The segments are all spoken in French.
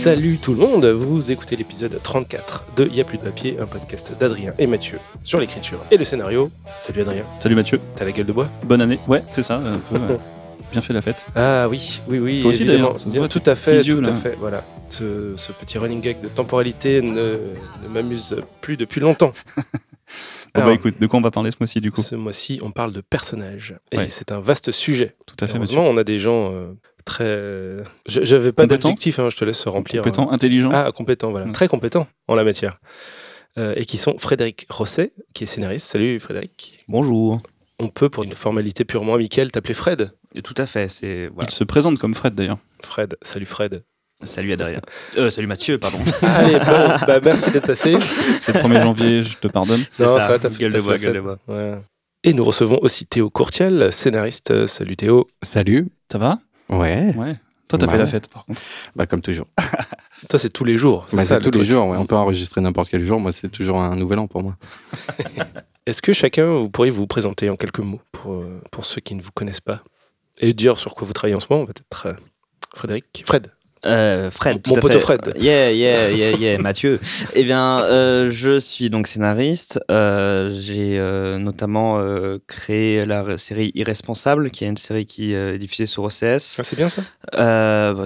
Salut tout le monde, vous écoutez l'épisode 34 de Y'a plus de papier, un podcast d'Adrien et Mathieu sur l'écriture et le scénario. Salut Adrien, Salut Mathieu, t'as la gueule de bois? Bonne année. Ouais, c'est ça. un peu, ouais. Bien fait la fête. Ah oui, oui, oui. Toi aussi, évidemment. d'ailleurs, ça se voit, tout tes à fait, petits yeux, tout à là. fait. Voilà, ce, ce petit running gag de temporalité ne, ne m'amuse plus depuis longtemps. Bon, Alors, bah écoute, de quoi on va parler ce mois-ci du coup? Ce mois-ci, on parle de personnages. Et Ouais. c'est un vaste sujet. Tout à fait, Mathieu. Heureusement, on a des gens euh, très. Je J'avais pas d'adjectif, hein, je te laisse remplir. Compétent, intelligent. Ah, compétent, voilà. Très compétent en la matière. Euh, et qui sont Frédéric Rosset, qui est scénariste. Salut Frédéric. Bonjour. On peut, pour une formalité purement amicale, t'appeler Fred. Et tout à fait, c'est voilà. Il se présente comme Fred d'ailleurs. Fred, salut Fred. Salut Adrien. Euh, salut Mathieu, pardon. Allez, bon, bah, merci d'être passé. C'est le 1er janvier, je te pardonne. C'est Non, ça, va, t'as fait- gueule de bois, gueule de bois. Ouais. Et nous recevons aussi Théo Courtiel, scénariste. Euh, Salut Théo. Salut. Ça va? Ouais. Ouais. Toi, t'as Ouais. fait la fête par contre. Bah comme toujours. Toi, c'est tous les jours. Bah, ça, c'est le tous les truc. jours. Ouais. On peut enregistrer n'importe quel jour. Moi, c'est toujours un nouvel an pour moi. Est-ce que chacun, vous pourriez vous présenter en quelques mots pour, euh, pour ceux qui ne vous connaissent pas? Et dire sur quoi vous travaillez en ce moment, peut-être euh, Frédéric Fred. Euh, Fred, Mon fait. Fred. Yeah, yeah, yeah, yeah, Mathieu. Eh bien, euh, je suis donc scénariste. Euh, J'ai euh, notamment euh, créé la série Irresponsable, qui est une série qui euh, est diffusée sur OCS. Ah, c'est bien ça? Euh, bah.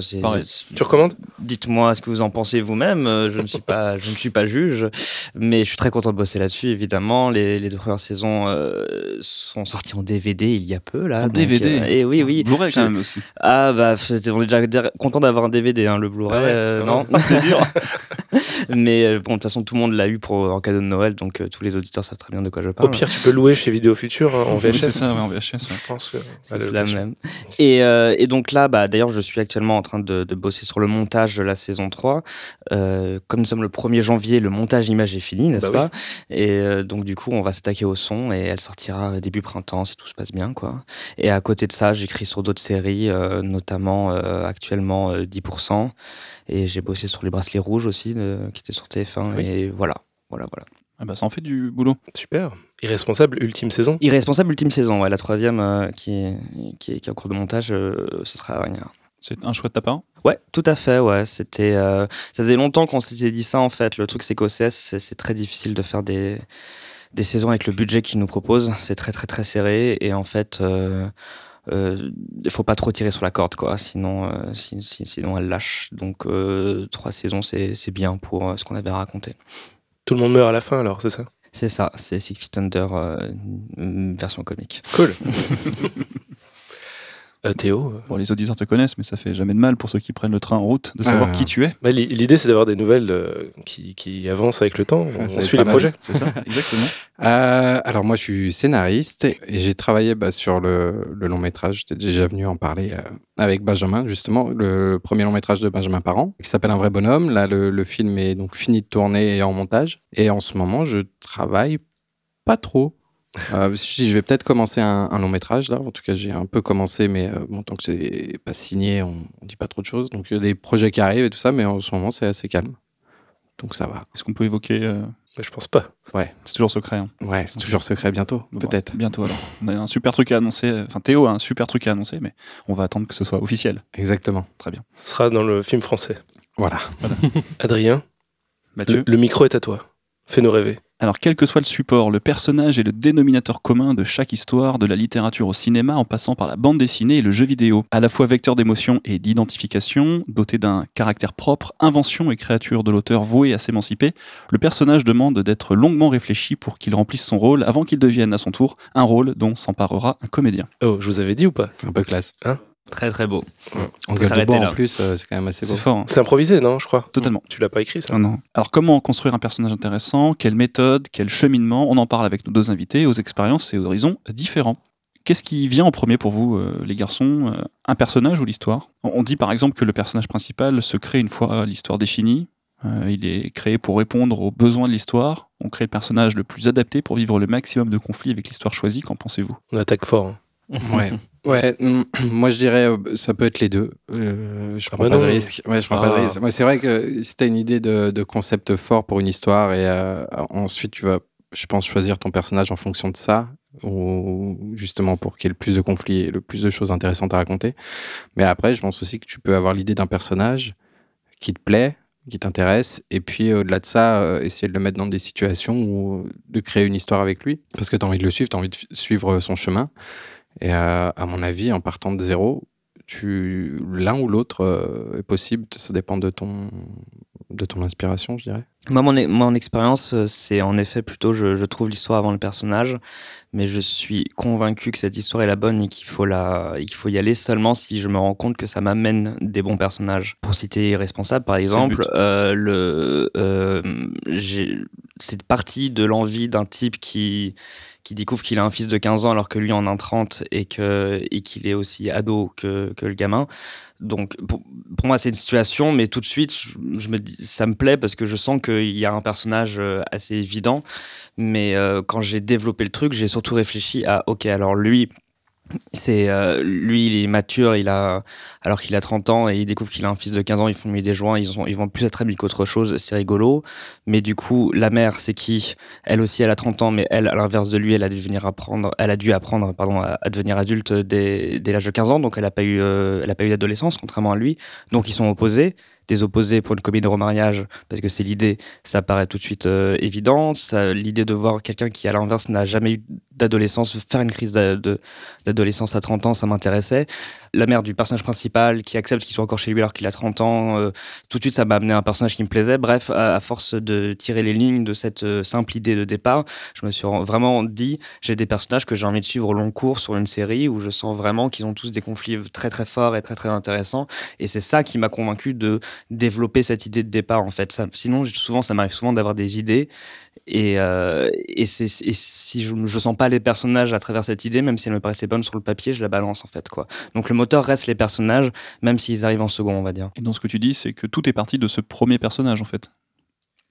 Tu recommandes? Dites-moi ce que vous en pensez vous-même. Je ne suis pas, je ne suis pas juge, mais je suis très content de bosser là-dessus. Évidemment, les, les deux premières saisons euh, sont sorties en DVD il y a peu là. En donc, DVD? euh, et oui, oui. Blu-ray quand Je- même aussi. Ah bah, on est déjà content d'avoir un DVD, DVD, hein, le Blu-ray. Ah euh, non, c'est dur. mais euh, bon, de toute façon, tout le monde l'a eu pour, en cadeau de Noël, donc euh, tous les auditeurs savent très bien de quoi je parle. Au pire, tu peux louer chez Vidéo Future hein, en VHS. Ça, Je pense que c'est la même. Et, et, donc là, bah, d'ailleurs, je suis actuellement en train de, bosser sur le montage de la saison 3. comme nous sommes le 1er janvier, le montage image est fini, n'est-ce bah pas? Et donc, du coup, on va s'attaquer au son et elle sortira début printemps si tout se passe bien, quoi. Et à côté de ça, j'écris sur d'autres séries, notamment actuellement 10% et j'ai bossé sur les bracelets rouges aussi, qui étaient sur TF1. Ah et voilà, voilà, voilà. Ah bah, ça en fait du boulot. Super. Irresponsable, ultime saison Irresponsable, ultime saison, ouais, la troisième euh, qui, est, qui, est, qui, est, en cours de montage, euh, ce sera la dernière. C'est un choix de ta part? Ouais, tout à fait, ouais. C'était, euh, ça faisait longtemps qu'on s'était dit ça en fait. Le truc c'est qu'au CS, c'est très difficile de faire des, des saisons avec le budget qu'ils nous proposent. C'est très très très serré et en fait, il faut pas trop tirer sur la corde quoi. Sinon euh, si- si- sinon elle lâche. Donc euh, trois saisons c'est bien pour euh, ce qu'on avait raconté. Tout le monde meurt à la fin alors, c'est ça? C'est ça. C'est Six Feet Under euh, version comique. Cool. Euh, Théo euh, Bon, les auditeurs te connaissent, mais ça fait jamais de mal pour ceux qui prennent le train en route de savoir Ah. qui tu es. bah, l'i- L'idée, c'est d'avoir des nouvelles euh, qui, qui avancent avec le temps. On Ça suit les mal. projets. C'est ça, exactement. Euh, alors moi, je suis scénariste et j'ai travaillé bah, sur le, le long métrage. J'étais déjà venu en parler euh, avec Benjamin, justement, le premier long métrage de Benjamin Parent, qui s'appelle Un vrai bonhomme. Là, le, le film est donc fini de tourner et en montage. Et en ce moment, je travaille pas trop. Euh, je vais peut-être commencer un, un long métrage là. En tout cas, j'ai un peu commencé, mais euh, bon, tant que c'est pas signé, on, on dit pas trop de choses. Donc il y a des projets qui arrivent et tout ça, mais en ce moment, c'est assez calme. Donc ça va. Est-ce qu'on peut évoquer euh, Mais Je pense pas. C'est toujours secret. hein. Ouais, c'est toujours secret bientôt, Bon, peut-être. Bientôt alors. On a un super truc à annoncer. Enfin, Théo a un super truc à annoncer, mais on va attendre que ce soit officiel. Exactement. Très bien. Ce sera dans le film français. Voilà. Adrien, Mathieu le, le micro est à toi. Fais-nous rêver. Alors, quel que soit le support, le personnage est le dénominateur commun de chaque histoire, de la littérature au cinéma, en passant par la bande dessinée et le jeu vidéo. À la fois vecteur d'émotion et d'identification, doté d'un caractère propre, invention et créature de l'auteur voué à s'émanciper, le personnage demande d'être longuement réfléchi pour qu'il remplisse son rôle avant qu'il devienne à son tour un rôle dont s'emparera un comédien. Oh, je vous avais dit ou pas? C'est un peu classe. Très très beau En peut s'arrêter là. en plus, euh, c'est quand même assez beau. C'est fort. hein. C'est improvisé, non, je crois Totalement. Tu l'as pas écrit, ça Non, non. Alors comment construire un personnage intéressant? Quelle méthode? Quel cheminement? On en parle avec nos deux invités aux expériences et aux horizons différents. Qu'est-ce qui vient en premier pour vous, euh, les garçons? Euh, Un personnage ou l'histoire? On on dit par exemple que le personnage principal se crée une fois l'histoire définie. Euh, il est créé pour répondre aux besoins de l'histoire. On crée le personnage le plus adapté pour vivre le maximum de conflits avec l'histoire choisie. Qu'en pensez-vous? On attaque fort. hein. Ouais. Ouais, mm, moi je dirais euh, ça peut être les deux. Euh, je Ah prends bah pas de risque. Ouais, je prends pas de Ah. risque. Moi, c'est vrai que si t'as une idée de, de concept fort pour une histoire et euh, ensuite tu vas, je pense, choisir ton personnage en fonction de ça, ou justement pour qu'il y ait le plus de conflits et le plus de choses intéressantes à raconter. Mais après, je pense aussi que tu peux avoir l'idée d'un personnage qui te plaît, qui t'intéresse, et puis au-delà de ça, euh, essayer de le mettre dans des situations où de créer une histoire avec lui, parce que tu as envie de le suivre, tu as envie de suivre son chemin. Et euh, à mon avis, en partant de zéro, tu l'un ou l'autre euh, est possible, ça dépend de ton de ton inspiration, je dirais. Moi, mon, mon expérience, euh, c'est en effet plutôt, je, je trouve l'histoire avant le personnage, mais je suis convaincu que cette histoire est la bonne et qu'il faut, la, et qu'il faut y aller seulement si je me rends compte que ça m'amène des bons personnages. Pour citer Irresponsable, par exemple, euh, le, euh, cette partie de l'envie d'un type qui, qui découvre qu'il a un fils de 15 ans alors que lui en a un 30 et que et qu'il est aussi ado que, que le gamin. Donc pour, moi c'est une situation, mais tout de suite je, me ça me plaît parce que je sens qu'il y a un personnage euh, assez évident. Mais euh, quand j'ai développé le truc, j'ai surtout réfléchi à ok alors lui c'est euh, lui il est mature il a alors qu'il a 30 ans et il découvre qu'il a un fils de 15 ans ils font lui des joints ils ont ils vont plus être amis qu'autre chose c'est rigolo. Mais du coup la mère c'est qui? Elle aussi elle a 30 ans mais elle à l'inverse de lui elle a dû venir apprendre elle a dû apprendre pardon à, devenir adulte dès, l'âge de 15 ans donc elle a pas eu euh, elle pas eu d'adolescence contrairement à lui. Donc ils sont opposés des opposés pour une comédie de remariage parce que c'est l'idée ça paraît tout de suite euh, évident l'idée de voir quelqu'un qui à l'inverse n'a jamais eu d'adolescence faire une crise d'adolescence à 30 ans ça m'intéressait. La mère du personnage principal qui accepte qu'il soit encore chez lui alors qu'il a 30 ans euh, tout de suite ça m'a amené à un personnage qui me plaisait. Bref à, force de tirer les lignes de cette euh, simple idée de départ je me suis vraiment dit j'ai des personnages que j'ai envie de suivre au long cours sur une série où je sens vraiment qu'ils ont tous des conflits très très forts et très très intéressants. Et c'est ça qui m'a convaincu de développer cette idée de départ en fait. Ça, sinon souvent ça m'arrive souvent d'avoir des idées et, euh, et, et si je ne sens pas les personnages à travers cette idée même si elle me paraissait bonne sur le papier je la balance en fait quoi. Donc le moteur reste les personnages même s'ils arrivent en second on va dire. Et dans ce que tu dis, c'est que tout est parti de ce premier personnage, en fait.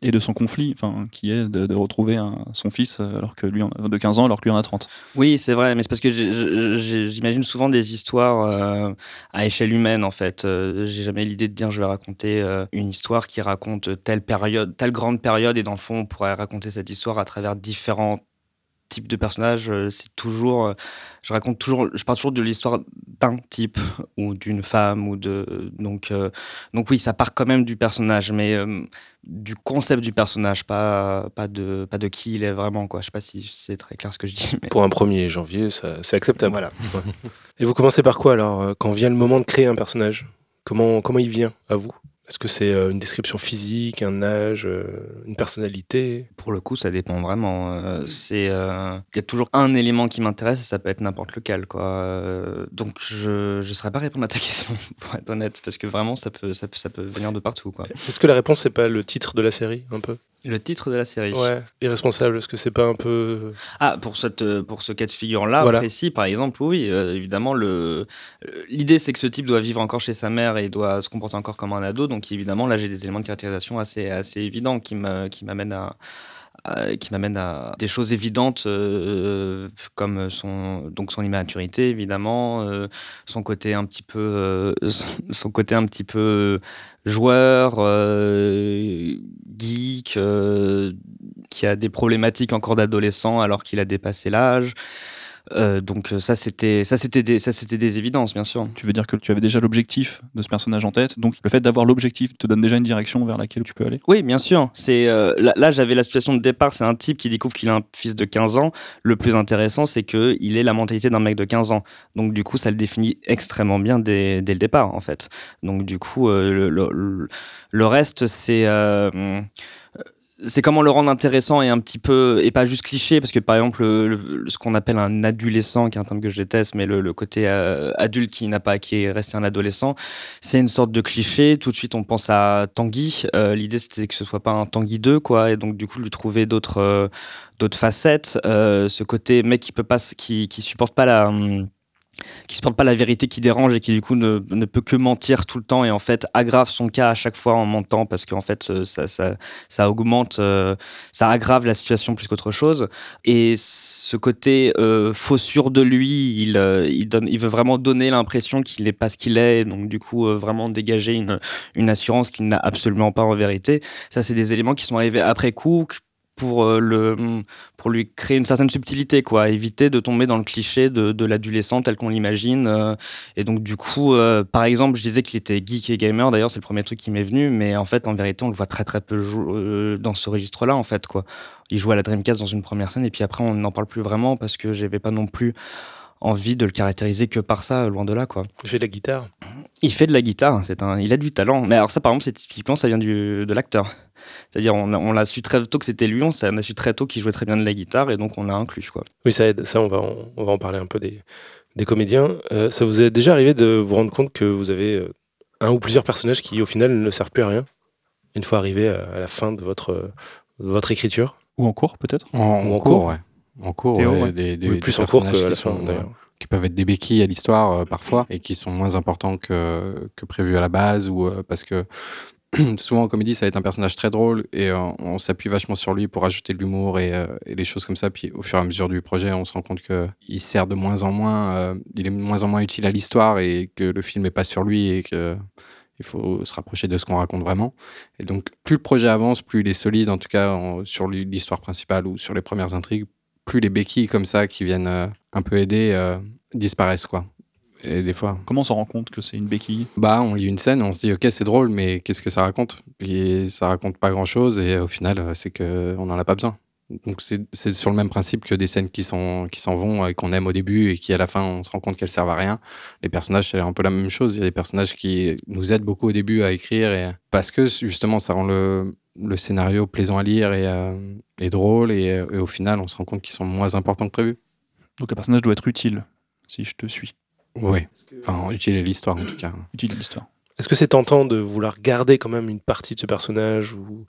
Et de son conflit, enfin, qui est de, retrouver son fils euh, alors que lui en de 15 ans alors que lui en a 30. Oui, c'est vrai, mais c'est parce que j'imagine souvent des histoires euh, à échelle humaine, en fait. Euh, j'ai jamais l'idée de dire je vais raconter une histoire qui raconte telle période, telle grande période, et dans le fond, on pourrait raconter cette histoire à travers différents types de personnages. Euh, C'est toujours, euh, je raconte toujours, je parle toujours de l'histoire d'un type ou d'une femme ou de, donc, euh, donc oui, ça part quand même du personnage, mais euh, du concept du personnage, pas, pas de, pas de qui il est vraiment, quoi. Je sais pas si c'est très clair ce que je dis, mais Pour un 1er janvier, c'est acceptable. voilà. Et vous commencez par quoi alors Quand vient le moment de créer un personnage? Comment, comment il vient à vous? Est-ce que c'est euh, une description physique, un âge, euh, une personnalité? Pour le coup, ça dépend vraiment. Euh, c'est, euh, il y a toujours un élément qui m'intéresse et ça peut être n'importe lequel, quoi. Donc, je ne saurais pas répondre à ta question, pour être honnête, parce que vraiment, ça peut, ça peut, ça peut venir de partout, quoi. Est-ce que la réponse, c'est pas le titre de la série, un peu? Le titre de la série. Ouais, irresponsable. Est-ce que c'est pas un peu. Ah, pour, cette, pour ce cas de figure-là, Voilà. précis, par exemple, oui, euh, évidemment, le, l'idée, c'est que ce type doit vivre encore chez sa mère et doit se comporter encore comme un ado. Donc, évidemment, là, j'ai des éléments de caractérisation assez, assez évidents qui, m'amènent à qui m'amène à des choses évidentes euh, comme son donc son immaturité évidemment euh, son côté un petit peu euh, son, côté un petit peu joueur euh, geek euh, qui a des problématiques encore d'adolescent alors qu'il a dépassé l'âge Euh, donc euh, ça c'était ça c'était des ça c'était des évidences bien sûr Tu veux dire que tu avais déjà l'objectif de ce personnage en tête, donc le fait d'avoir l'objectif te donne déjà une direction vers laquelle tu peux aller Oui, bien sûr. C'est euh, là, là, j'avais la situation de départ. C'est un type qui découvre qu'il a un fils de 15 ans. Le plus intéressant, c'est que il est la mentalité d'un mec de 15 ans. Donc du coup, ça le définit extrêmement bien dès, dès le départ, en fait. Donc du coup, euh, le, le- le reste, c'est euh, c'est comment le rendre intéressant et un petit peu et pas juste cliché parce que par exemple le- le- ce qu'on appelle un adolescent qui est un terme que je déteste mais le, le côté euh, adulte qui n'a pas qui est resté un adolescent c'est une sorte de cliché. Tout de suite on pense à Tanguy. Euh, l'idée c'était que ce soit pas un Tanguy 2 quoi et donc du coup lui trouver d'autres euh, d'autres facettes. Euh, ce côté mec qui peut pas qui qui supporte pas la hum, qui supporte pas la vérité qui dérange et qui du coup ne, ne peut que mentir tout le temps et en fait aggrave son cas à chaque fois en mentant parce qu'en fait euh, ça, ça, ça augmente, euh, ça aggrave la situation plus qu'autre chose. Et ce côté euh, faux sûr de lui, il, euh, il, donne, il veut vraiment donner l'impression qu'il n'est pas ce qu'il est, donc du coup vraiment dégager une, une assurance qu'il n'a absolument pas en vérité. Ça, c'est des éléments qui sont arrivés après coup, pour, euh, le, pour lui créer une certaine subtilité, quoi, éviter de tomber dans le cliché de, de l'adolescent tel qu'on l'imagine. euh, et donc, du coup, euh, par exemple, je disais qu'il était geek et gamer, d'ailleurs, c'est le premier truc qui m'est venu, mais en fait, en vérité, on le voit très très peu dans ce registre-là, en fait, quoi. Il joue à la Dreamcast dans une première scène, et puis après, on n'en parle plus vraiment parce que j'avais pas non plus envie de le caractériser que par ça, loin de là, quoi. Il fait de la guitare. Il fait de la guitare, c'est un, il a du talent. Mais alors ça, par exemple, c'est typiquement, ça vient du, de l'acteur. C'est-à-dire, on, a- on l'a su très tôt que c'était lui, on, on a su très tôt qu'il jouait très bien de la guitare, et donc on l'a inclus, quoi. Oui, ça aide. Ça, on va en, on va en parler un peu des, des comédiens. Euh, ça vous est déjà arrivé de vous rendre compte que vous avez euh, un ou plusieurs personnages qui, au final, ne servent plus à rien une fois arrivé à, à la fin de votre, euh, de votre écriture? Ou en cours, peut-être? En, en Ou en cours, cours? ouais. En cours, Théo, ouais, ouais. Des, des- Oui, des Plus en cours personnages qu'à la qui fin, d'ailleurs. qui peuvent être des béquilles à l'histoire euh, parfois et qui sont moins importants que, que prévu à la base ou euh, parce que souvent en comédie ça va être un personnage très drôle et euh, on s'appuie vachement sur lui pour ajouter de l'humour et, euh, et des choses comme ça puis au fur et à mesure du projet on se rend compte que il sert de moins en moins euh, il est de moins en moins utile à l'histoire et que le film est pas sur lui et que il faut se rapprocher de ce qu'on raconte vraiment et donc plus le projet avance plus il est solide en tout cas sur l'histoire principale ou sur les premières intrigues plus les béquilles comme ça qui viennent un peu aider disparaissent quoi. Et des fois, Comment on s'en rend compte que c'est une béquille? Bah on lit une scène, on se dit ok c'est drôle mais qu'est-ce que ça raconte? Puis ça raconte pas grand chose et au final euh, c'est que on en a pas besoin. Donc c'est sur le même principe que des scènes qui sont qui s'en vont et qu'on aime au début et qui à la fin on se rend compte qu'elles servent à rien. Les personnages c'est un peu la même chose. Il y a des personnages qui nous aident beaucoup au début à écrire et parce que justement ça rend le le scénario plaisant à lire et, euh, et drôle et, et au final on se rend compte qu'ils sont moins importants que prévu. Donc un personnage doit être utile, si je te suis. Oui. Enfin utile à l'histoire en tout cas. Utile l'histoire. Est-ce que c'est tentant de vouloir garder quand même une partie de ce personnage ou,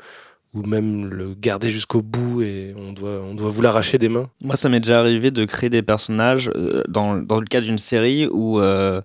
ou même le garder jusqu'au bout et on doit, on doit vous l'arracher des mains? Moi, ça m'est déjà arrivé de créer des personnages euh, dans, dans le cas d'une série où, euh,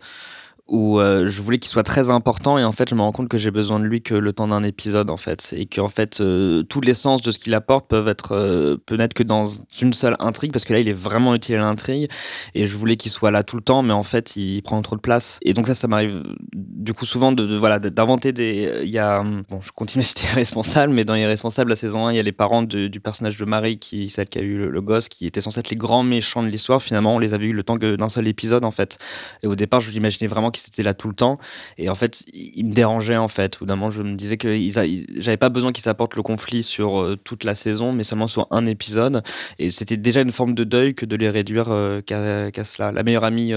où euh, je voulais qu'il soit très important et en fait, je me rends compte que j'ai besoin de lui que le temps d'un épisode en fait et qu'en fait, euh, tout l'essence de ce qu'il apporte peuvent être euh, peut n'être que dans une seule intrigue parce que là, il est vraiment utile à l'intrigue et je voulais qu'il soit là tout le temps, mais en fait, il prend trop de place et donc ça, ça m'arrive du coup souvent de, voilà d'inventer des. Il y a bon, je continue à citer Irresponsable, mais dans Irresponsable la saison 1, il y a les parents du personnage de Marie qui celle qui a eu le, gosse qui était censé être les grands méchants de l'histoire. Finalement, on les avait eu le temps que d'un seul épisode en fait. Et au départ, je l'imaginais vraiment étaient là tout le temps. Et en fait, ils me dérangeaient en fait. Au d'un moment, je me disais que j'avais pas besoin qu'ils apportent le conflit sur euh, toute la saison, mais seulement sur un épisode. Et c'était déjà une forme de deuil que de les réduire euh, qu'à cela. La meilleure amie.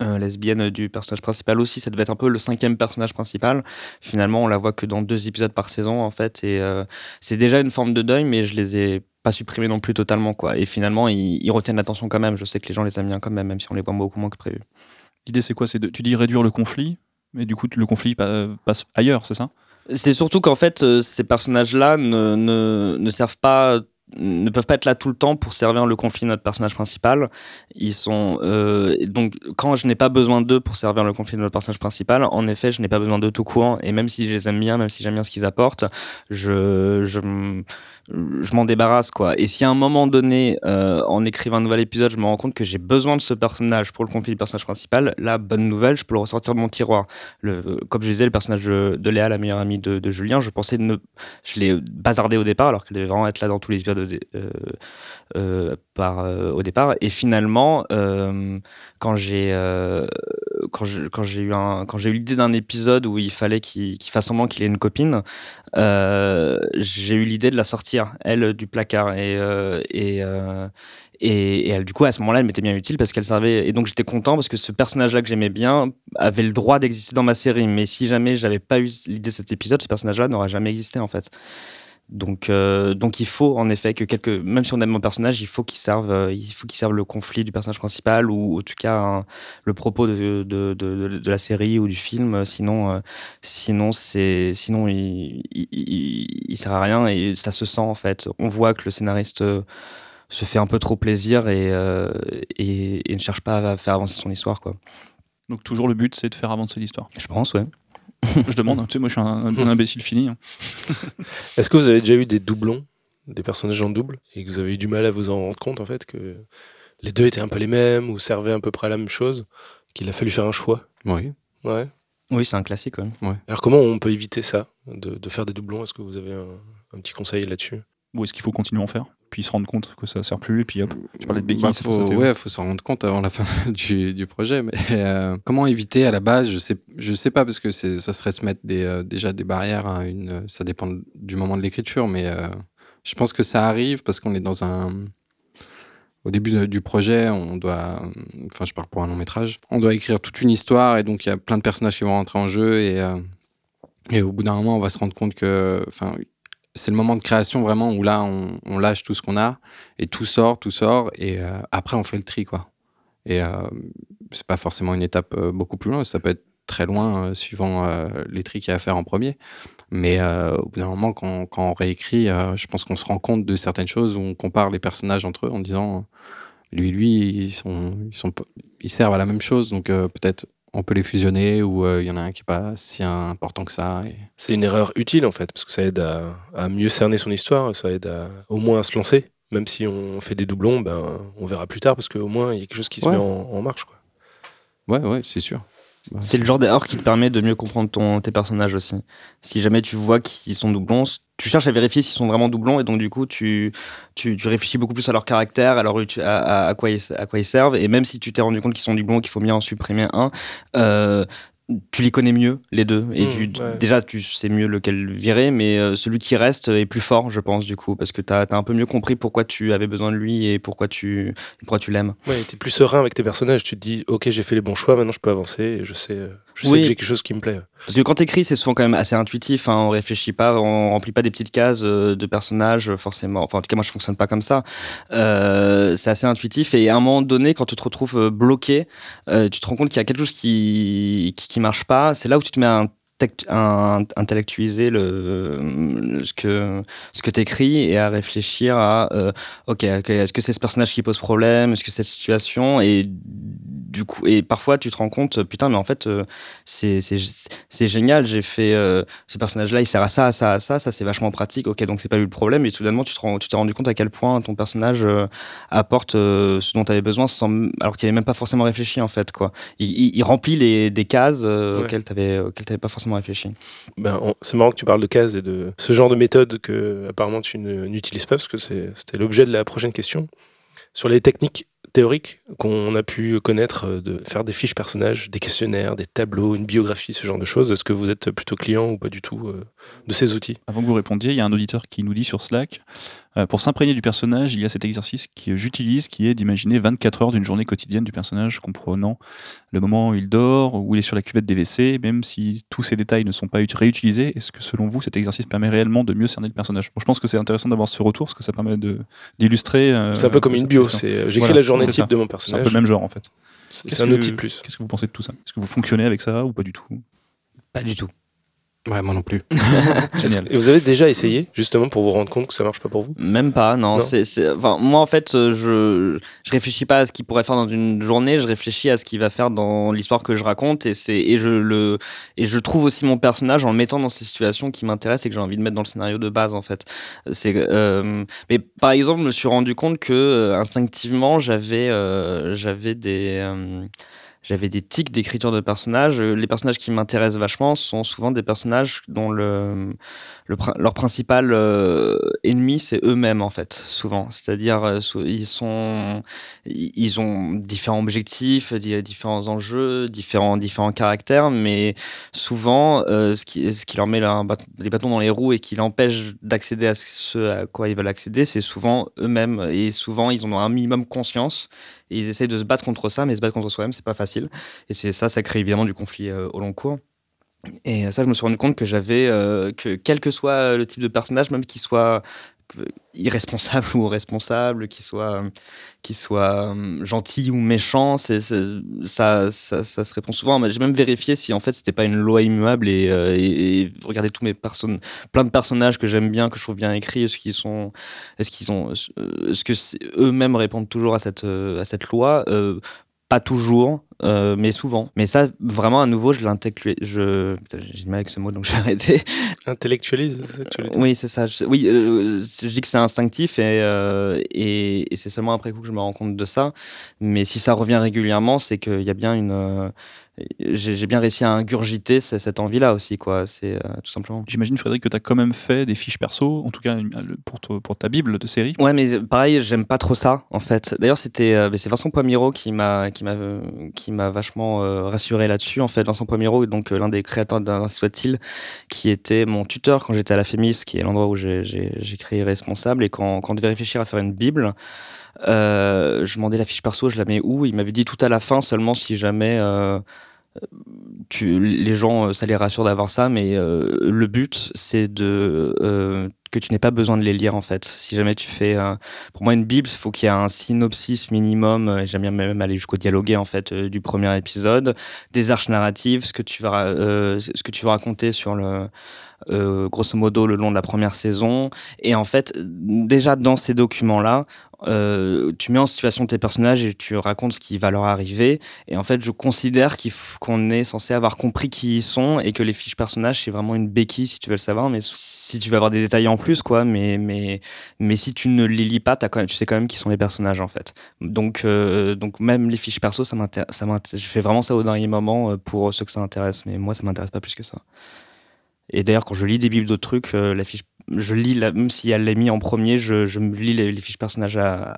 euh, lesbienne du personnage principal aussi, ça devait être un peu le cinquième personnage principal. Finalement, on la voit que dans deux épisodes par saison en fait, et c'est déjà une forme de deuil, mais je les ai pas supprimés non plus totalement quoi. Et finalement, ils, ils retiennent l'attention quand même. Je sais que les gens les aiment bien quand même, même si on les voit beaucoup moins que prévu. L'idée, c'est quoi? C'est tu dis réduire le conflit, mais du coup, le conflit pa- passe ailleurs, c'est ça? C'est surtout qu'en fait, euh, ces personnages-là ne, ne, ne servent pas ne peuvent pas être là tout le temps pour servir le conflit de notre personnage principal. Ils sont euh, donc quand je n'ai pas besoin d'eux pour servir le conflit de notre personnage principal, en effet, je n'ai pas besoin d'eux tout court. Et même si je les aime bien, même si j'aime bien ce qu'ils apportent, je je, je m'en débarrasse quoi. Et si à un moment donné, euh, en écrivant un nouvel épisode, je me rends compte que j'ai besoin de ce personnage pour le conflit du personnage principal, là, bonne nouvelle, je peux le ressortir de mon tiroir. Le, comme je disais, le personnage de, Léa, la meilleure amie de, de Julien, je pensais ne, je l'ai bazardé au départ, alors qu'elle devait vraiment être là dans tous les épisodes de- euh, euh, par, euh, au départ. Et finalement, quand j'ai quand j'ai eu quand j'ai eu l'idée d'un épisode où il fallait qu'il qu'il fasse semblant qu'il ait une copine, j'ai eu l'idée de la sortir elle du placard et et et, et elle, du coup, à ce moment-là, elle m'était bien utile parce qu'elle servait. Et donc, j'étais content parce que ce personnage-là que j'aimais bien avait le droit d'exister dans ma série. Mais si jamais j'avais pas eu l'idée de cet épisode, ce personnage-là n'aurait jamais existé, en fait. Donc, euh, donc, il faut en effet que quelques, même si on aime mon personnage, il faut qu'il serve, euh, il faut qu'il serve le conflit du personnage principal ou en tout cas un- le propos de, de, de, de la série ou du film. Sinon, euh, sinon c'est, sinon il, il, il, il sert à rien et ça se sent en fait. On voit que le scénariste se fait un peu trop plaisir et, et, et ne cherche pas à faire avancer son histoire, quoi. Donc toujours le but, c'est de faire avancer l'histoire. Je pense, ouais. Je demande, hein, tu sais, moi je suis un, un imbécile fini. hein. Est-ce que vous avez déjà eu des doublons, des personnages en double, et que vous avez eu du mal à vous en rendre compte, en fait, que les deux étaient un peu les mêmes ou servaient à peu près à la même chose, qu'il a fallu faire un choix? Oui. Ouais. Oui, c'est un classique, ouais. Alors comment on peut éviter ça, de, de faire des doublons? Est-ce que vous avez un, un petit conseil là-dessus? Ou est-ce qu'il faut continuer à en faire? Puis se rendre compte que ça sert plus, et puis hop, tu parlais de béquilles. Bah, faut, ouais, faut s'en rendre compte avant la fin du, du projet. Mais euh, comment éviter à la base Je sais, je sais pas parce que c'est, ça serait se mettre des, euh, déjà des barrières. à une, ça dépend du moment de l'écriture, mais euh, je pense que ça arrive parce qu'on est dans un. Au début de- du projet, on doit, enfin, je pars pour un long métrage, on doit écrire toute une histoire et donc il y a plein de personnages qui vont rentrer en jeu et, euh, et au bout d'un moment, on va se rendre compte que, enfin, c'est le moment de création vraiment où là, on, lâche tout ce qu'on a et tout sort, tout sort, et euh, après on fait le tri, quoi. Et euh, c'est pas forcément une étape euh, beaucoup plus loin, ça peut être très loin euh, suivant les tri qu'il y a à faire en premier. Mais au bout d'un moment, quand, quand on réécrit, je pense qu'on se rend compte de certaines choses où on compare les personnages entre eux en disant lui, lui, ils sont, ils sont, ils servent à la même chose, donc peut-être on peut les fusionner ou euh, il y en a un qui est pas si important que ça. Et... C'est une erreur utile en fait, parce que ça aide à, à mieux cerner son histoire, ça aide à, au moins à se lancer. Même si on fait des doublons, ben, on verra plus tard, parce qu'au moins il y a quelque chose qui se Ouais. met en, en marche. Quoi. Ouais, ouais, c'est sûr. Bah, C'est le genre d'erreur qui te permet de mieux comprendre ton, tes personnages aussi. Si jamais tu vois qu'ils sont doublons, tu cherches à vérifier s'ils sont vraiment doublons et donc du coup tu, tu, tu réfléchis beaucoup plus à leur caractère, à, leur, uti- à, à- à quoi ils, à quoi ils servent. Et même si tu t'es rendu compte qu'ils sont doublons, qu'il faut bien en supprimer un, euh, tu les connais mieux les deux. Et Mmh, tu, ouais. déjà tu sais mieux lequel virer, mais euh, celui qui reste est plus fort, je pense, du coup, parce que tu as, un peu mieux compris pourquoi tu avais besoin de lui et pourquoi tu, pourquoi tu l'aimes. Ouais, t'es plus serein avec tes personnages. Tu te dis, ok, j'ai fait les bons choix, maintenant je peux avancer. Et je sais, euh, je sais Oui. que j'ai quelque chose qui me plaît. Parce que quand t'écris, c'est souvent quand même assez intuitif. Hein, on réfléchit pas, on remplit pas des petites cases euh, de personnages euh, forcément. Enfin, en tout cas, moi, je fonctionne pas comme ça. Euh, c'est assez intuitif. Et à un moment donné, quand tu te retrouves euh, bloqué, euh, tu te rends compte qu'il y a quelque chose qui, qui qui marche pas. C'est là où tu te mets à intellectualiser le, ce que ce que t'écris et à réfléchir à euh, ok, est-ce que c'est ce personnage qui pose problème, est-ce que c'est cette situation? Et du coup et parfois tu te rends compte putain mais en fait euh, c'est génial j'ai fait euh, ce personnage là il sert à ça à ça à ça ça c'est vachement pratique ok donc c'est pas lui le problème et soudainement tu tu t'es rendu compte à quel point ton personnage apporte ce dont tu avais besoin sans alors qu'il avait même pas forcément réfléchi en fait quoi. Il, il- il remplit les des cases Ouais. auxquelles auxquelles t'avais pas forcément réfléchi Ben, on- c'est marrant que tu parles de cases et de ce genre de méthode que apparemment tu n'utilises pas, parce que c'est- c'était l'objet de la prochaine question. Sur les techniques théoriques qu'on a pu connaître euh, de faire des fiches personnages, des questionnaires, des tableaux, une biographie, ce genre de choses, est-ce que vous êtes plutôt client ou pas du tout euh, de ces outils? Avant que vous répondiez, il y a un auditeur qui nous dit sur Slack euh, Pour s'imprégner du personnage, il y a cet exercice que j'utilise qui est d'imaginer 24 heures d'une journée quotidienne du personnage, comprenant le moment où il dort, où il est sur la cuvette des WC, même si tous ces détails ne sont pas ut- réutilisés. Est-ce que selon vous, cet exercice permet réellement de mieux cerner le personnage? Bon, Je pense que c'est intéressant d'avoir ce retour parce que ça permet d'illustrer. euh, C'est un peu comme une bio, c'est euh, j'écris Voilà, la journée type ça. de mon C'est un peu personnage. le même genre en fait. C'est c'est un que- outil plus. Qu'est-ce que vous pensez de tout ça? Est-ce que vous fonctionnez avec ça ou pas du tout? Pas du tout Ouais, moi non plus. Génial. Et vous avez déjà essayé, justement, pour vous rendre compte que ça marche pas pour vous? Même pas, non. Enfin, moi, en fait, je, je réfléchis pas à ce qu'il pourrait faire dans une journée, je réfléchis à ce qu'il va faire dans l'histoire que je raconte et, c'est et, je le, et je trouve aussi mon personnage en le mettant dans ces situations qui m'intéressent et que j'ai envie de mettre dans le scénario de base, en fait. C'est, euh, mais par exemple, je me suis rendu compte que euh, instinctivement, j'avais euh, j'avais des. euh, j'avais des tics d'écriture de personnages. Euh, Les personnages qui m'intéressent vachement sont souvent des personnages dont leur principal euh, ennemi, c'est eux-mêmes, en fait, souvent. C'est-à-dire, euh, ils sont, ils ont différents objectifs, di- différents enjeux, différents, différents caractères, mais souvent, ce, qui, ce qui leur met les bâtons dans les roues et qui l'empêche d'accéder à ce à quoi ils veulent accéder, c'est souvent eux-mêmes. Et souvent, ils en ont un minimum conscience ils essayent de se battre contre ça, mais se battre contre soi-même, c'est pas facile. Et c'est ça, ça crée évidemment du conflit euh, au long cours. Et ça, je me suis rendu compte que j'avais, euh, que quel que soit le type de personnage, même qu'il soit irresponsable ou responsable, qu'il soit, qu'il soit euh, gentil ou méchant, ça, ça, se répond souvent. J'ai même vérifié si en fait c'était pas une loi immuable et, euh, regardez tous mes personnes, plein de personnages que j'aime bien, que je trouve bien écrits, est-ce qu'ils sont, est-ce qu'ils ont, euh, est-ce que eux-mêmes répondent toujours à cette, à cette loi pas toujours. euh, mais souvent. Mais ça, vraiment, à nouveau, je l'intellectualise. Je... J'ai du mal avec ce mot, donc je vais arrêter. Intellectualise, dire Oui, c'est ça. Je- oui, euh, je dis que c'est instinctif et, euh, et, et c'est seulement après coup que je me rends compte de ça. Mais si ça revient régulièrement, c'est qu'il y a bien une. Euh, j'ai bien réussi à ingurgiter ce- cette envie-là aussi, quoi. C'est euh, tout simplement. J'imagine, Frédéric, que tu as quand même fait des fiches perso, en tout cas pour, to- pour ta Bible de série. Ouais, mais pareil, j'aime pas trop ça, en fait. D'ailleurs, c'était euh, c'est Vincent Poimiro qui m'a qui m'a qui m'a vachement euh, rassuré là-dessus. En fait, Vincent Poimiro, donc euh, l'un des créateurs d'un soit-il, qui était mon tuteur quand j'étais à la Fémis, qui est l'endroit où j'ai créé Responsable, et quand quand on devait réfléchir à faire une bible. Euh, je demandais la fiche perso, je la mets où? Il m'avait dit tout à la fin seulement si jamais euh, les gens, euh, ça les rassure d'avoir ça, mais euh, le but, c'est de euh, que tu n'aies pas besoin de les lire en fait. Si jamais tu fais, pour moi, une bible, il faut qu'il y ait un synopsis minimum. J'aime bien même aller jusqu'au dialoguer en fait du premier épisode, des arches narratives, ce que tu vas, ce que tu vas raconter sur le grosso modo le long de la première saison. Et en fait, déjà dans ces documents-là, euh, tu mets en situation tes personnages et tu racontes ce qui va leur arriver. Et en fait, je considère qu'on est censé avoir compris qui ils sont et que les fiches personnages, c'est vraiment une béquille si tu veux le savoir. Mais si tu veux avoir des détails en plus, quoi. Mais, mais, mais si tu ne les lis pas, tu sais quand même qui sont les personnages, en fait. Donc, euh, donc même les fiches perso, ça m'intéresse. Je fais vraiment ça au dernier moment euh, pour ceux que ça intéresse. Mais moi, ça m'intéresse pas plus que ça. Et d'ailleurs, quand je lis des bibles d'autres trucs, la fiche, je lis, la, même si elle l'est mis en premier, je, je lis les, fiches personnages à,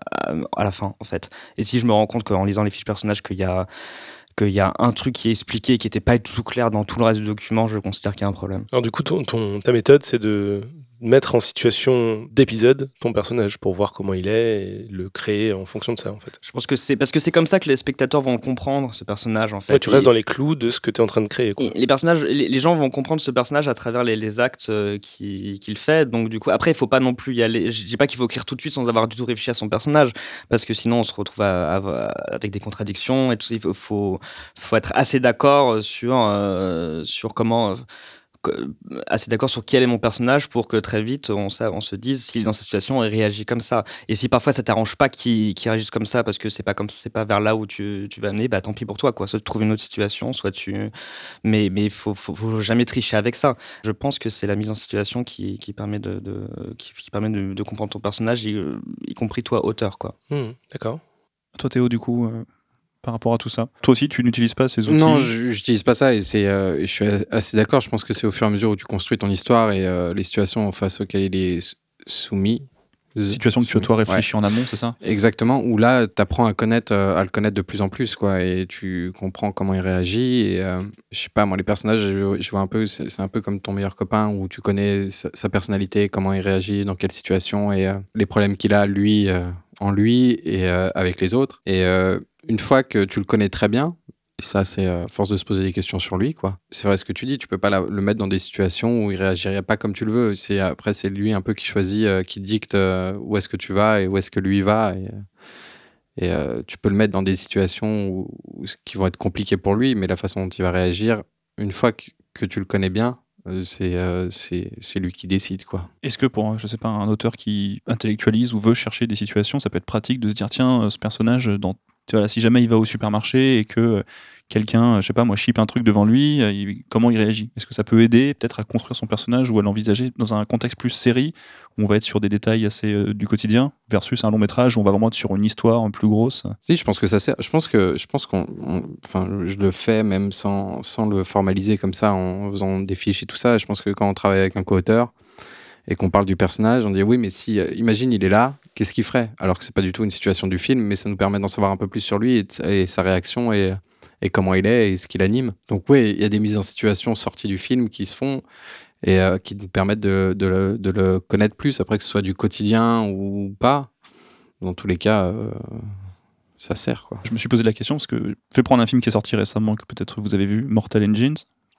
à, la fin, en fait. Et si je me rends compte qu'en lisant les fiches personnages, qu'il y a y a un truc qui est expliqué et qui n'était pas du tout clair dans tout le reste du document, je considère qu'il y a un problème. Alors du coup, ta méthode, c'est de mettre en situation d'épisode ton personnage pour voir comment il est et le créer en fonction de ça, en fait. Je pense que c'est parce que c'est comme ça que les spectateurs vont comprendre ce personnage, en fait. Ouais, tu restes dans les clous de ce que tu es en train de créer. Quoi. Les personnages, les, gens vont comprendre ce personnage à travers les, les actes euh, qui- qu'il fait. Donc du coup, après, il faut pas non plus y aller. Je dis pas qu'il faut écrire tout de suite sans avoir du tout réfléchi à son personnage, parce que sinon on se retrouve à- à- avec des contradictions et tout. Il faut, faut, faut être assez d'accord sur euh, sur comment. Euh, que- assez d'accord sur quel est mon personnage pour que très vite on, on se dise s'il est dans cette situation il réagit comme ça et si parfois ça t'arrange pas qu'il réagisse comme ça parce que c'est pas comme c'est pas vers là où tu, tu vas amener bah tant pis pour toi quoi soit tu trouves une autre situation soit tu mais mais il faut, faut, faut jamais tricher avec ça. Je pense que c'est la mise en situation qui, qui permet de, de- qui, qui permet de, de comprendre ton personnage, y, y compris toi auteur quoi. Hmm, D'accord. Toi, Théo, du coup, euh, par rapport à tout ça, toi aussi, tu n'utilises pas ces outils Non, je n'utilise pas ça et c'est, euh, je suis assez d'accord. Je pense que c'est au fur et à mesure où tu construis ton histoire et euh, les situations face auxquelles il est soumis. Situation que tu as toi Ouais. réfléchi en amont, c'est ça? Exactement, où là, tu apprends à, connaître, euh, à le connaître de plus en plus, quoi, et tu comprends comment il réagit. Et je sais pas, moi, les personnages, je, je vois un peu, c'est un peu comme ton meilleur copain, où tu connais sa, sa personnalité, comment il réagit, dans quelle situation, et les problèmes qu'il a, lui, en lui, et avec les autres. Et une fois que tu le connais très bien, ça, c'est euh, force de se poser des questions sur lui, quoi. C'est vrai ce que tu dis, tu peux pas le mettre dans des situations où il réagirait pas comme tu le veux. C'est après, c'est lui un peu qui choisit, euh, qui dicte euh, où est-ce que tu vas et où est-ce que lui va. Et, euh, tu peux le mettre dans des situations qui vont être compliquées pour lui, mais la façon dont il va réagir, une fois que, tu le connais bien, c'est euh, lui qui décide, quoi. Est-ce que pour, je sais pas, un auteur qui intellectualise ou veut chercher des situations, ça peut être pratique de se dire, tiens, ce personnage, dans, tu vois, là, si jamais il va au supermarché et que euh, quelqu'un, euh, je sais pas, moi, chip un truc devant lui, euh, comment il réagit? Est-ce que ça peut aider peut-être à construire son personnage ou à l'envisager dans un contexte plus série, où on va être sur des détails assez du quotidien, versus un long métrage où on va vraiment être sur une histoire plus grosse? Si, je pense que ça sert. Je pense que je pense qu'on, je le fais même sans, sans le formaliser comme ça, en faisant des fiches et tout ça. Je pense que quand on travaille avec un co-auteur et qu'on parle du personnage, on dit oui, mais si, imagine, il est là, qu'est-ce qu'il ferait Alors que c'est pas du tout une situation du film, mais ça nous permet d'en savoir un peu plus sur lui et, sa réaction et, comment il est et ce qu'il anime. Donc oui, il y a des mises en situation sorties du film qui se font et euh, qui nous permettent de, le, connaître plus. Après que ce soit du quotidien ou pas, dans tous les cas. euh, ça sert. Je me suis posé la question parce que je vais prendre un film qui est sorti récemment que peut-être vous avez vu, Mortal Engines,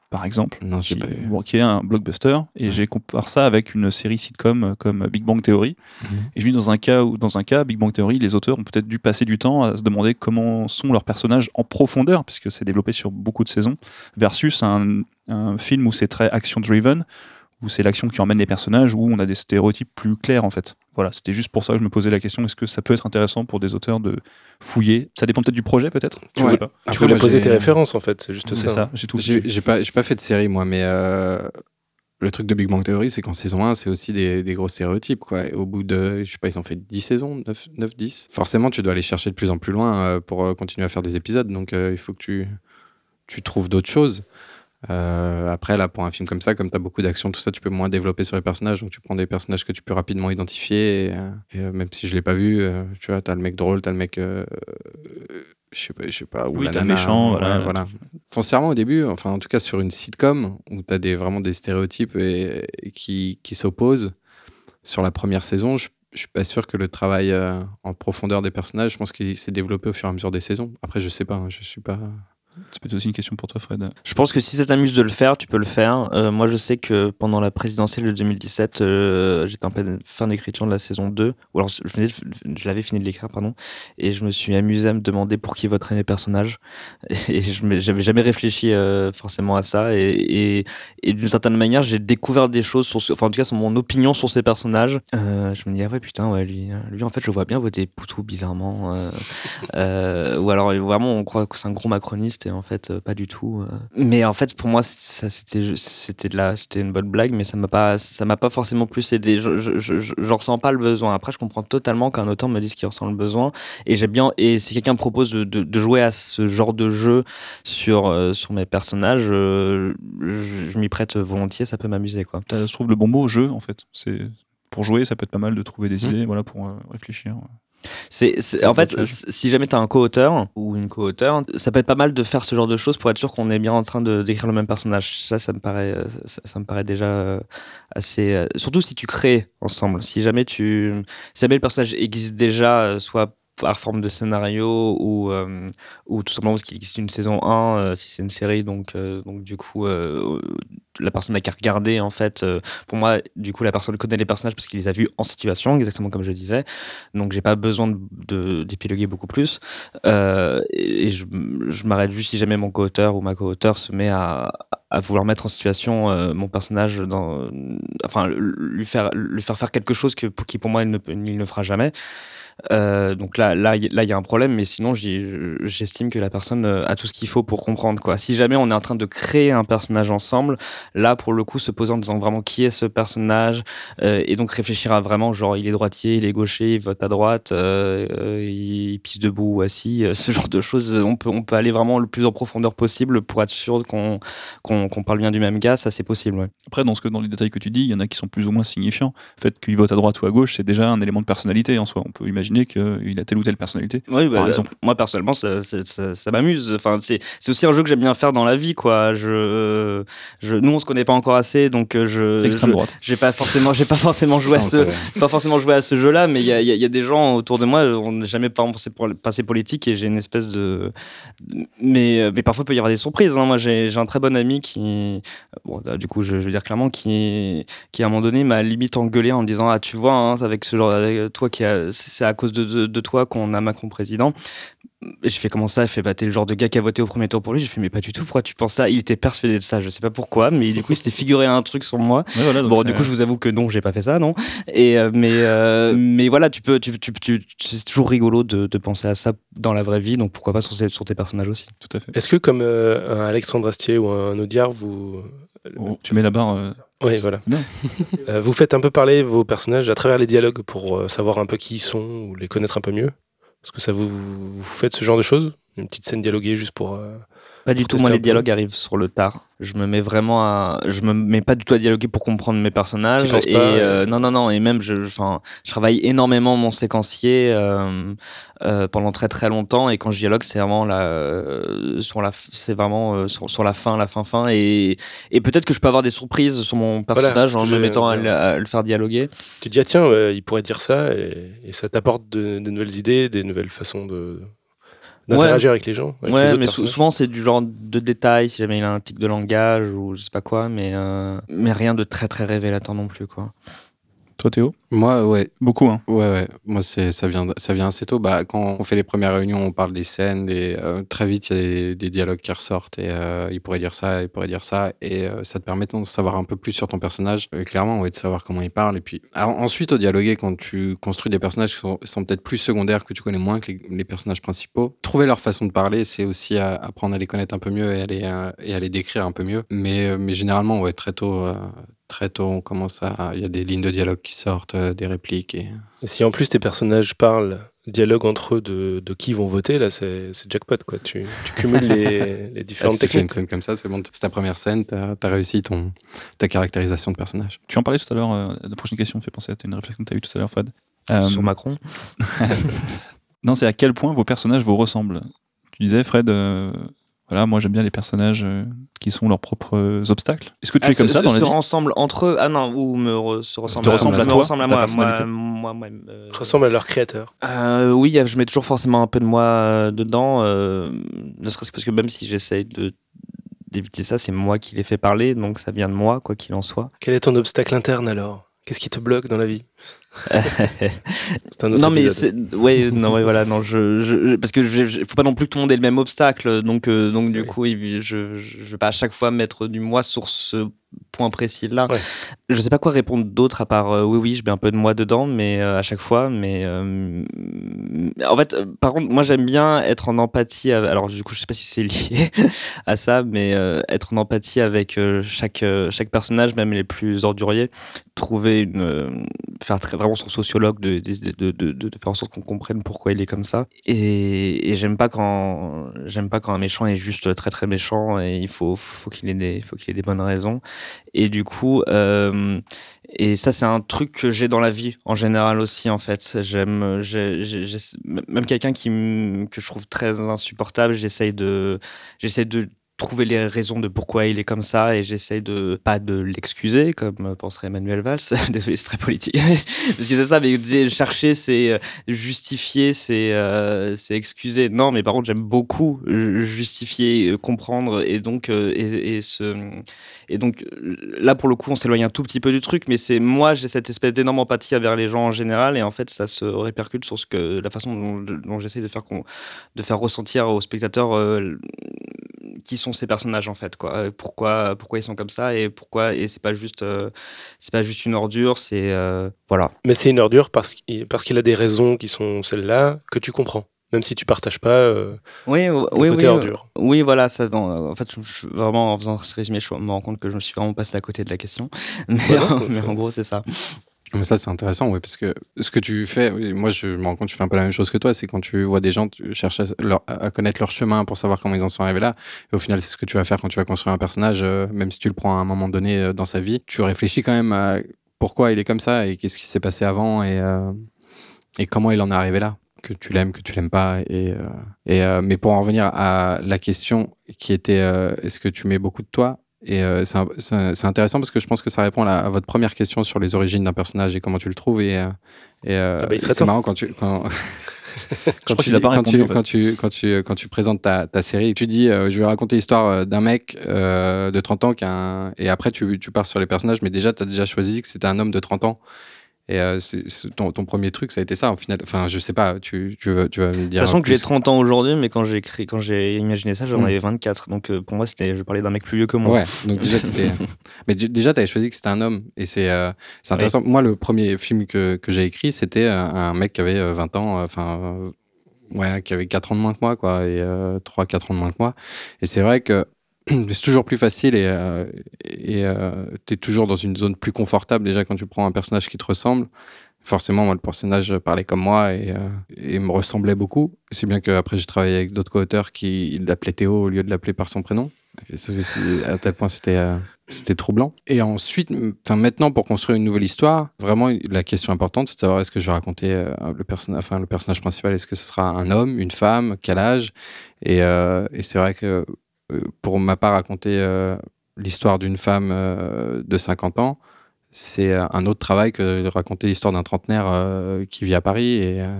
par exemple. Non, j'ai qui, pas vu. bon, qui est un blockbuster et j'ai comparé ça avec une série sitcom euh, comme Big Bang Theory Mhm. et je me dis dans un cas où dans un cas Big Bang Theory les auteurs ont peut-être dû passer du temps à se demander comment sont leurs personnages en profondeur puisque c'est développé sur beaucoup de saisons versus un, un film où c'est très action driven où c'est l'action qui emmène les personnages, où on a des stéréotypes plus clairs en fait. Voilà, c'était juste pour ça que je me posais la question est-ce que ça peut être intéressant pour des auteurs de fouiller? Ça dépend peut-être du projet, peut-être? Je Ouais. pas. Tu Après, voulais moi, poser tes références en fait, c'est juste C'est ça. ça, j'ai tout. J'ai j'ai pas, pas fait de série, moi, mais euh, le truc de Big Bang Theory, c'est qu'en saison 1, c'est aussi des, des gros stéréotypes. Quoi. Et au bout de, je sais pas, ils ont fait 10 saisons, 9, 9 10. Forcément, tu dois aller chercher de plus en plus loin euh, pour euh, continuer à faire des épisodes. Donc, euh, il faut que tu, tu trouves d'autres choses. Euh, après, là, pour un film comme ça, comme tu as beaucoup d'action, tout ça, tu peux moins développer sur les personnages. Donc, tu prends des personnages que tu peux rapidement identifier. Et, euh, et, euh, même si je l'ai pas vu, tu vois, tu as le mec drôle, tu as le mec. euh, je sais pas, je sais pas. ou Oui, la nana, méchant, ouais, voilà. voilà. Foncièrement, au début, enfin, en tout cas, sur une sitcom où tu as des, vraiment des stéréotypes et, et qui, qui s'opposent, sur la première saison, je, je suis pas sûr que le travail euh, en profondeur des personnages, je pense qu'il s'est développé au fur et à mesure des saisons. Après, je sais pas, hein, je suis pas. C'est peut-être aussi une question pour toi, Fred. Je pense que si ça t'amuse de le faire, tu peux le faire. Euh, moi, je sais que pendant la présidentielle de 2017, euh, j'étais en pleine fin d'écriture de la saison 2, ou alors je, l'avais fini de l'écrire, pardon, et je me suis amusé à me demander pour qui voteraient mes personnages. Et je j'avais jamais réfléchi euh, forcément à ça. Et, d'une certaine manière, j'ai découvert des choses, sur enfin en tout cas sur mon opinion sur ces personnages. Euh, je me dis, ah ouais, putain, lui, lui en fait, je vois bien voter Poutou bizarrement. ou alors vraiment, on croit que c'est un gros macroniste en fait, euh, pas du tout. euh. Mais en fait, pour moi, ça c'était c'était de la, c'était une bonne blague, mais ça m'a pas, ça m'a pas forcément plus aidé. Je, je, je, je- j'en ressens pas le besoin. Après, je comprends totalement qu'un auteur me dise qu'il ressent le besoin. Et j'aime bien. Et si quelqu'un me propose de, de, de jouer à ce genre de jeu sur euh, sur mes personnages, euh, je, je m'y prête volontiers. Ça peut m'amuser, quoi. Je trouve le bon mot, jeu, en fait. C'est pour jouer, ça peut être pas mal de trouver des Mhm. idées, voilà, pour euh, réfléchir. C'est- en fait, si jamais tu as un co-auteur ou une co-auteur, ça peut être pas mal de faire ce genre de choses pour être sûr qu'on est bien en train de d'écrire le même personnage. Ça, ça me paraît, euh, ça, ça me paraît déjà euh, assez. euh, surtout si tu crées ensemble. Si jamais tu, si jamais le personnage existe déjà, soit par forme de scénario ou euh, ou tout simplement parce qu'il existe une saison 1 euh, si c'est une série donc euh, donc du coup la personne n'a qu'à regarder en fait pour moi du coup la personne connaît les personnages parce qu'il les a vus en situation exactement comme je disais. Donc j'ai pas besoin de- de d'épiloguer beaucoup plus. Et je, m'arrête juste si jamais mon co-auteur ou ma co-auteur se met à, à vouloir mettre en situation mon personnage dans enfin lui faire lui faire faire quelque chose que pour- qui pour moi il ne, il ne fera jamais euh, donc là, il y a un problème, mais sinon, j'estime que la personne euh, a tout ce qu'il faut pour comprendre. Quoi. Si jamais on est en train de créer un personnage ensemble, là, pour le coup, se poser en disant vraiment qui est ce personnage, euh, et donc réfléchir à vraiment, genre, il est droitier, il est gaucher, il vote à droite, il, pisse debout ou assis, ce genre de choses, on peut, on peut aller vraiment le plus en profondeur possible pour être sûr qu'on qu'on qu'on parle bien du même gars, ça c'est possible. Après, dans, ce que, dans les détails que tu dis, il y en a qui sont plus ou moins signifiants. Le fait qu'il vote à droite ou à gauche, c'est déjà un élément de personnalité en soi. On peut imaginer qu'il a telle ou telle personnalité. Oui, bah, Par exemple. moi personnellement, ça, ça, ça- ça m'amuse. Enfin, c'est c'est aussi un jeu que j'aime bien faire dans la vie, quoi. Je, je, nous, on se connaît pas encore assez, donc euh, je, droite. j'ai pas forcément, j'ai pas forcément joué à ce, pas forcément joué à ce jeu-là, mais il y a, y a- y a des gens autour de moi, on n'a jamais passé politique et j'ai une espèce de, mais mais parfois il peut y avoir des surprises. hein. Moi, j'ai j'ai un très bon ami qui, bon, là, du coup, je, je veux dire clairement, qui, qui à un moment donné m'a limite engueulé en me disant ah tu vois, hein, avec ce genre, avec toi qui a, c'est à cause de, de, de toi qu'on a Macron président. Et j'ai fait comment ça? Il fait bah t'es le genre de gars qui a voté au premier tour pour lui. J'ai fait mais pas du tout. Pourquoi tu penses ça? Il était persuadé de ça. Je sais pas pourquoi, mais du coup il s'était figuré un truc sur moi. Ouais, voilà, donc Bon, du coup, je vous avoue que non, j'ai pas fait ça, non. Et euh, mais euh, mais voilà, tu peux, tu, tu, tu- c'est toujours rigolo de, de penser à ça dans la vraie vie, donc pourquoi pas sur, ces- sur tes personnages aussi. Tout à fait. Est-ce que comme euh, un Alexandre Astier ou un Audiard, vous... Oh, tu mets la barre. Oui, voilà. Euh, vous faites un peu parler vos personnages à travers les dialogues pour euh, savoir un peu qui ils sont ou les connaître un peu mieux. Est-ce que ça vous, vous faites ce genre de choses? Une petite scène dialoguée juste pour... euh, Pas du tout. Moi, les dialogues arrivent sur le tard. Je me mets vraiment à, je me mets pas du tout à dialoguer pour comprendre mes personnages. Et euh, euh, non, non, non. Et même, je, enfin, je travaille énormément mon séquencier euh, euh, pendant très très longtemps. Et quand je dialogue, c'est vraiment la, sur la, c'est vraiment sur, sur la fin, la fin, fin. Et, et peut-être que je peux avoir des surprises sur mon personnage en me mettant à, le- à le faire dialoguer. Tu te dis, ah tiens, il pourrait dire ça, et, et ça t'apporte de, de nouvelles idées, des nouvelles façons de d'interagir avec les gens, avec ouais, mais souvent c'est du genre de détails, si jamais il a un tic de langage ou je sais pas quoi, mais, euh, mais rien de très très révélateur non plus, quoi. Toi, Théo Moi, ouais. Beaucoup, hein. Ouais, ouais. Moi, ça, vient, ça vient assez tôt. Bah, quand on fait les premières réunions, on parle des scènes et euh, très vite, il y a des, des dialogues qui ressortent et euh, il pourrait dire ça, il pourrait dire ça. Et euh, ça te permet de savoir un peu plus sur ton personnage, euh, clairement, ouais, de savoir comment il parle. Et puis, alors, ensuite, au dialoguer, quand tu construis des personnages qui sont, sont peut-être plus secondaires, que tu connais moins que les, les personnages principaux, trouver leur façon de parler, c'est aussi à- apprendre à les connaître un peu mieux et à les, et à les décrire un peu mieux. Mais, mais généralement, ouais, très tôt. Euh, Très tôt, on commence à. Il y a des lignes de dialogue qui sortent, euh, des répliques. Et... Et si en plus tes personnages parlent, dialoguent entre eux de, de qui vont voter, là, c'est c'est jackpot, quoi. Tu, tu cumules les, les Ah, différentes si tu fais une techniques. scène comme ça, c'est bon. C'est ta première scène, t'as as réussi ton, ta caractérisation de personnage. Tu en parlais tout à l'heure, euh, la prochaine question me fait penser à une réflexion que tu as eue tout à l'heure, Fred. Euh, Sur Macron Non, c'est à quel point vos personnages vous ressemblent. Tu disais, Fred, euh, voilà, moi j'aime bien les personnages euh, qui sont leurs propres euh, obstacles. Est-ce que tu Ah, es comme se, ça dans se la vie ressemble entre eux? Ah non, ou me re- se ressemble, Te ressemble à me toi, ressemble à moi, moi, moi, moi, euh, Ressemble à leur créateur. Euh, oui, je mets toujours forcément un peu de moi euh, dedans, euh, ne serait-ce que parce que même si j'essaye de d'éviter ça, c'est moi qui les fais parler, donc ça vient de moi, quoi qu'il en soit. Quel est ton obstacle interne alors? Qu'est-ce qui te bloque dans la vie? un autre non mais c'est ouais non ouais voilà non je, je parce que je, je- faut pas non plus que tout le monde ait le même obstacle donc euh, donc du Oui. coup il- je, je vais pas à chaque fois mettre du moi sur ce point précis là Ouais. je sais pas quoi répondre d'autre à part euh, oui oui je mets un peu de moi dedans mais euh, à chaque fois mais en fait par contre moi j'aime bien être en empathie avec- alors du coup je sais pas si c'est lié à ça mais être en empathie avec chaque chaque personnage même les plus orduriers trouver une euh, faire très vraiment son sociologue de, de, de, faire en sorte qu'on comprenne pourquoi il est comme ça. Et, j'aime pas quand j'aime pas quand un méchant est juste très très méchant et il faut faut qu'il ait des faut qu'il ait des bonnes raisons. Et du coup euh, et ça c'est un truc que j'ai dans la vie en général aussi en fait. J'aime j'ai- j'ai- j'ai- même quelqu'un qui que je trouve très insupportable j'essaye de j'essaie de trouver les raisons de pourquoi il est comme ça et j'essaye de pas de l'excuser comme penserait Emmanuel Valls. Désolé c'est très politique. Parce que c'est ça mais disait, chercher c'est euh, justifier c'est euh, c'est excuser. Non mais par contre j'aime beaucoup justifier euh, comprendre et donc euh, et, et ce et donc euh, là pour le coup on s'éloigne un tout petit peu du truc mais c'est moi j'ai cette espèce d'énorme empathie envers les gens en général et en fait ça se répercute sur ce que la façon dont, j'essaie de faire de faire ressentir aux spectateurs euh, qui sont ces personnages en fait quoi Euh, pourquoi pourquoi ils sont comme ça et pourquoi et c'est pas juste euh, c'est pas juste une ordure c'est euh, voilà Mais c'est une ordure parce qu'il parce qu'il a des raisons qui sont celles-là que tu comprends. Même si tu partages pas euh, oui le oui côté oui, ordure. Oui, voilà, ça, bon, en fait, je- je- vraiment, en faisant ce résumé, je me rends compte que je me suis vraiment passé à côté de la question. Mais, mais en gros, c'est ça. Mais ça, c'est intéressant, oui, parce que ce que tu fais, moi, je me rends compte, je fais un peu la même chose que toi, c'est quand tu vois des gens, tu cherches à, connaître leur chemin pour savoir comment ils en sont arrivés là. Et au final, c'est ce que tu vas faire quand tu vas construire un personnage, euh, même si tu le prends à un moment donné euh, dans sa vie. Tu réfléchis quand même à pourquoi il est comme ça et qu'est-ce qui s'est passé avant et, euh, et comment il en est arrivé là. Que tu l'aimes, que tu l'aimes pas. Et, et, mais pour en revenir à la question qui était est-ce que tu mets beaucoup de toi et euh, c'est intéressant parce que je pense que ça répond à, la- à votre première question sur les origines d'un personnage et comment tu le trouves. Et, euh, et, euh, Ah bah, c'est marrant quand tu, quand, tu, quand, tu, quand tu présentes ta, ta série, tu dis euh, je vais raconter l'histoire euh, d'un mec euh, de 30 ans qui a un- et après tu, tu pars sur les personnages, mais déjà tu as déjà choisi que c'était un homme de 30 ans. Et euh, ton, ton premier truc, ça a été ça, en final. Enfin, je sais pas, tu, tu, vas- tu vas me dire. Sachant que j'ai plus. 30 ans aujourd'hui, mais quand j'ai écrit, quand j'ai imaginé ça, j'en Mm. avais 24. Donc euh, pour moi, c'était, je parlais d'un mec plus vieux que moi. Ouais, donc déjà, mais déjà, tu avais choisi que c'était un homme. Et c'est euh, c'est intéressant. Moi, le premier film que, que j'ai écrit, c'était un mec qui avait euh, 20 ans, enfin, ouais, qui avait 4 ans de moins que moi, quoi, et 3-4 ans de moins que moi. Et c'est vrai que c'est toujours plus facile et euh, et tu es toujours dans une zone plus confortable déjà quand tu prends un personnage qui te ressemble. Forcément, moi, le personnage parlait comme moi et, euh, et me ressemblait beaucoup. C'est bien qu'après, j'ai travaillé avec d'autres co-auteurs qui l'appelaient Théo au lieu de l'appeler par son prénom. Et ça, à tel point, c'était euh, c'était troublant. Et ensuite, enfin maintenant, pour construire une nouvelle histoire, vraiment, la question importante, c'est de savoir est-ce que je vais raconter euh, le, personnage, le personnage principal, est-ce que ce sera un homme, une femme, quel âge? Et, euh, et c'est vrai que euh, pour ma part, raconter euh, l'histoire d'une femme euh, de 50 ans, c'est euh, un autre travail que de raconter l'histoire d'un trentenaire euh, qui vit à Paris et euh,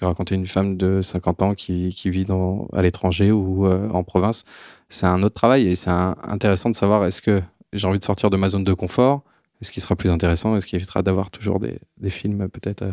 de raconter une femme de 50 ans qui, qui vit à l'étranger ou euh, en province. C'est un autre travail et c'est intéressant de savoir est-ce que j'ai envie de sortir de ma zone de confort? Est-ce qu'il sera plus intéressant? Est-ce qu'il évitera d'avoir toujours des, films peut-être euh,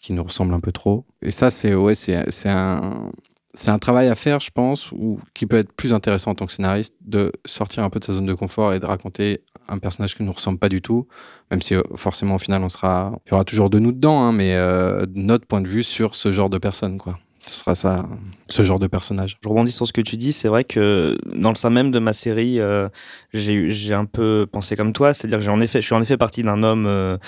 qui nous ressemblent un peu trop? Et ça, c'est ouais, c'est un c'est un travail à faire, je pense, ou qui peut être plus intéressant en tant que scénariste, de sortir un peu de sa zone de confort et de raconter un personnage qui ne nous ressemble pas du tout, même si euh, forcément au final on sera, il y aura toujours de nous dedans, hein, mais euh, notre point de vue sur ce genre de personne, quoi. Ce sera ça, ce genre de personnage. Je rebondis sur ce que tu dis. C'est vrai que dans le sein même de ma série, euh, j'ai un peu pensé comme toi. C'est-à-dire que j'ai en effet, je suis en effet parti d'un homme, euh,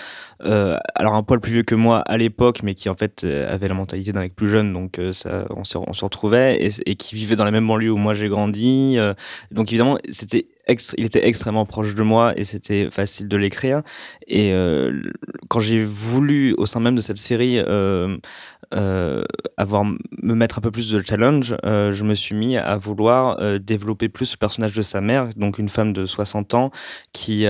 euh, alors un poil plus vieux que moi à l'époque, mais qui en fait avait la mentalité d'un mec plus jeune. Donc ça, on se, retrouvait et, et qui vivait dans la même banlieue où moi j'ai grandi. donc évidemment, c'était il était extrêmement proche de moi et c'était facile de l'écrire. Et euh, quand j'ai voulu, au sein même de cette série, euh, euh, avoir me mettre un peu plus de challenge, je me suis mis à vouloir développer plus le personnage de sa mère, donc une femme de 60 ans qui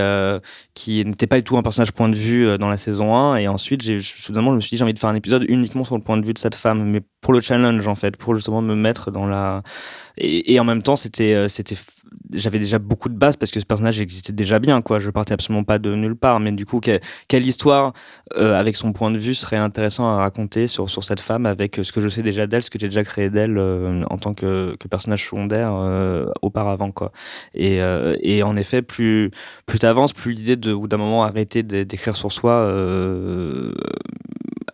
qui n'était pas du tout un personnage point de vue dans la saison 1 et ensuite j'ai je me suis dit j'ai envie de faire un épisode uniquement sur le point de vue de cette femme mais pour le challenge en fait pour justement me mettre dans la et, et en même temps c'était c'était j'avais déjà beaucoup de bases parce que ce personnage existait déjà bien quoi. Je partais absolument pas de nulle part. Mais du coup que- quelle histoire euh, avec son point de vue serait intéressant à raconter sur sur cette femme avec euh, ce que je sais déjà d'elle ce que j'ai déjà créé d'elle euh, en tant que, personnage secondaire auparavant quoi. Et, et en effet plus plus t'avances plus l'idée de d'un moment arrêter d'é- d'écrire sur soi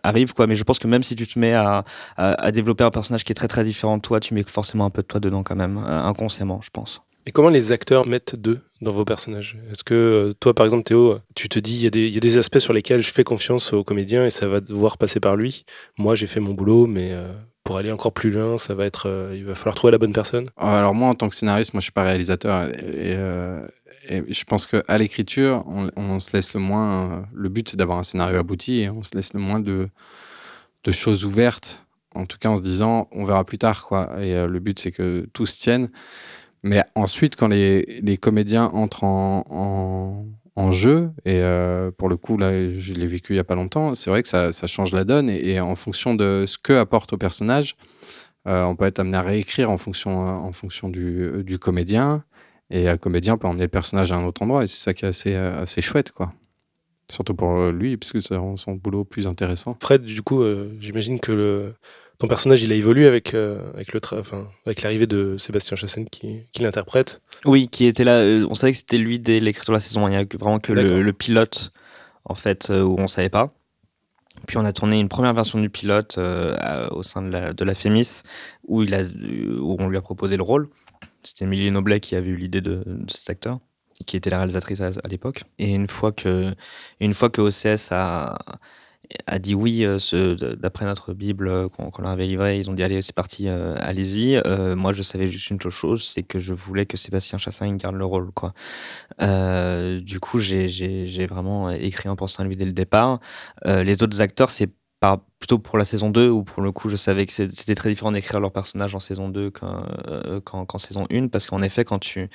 arrive quoi. Mais je pense que même si tu te mets à, à, à développer un personnage qui est très très différent de toi tu mets forcément un peu de toi dedans quand même inconsciemment je pense Et comment les acteurs mettent d'eux dans vos personnages? Est-ce que euh, toi, par exemple, Théo, tu te dis il y, a des- aspects sur lesquels je fais confiance au comédien et ça va devoir passer par lui? Moi, j'ai fait mon boulot, mais euh, pour aller encore plus loin, ça va être, euh, il va falloir trouver la bonne personne. Alors moi, en tant que scénariste, moi je suis pas réalisateur et, je pense que à l'écriture, on, se laisse le moins. Le but c'est d'avoir un scénario abouti et on se laisse le moins de de choses ouvertes. En tout cas, en se disant, on verra plus tard, quoi. Et le but c'est que tout se tienne. Mais ensuite, quand les, les comédiens entrent en, en, jeu, et euh, pour le coup, là, je l'ai vécu il y a pas longtemps, c'est vrai que ça, ça change la donne. Et, en fonction de ce que apporte au personnage, euh, on peut être amené à réécrire en fonction, en fonction du, du comédien. Et un comédien peut emmener le personnage à un autre endroit. Et c'est ça qui est assez, assez chouette, quoi. Surtout pour lui, parce que ça rend son boulot plus intéressant. Fred, du coup, euh, j'imagine que le, ton personnage, il a évolué avec, euh, avec, le enfin, avec l'arrivée de Sébastien Chassagne qui, qui l'interprète. Oui, qui était là. euh, on savait que c'était lui dès l'écriture de la saison. Il y a vraiment que le, le pilote, en fait, euh, où on savait pas. Puis on a tourné une première version du pilote à- au sein de la, de la Fémis, où, il a, où on lui a proposé le rôle. C'était Émilie Noblet qui avait eu l'idée de, de cet acteur, qui était la réalisatrice à, à l'époque. Et une fois que, une fois que OCS a, a dit oui, euh, d'après notre Bible euh, qu'on leur avait livré, ils ont dit allez, c'est parti, euh, allez-y. Moi, je savais juste une chose, c'est que je voulais que Sébastien Chassagne garde le rôle. Quoi. Du coup, j'ai- vraiment écrit en pensant à lui dès le départ. Les autres acteurs, c'est plutôt pour la saison 2, où pour le coup, je savais que c'était très différent d'écrire leur personnage en saison 2 qu'en qu'en saison 1, parce qu'en effet, quand tu,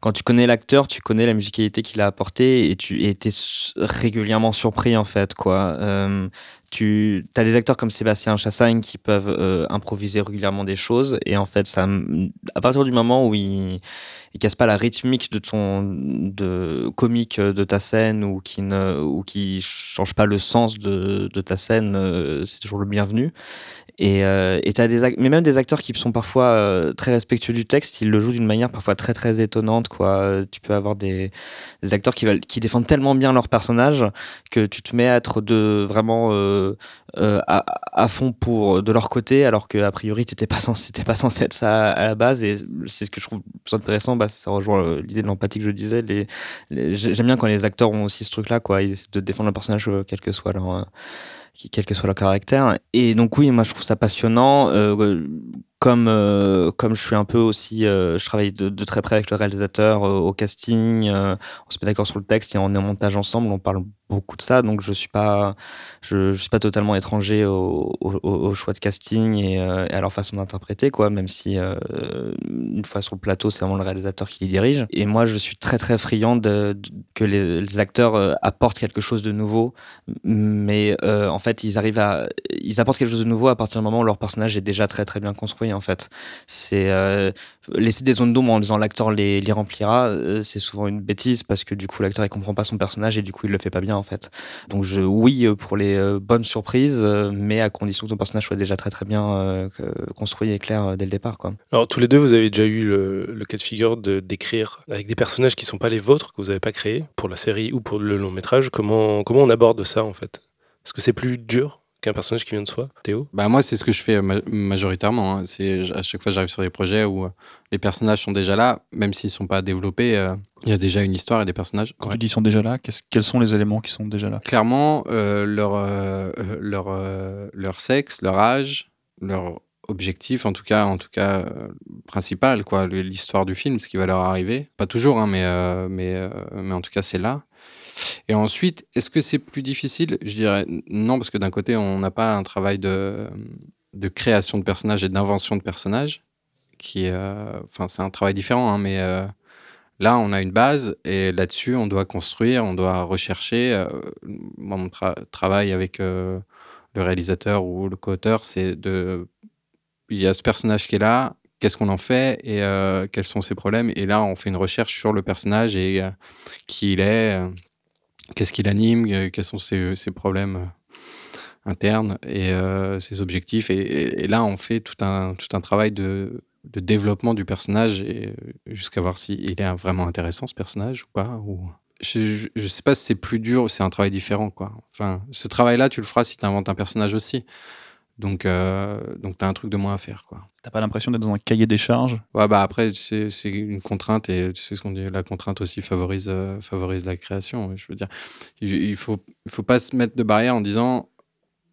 quand tu connais l'acteur, tu connais la musicalité qu'il a apportée et tu es régulièrement surpris en fait quoi. Euh, tu as des acteurs comme Sébastien Chassagne qui peuvent euh, improviser régulièrement des choses et en fait ça à partir du moment où il il casse pas la rythmique de ton de comique de ta scène ou qui ne ou qui change pas le sens de, de ta scène euh, c'est toujours le bienvenu et euh, et t'as des mais même des acteurs qui sont parfois euh, très respectueux du texte ils le jouent d'une manière parfois très très étonnante quoi. Euh, tu peux avoir des, des acteurs qui veulent qui défendent tellement bien leur personnage que tu te mets à être de vraiment euh, euh, à, à fond pour de leur côté alors que a priori t'étais pas censé pas censé être ça à la base. Et c'est ce que je trouve intéressant bah ça rejoint euh, l'idée de l'empathie que je disais les, les- j'ai- j'aime bien quand les acteurs ont aussi ce truc là quoi. Ils essaient de défendre leur personnage euh, quel que soit leur euh, quel que soit leur caractère. Et donc oui moi je trouve ça passionnant euh, comme euh, comme je suis un peu aussi euh, je travaille de, très près avec le réalisateur euh, au casting on se met d'accord sur le texte et on est en montage ensemble on parle beaucoup de ça donc je suis je, suis pas totalement étranger au, choix de casting et, à leur façon d'interpréter quoi même si une fois sur le plateau c'est vraiment le réalisateur qui les dirige. Et moi je suis très très friand que les, les acteurs apportent quelque chose de nouveau. Mais en fait ils arrivent à ils apportent quelque chose de nouveau à partir du moment où leur personnage est déjà très très bien construit en fait c'est euh, laisser des zones d'ombre en disant l'acteur les, les remplira, euh, c'est souvent une bêtise parce que du coup l'acteur il comprend pas son personnage et du coup il le fait pas bien en fait. Donc je, oui euh, pour les bonnes surprises, mais à condition que ton personnage soit déjà très très bien construit et clair dès le départ quoi. Alors tous les deux vous avez déjà eu le, le cas de figure de d'écrire avec des personnages qui sont pas les vôtres que vous avez pas créés pour la série ou pour le long métrage. Comment comment on aborde ça en fait? Est-ce que c'est plus dur? Qu'un personnage qui vient de soi, Théo? Bah moi c'est ce que je fais majoritairement. Hein. C'est à chaque fois j'arrive sur des projets où euh, les personnages sont déjà là, même s'ils sont pas développés. Euh, il y a déjà une histoire et des personnages. Quand tu dis sont déjà là, quels sont les éléments qui sont déjà là? Clairement, euh, leur leur leur sexe, leur âge, leur objectif, en tout cas, en tout cas principal, quoi, l'histoire du film, ce qui va leur arriver. Pas toujours, hein, mais mais mais en tout cas c'est là. Et ensuite, est-ce que c'est plus difficile Je dirais? Non, parce que d'un côté, on n'a pas un travail de, création de personnages et d'invention de personnages, qui, euh, enfin, c'est un travail différent, hein, mais euh, là, on a une base et là-dessus, on doit construire, on doit rechercher. Euh, mon travail avec le réalisateur ou le co-auteur, c'est de, il y a ce personnage qui est là, qu'est-ce qu'on en fait et quels sont ses problèmes? Et là, on fait une recherche sur le personnage et qui il est, qu'est-ce qui l'anime, euh, quels sont ses, problèmes euh, internes et euh, ses objectifs. Et, là, on fait tout un, tout un travail de, de développement du personnage jusqu'à voir s'il est vraiment intéressant, ce personnage, ou pas. Ou... Je ne sais pas si c'est plus dur ou c'est un travail différent. Quoi. Enfin, ce travail-là, tu le feras si tu inventes un personnage aussi. Donc, donc tu as un truc de moins à faire. quoi. T'as pas l'impression d'être dans un cahier des charges? Ouais, bah après, c'est une contrainte et tu sais ce qu'on dit, la contrainte aussi favorise, euh, favorise la création. Je veux dire, il, faut, il faut pas se mettre de barrière en disant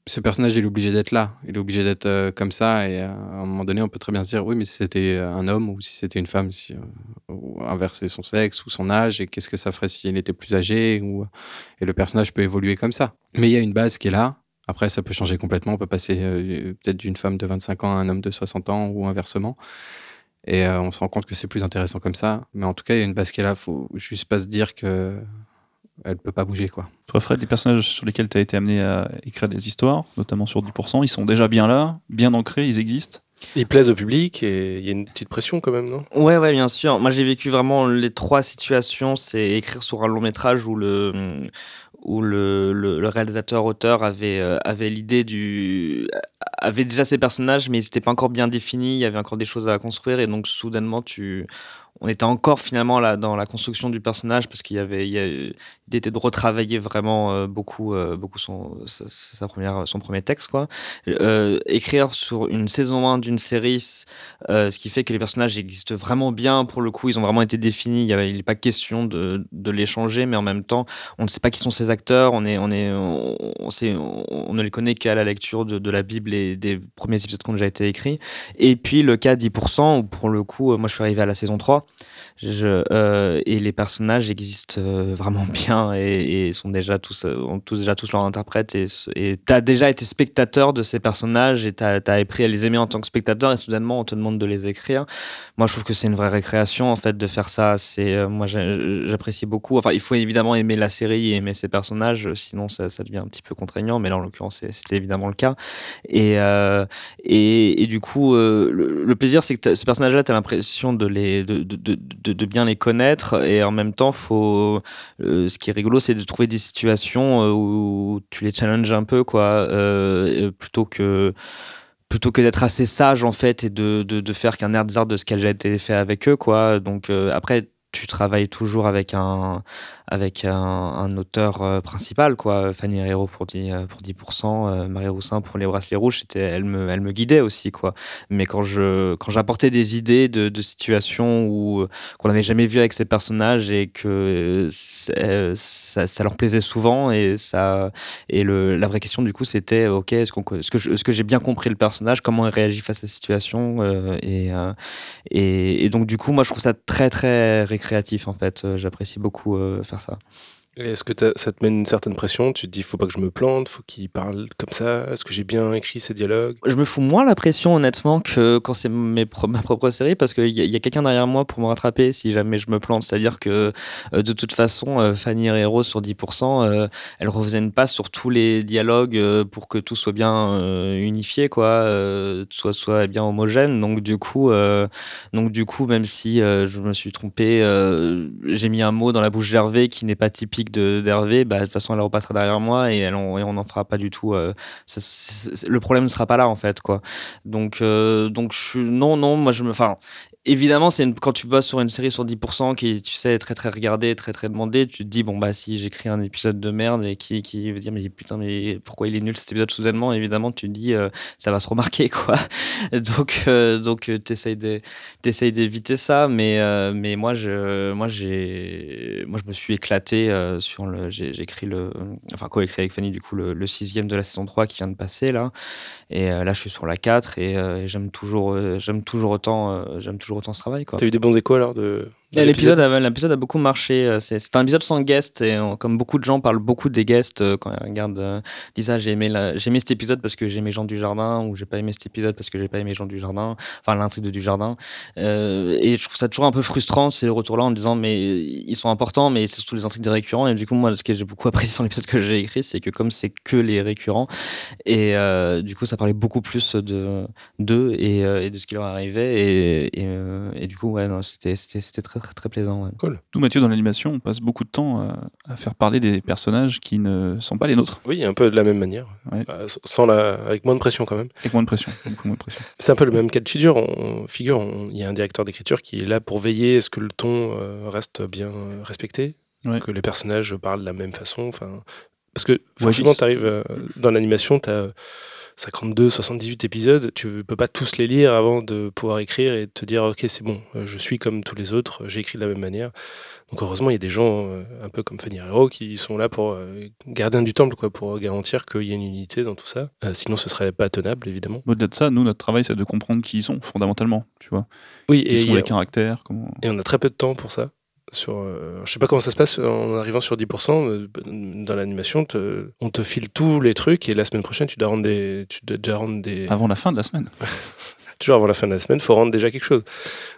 ce personnage, il est obligé d'être là, il est obligé d'être euh, comme ça. Et à un moment donné, on peut très bien se dire oui, mais si c'était un homme ou si c'était une femme, si, inverser son sexe ou son âge, et qu'est-ce que ça ferait s'il était plus âgé ou, Et le personnage peut évoluer comme ça. Mais il y a une base qui est là après, ça peut changer complètement. On peut passer euh, peut-être d'une femme de 25 ans à un homme de 60 ans ou inversement. Et euh, on se rend compte que c'est plus intéressant comme ça. Mais en tout cas, il y a une base qui est là. Il faut juste pas se dire que elle peut pas bouger. quoi. Toi, Fred, les personnages sur lesquels tu as été amené à écrire des histoires, notamment sur 10%, ils sont déjà bien là, bien ancrés, ils existent ils plaisent au public et il y a une petite pression quand même, non? Ouais, ouais, bien sûr. Moi, j'ai vécu vraiment les trois situations. C'est écrire sur un long métrage où le, où le, le, réalisateur-auteur avait, euh, avait l'idée du. avait déjà ses personnages, mais ils n'étaient pas encore bien définis, il y avait encore des choses à construire, et donc soudainement, tu on était encore finalement là dans la construction du personnage parce qu'il y avait, il était de retravailler vraiment euh, beaucoup, euh, beaucoup son, sa, première, son premier texte quoi. Euh, écrire sur une saison 1 d'une série, ce qui fait que les personnages existent vraiment bien pour le coup, ils ont vraiment été définis. Il n'est pas question de, de les changer, mais en même temps, on ne sait pas qui sont ces acteurs. On est, on est, on, sait, on, ne les connaît qu'à la lecture de, de, la Bible et des premiers épisodes qui ont déjà été écrits. Et puis le cas 10% où pour le coup, moi je suis arrivé à la saison 3 euh, et les personnages existent euh, vraiment bien et, sont déjà tous, euh, ont tous déjà tous leur interprète et tu as déjà été spectateur de ces personnages et tu as, appris à les aimer en tant que spectateur et soudainement on te demande de les écrire. Moi je trouve que c'est une vraie récréation en fait de faire ça. C'est moi j'apprécie beaucoup. Enfin il faut évidemment aimer la série et aimer ses personnages, sinon ça, devient un petit peu contraignant. Mais là en l'occurrence c'était évidemment le cas. Et et, du coup le, plaisir c'est que ce personnage-là tu as l'impression de les de, de, bien les connaître et en même temps faut euh, ce qui est rigolo c'est de trouver des situations euh, où tu les challenges un peu quoi euh, plutôt que plutôt que d'être assez sage en fait et de, de, faire qu'un air de ce qui a été fait avec eux quoi. Donc après tu travailles toujours avec un avec un, auteur euh, principal, quoi. Fanny Herrero pour 10%, euh, pour 10% euh, Marie Roussin pour Les Bracelets Rouges, elle me, elle me guidait aussi, quoi. Mais quand je quand j'apportais des idées de, situations où, qu'on n'avait jamais vu avec ces personnages et que ça, leur plaisait souvent, et, ça, et le, la vraie question, du coup, c'était ok, est-ce, que, que j'ai bien compris le personnage, comment il réagit face à cette situation et, et, et, donc, du coup, moi, je trouve ça très, très récréatif, en fait. J'apprécie beaucoup faire ça. Est-ce que ça te met une certaine pression? Tu te dis, faut pas que je me plante, faut qu'il parle comme ça? Est-ce que j'ai bien écrit ces dialogues? Je me fous moins la pression, honnêtement, que quand c'est ma propre série, parce qu'il y a, a quelqu'un derrière moi pour me rattraper si jamais je me plante. C'est-à-dire que, euh, de toute façon, euh, Fanny Herrero sur 10%, euh, elle revienne pas sur tous les dialogues euh, pour que tout soit bien euh, unifié, quoi, soit, soit bien homogène. Donc, du coup, donc, du coup même si je me suis trompé, j'ai mis un mot dans la bouche d'Hervé qui n'est pas typique de- d'Hervé, bah, de toute façon, elle repassera derrière moi et, elle, on n'en fera pas du tout. euh, le problème ne sera pas là en fait quoi donc euh, donc je non non moi je me enfin évidemment c'est quand tu bosses sur une série sur 10% qui tu sais est très très regardée très très demandée tu te dis bon bah si j'écris un épisode de merde et qui veut dire mais putain mais pourquoi il est nul cet épisode soudainement évidemment tu te dis euh, ça va se remarquer quoi. Donc euh, donc euh, t'essayes d'éviter ça mais euh, mais moi je moi j'ai moi je me suis éclaté sur le j'ai écrit le enfin co-écrit avec Fanny du coup le, sixième de la saison 3 qui vient de passer là. Et là je suis sur la 4 et, et j'aime toujours j'aime toujours autant j'aime toujours autant ce travail quoi. T'as eu des bons échos alors de, L'épisode a, l'épisode a beaucoup marché. euh, C'est un épisode sans guest et comme beaucoup de gens parlent beaucoup des guests euh, quand ils regardent, euh, disent ah j'ai aimé la- aimé cet épisode parce que j'ai aimé Jean du Jardin ou j'ai pas aimé cet épisode parce que j'ai pas aimé Jean du Jardin. Enfin l'intrigue de du Jardin. Euh, et je trouve ça toujours un peu frustrant ces retours-là en disant mais ils sont importants mais c'est surtout les intrigues des récurrents. Et du coup moi ce que j'ai beaucoup apprécié dans l'épisode que j'ai écrit c'est que comme c'est que les récurrents et euh, du coup ça parlait beaucoup plus de d'eux et, et de ce qui leur arrivait et, et, et du coup ouais c'était c'était c'était très très très plaisant. ouais. Nous, Mathieu, dans l'animation, on passe beaucoup de temps à, à faire parler des personnages qui ne sont pas les nôtres, Oui, un peu de la même manière. Ouais. Euh, sans la... Avec moins de pression quand même. avec moins de pression. Beaucoup moins de pression. C'est un peu le même cas de figure. On, figure, on- il y a un directeur d'écriture qui est là pour veiller à ce que le ton euh, reste bien euh, respecté, Ouais. que les personnages parlent de la même façon. Enfin, parce que forcément, tu arrives dans l'animation, tu as 52, 78 épisodes, tu peux pas tous les lire avant de pouvoir écrire et te dire ok c'est bon, euh, je suis comme tous les autres, j'ai écrit de la même manière. Donc heureusement il y a des gens euh, un peu comme Fanny Herrero qui sont là pour euh, gardiens du temple quoi, pour garantir qu'il y a une unité dans tout ça. Euh, sinon ce serait pas tenable évidemment. Au-delà de ça, nous, notre travail, c'est de comprendre qui ils sont, fondamentalement. Tu vois, Oui qui et, sont y a- les caractères, comment. et on a très peu de temps pour ça. Sur, euh, je sais pas comment ça se passe en arrivant sur 10%. euh, dans l'animation, te- on te file tous les trucs et la semaine prochaine, tu dois rendre des, tu dois déjà rendre des, Avant la fin de la semaine. toujours avant la fin de la semaine, faut rendre déjà quelque chose.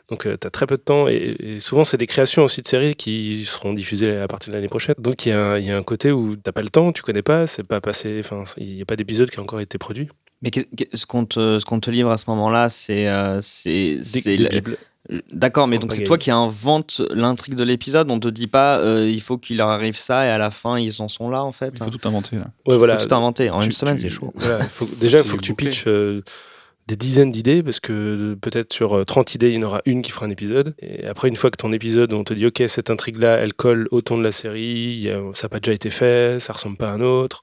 Donc tu as très peu de temps et, et souvent c'est des créations aussi de séries qui seront diffusées à partir de l'année prochaine. Donc il y, a un- il y a un côté où t'as pas le temps, tu connais pas, c'est pas passé, enfin il n'y a pas d'épisode qui a encore été produit. Mais qu'est- qu'est- ce qu'on te, ce qu'on te livre à ce moment-là, c'est. euh, c'est Des, c'est des bibles. D'accord, mais donc c'est toi qui invente l'intrigue de l'épisode. On te dit pas, euh, il faut qu'il leur arrive ça et à la fin ils en sont là en fait. Il faut tout inventer, là. Ouais, voilà. Faut tout inventer. En Tu- une semaine, c'est chaud. voilà, il faut, déjà, il faut que tu pitches euh, des dizaines d'idées parce que euh, peut-être sur euh, 30 idées, il y en aura une qui fera un épisode. Et après, une fois que ton épisode, on te dit, OK, cette intrigue-là, elle colle au ton de la série, il ça n'a pas déjà été fait, ça ressemble pas à un autre.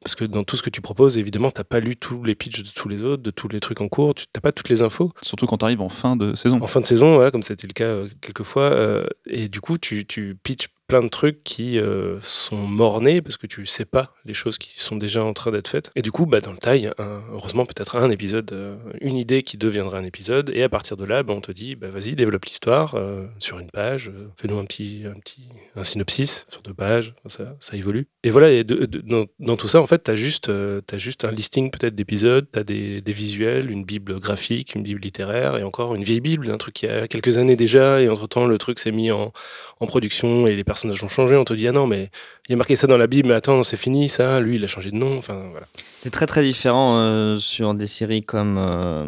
Parce que dans tout ce que tu proposes, évidemment, tu n'as pas lu tous les pitchs de tous les autres, de tous les trucs en cours, tu n'as pas toutes les infos. Surtout quand tu arrives en fin de saison. En fin de saison, voilà, comme c'était le cas euh, quelques fois. euh, et du coup, tu, tu pitches plein de trucs qui euh, sont mornés parce que tu sais pas les choses qui sont déjà en train d'être faites. Et du coup, bah, dans le un- heureusement peut-être un épisode, euh, une idée qui deviendra un épisode. Et à partir de là, bah, on te dit, bah, vas-y, développe l'histoire euh, sur une page, euh, fais-nous un petit, un petit un synopsis sur deux pages, ça, ça évolue. Et voilà, dans, tout ça, en fait, tu as, juste un listing peut-être d'épisodes, tu as des, des visuels, une bible graphique, une bible littéraire, et encore une vieille bible, un truc qui a quelques années déjà, et entre-temps, le truc s'est mis en, en production et les personnages ont changé. On te dit, ah non, mais il y a marqué ça dans la Bible, mais attends, c'est fini ça, lui, il a changé de nom. Enfin, voilà. C'est très très différent euh, sur des séries comme, euh,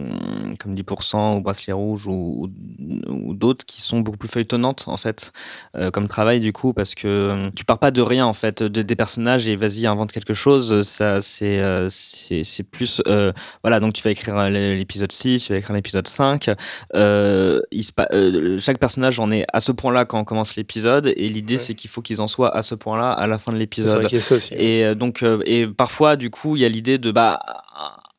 comme 10% ou Bracelet Rouge ou, ou, ou d'autres qui sont beaucoup plus feuilletonnantes en fait, euh, comme travail du coup, parce que euh, tu pars pas de rien en fait, de, des personnages et vas-y invente quelque chose. Ça, c'est c'est plus. voilà, donc tu vas écrire l'épisode 6, tu vas écrire l'épisode 5. Euh, il se pa- euh, chaque personnage en est à ce point-là quand on commence l'épisode, et l'idée Ouais. c'est qu'il faut qu'ils en soient à ce point-là à la fin de l'épisode. Et donc, et parfois, du coup, il y a l'idée de bah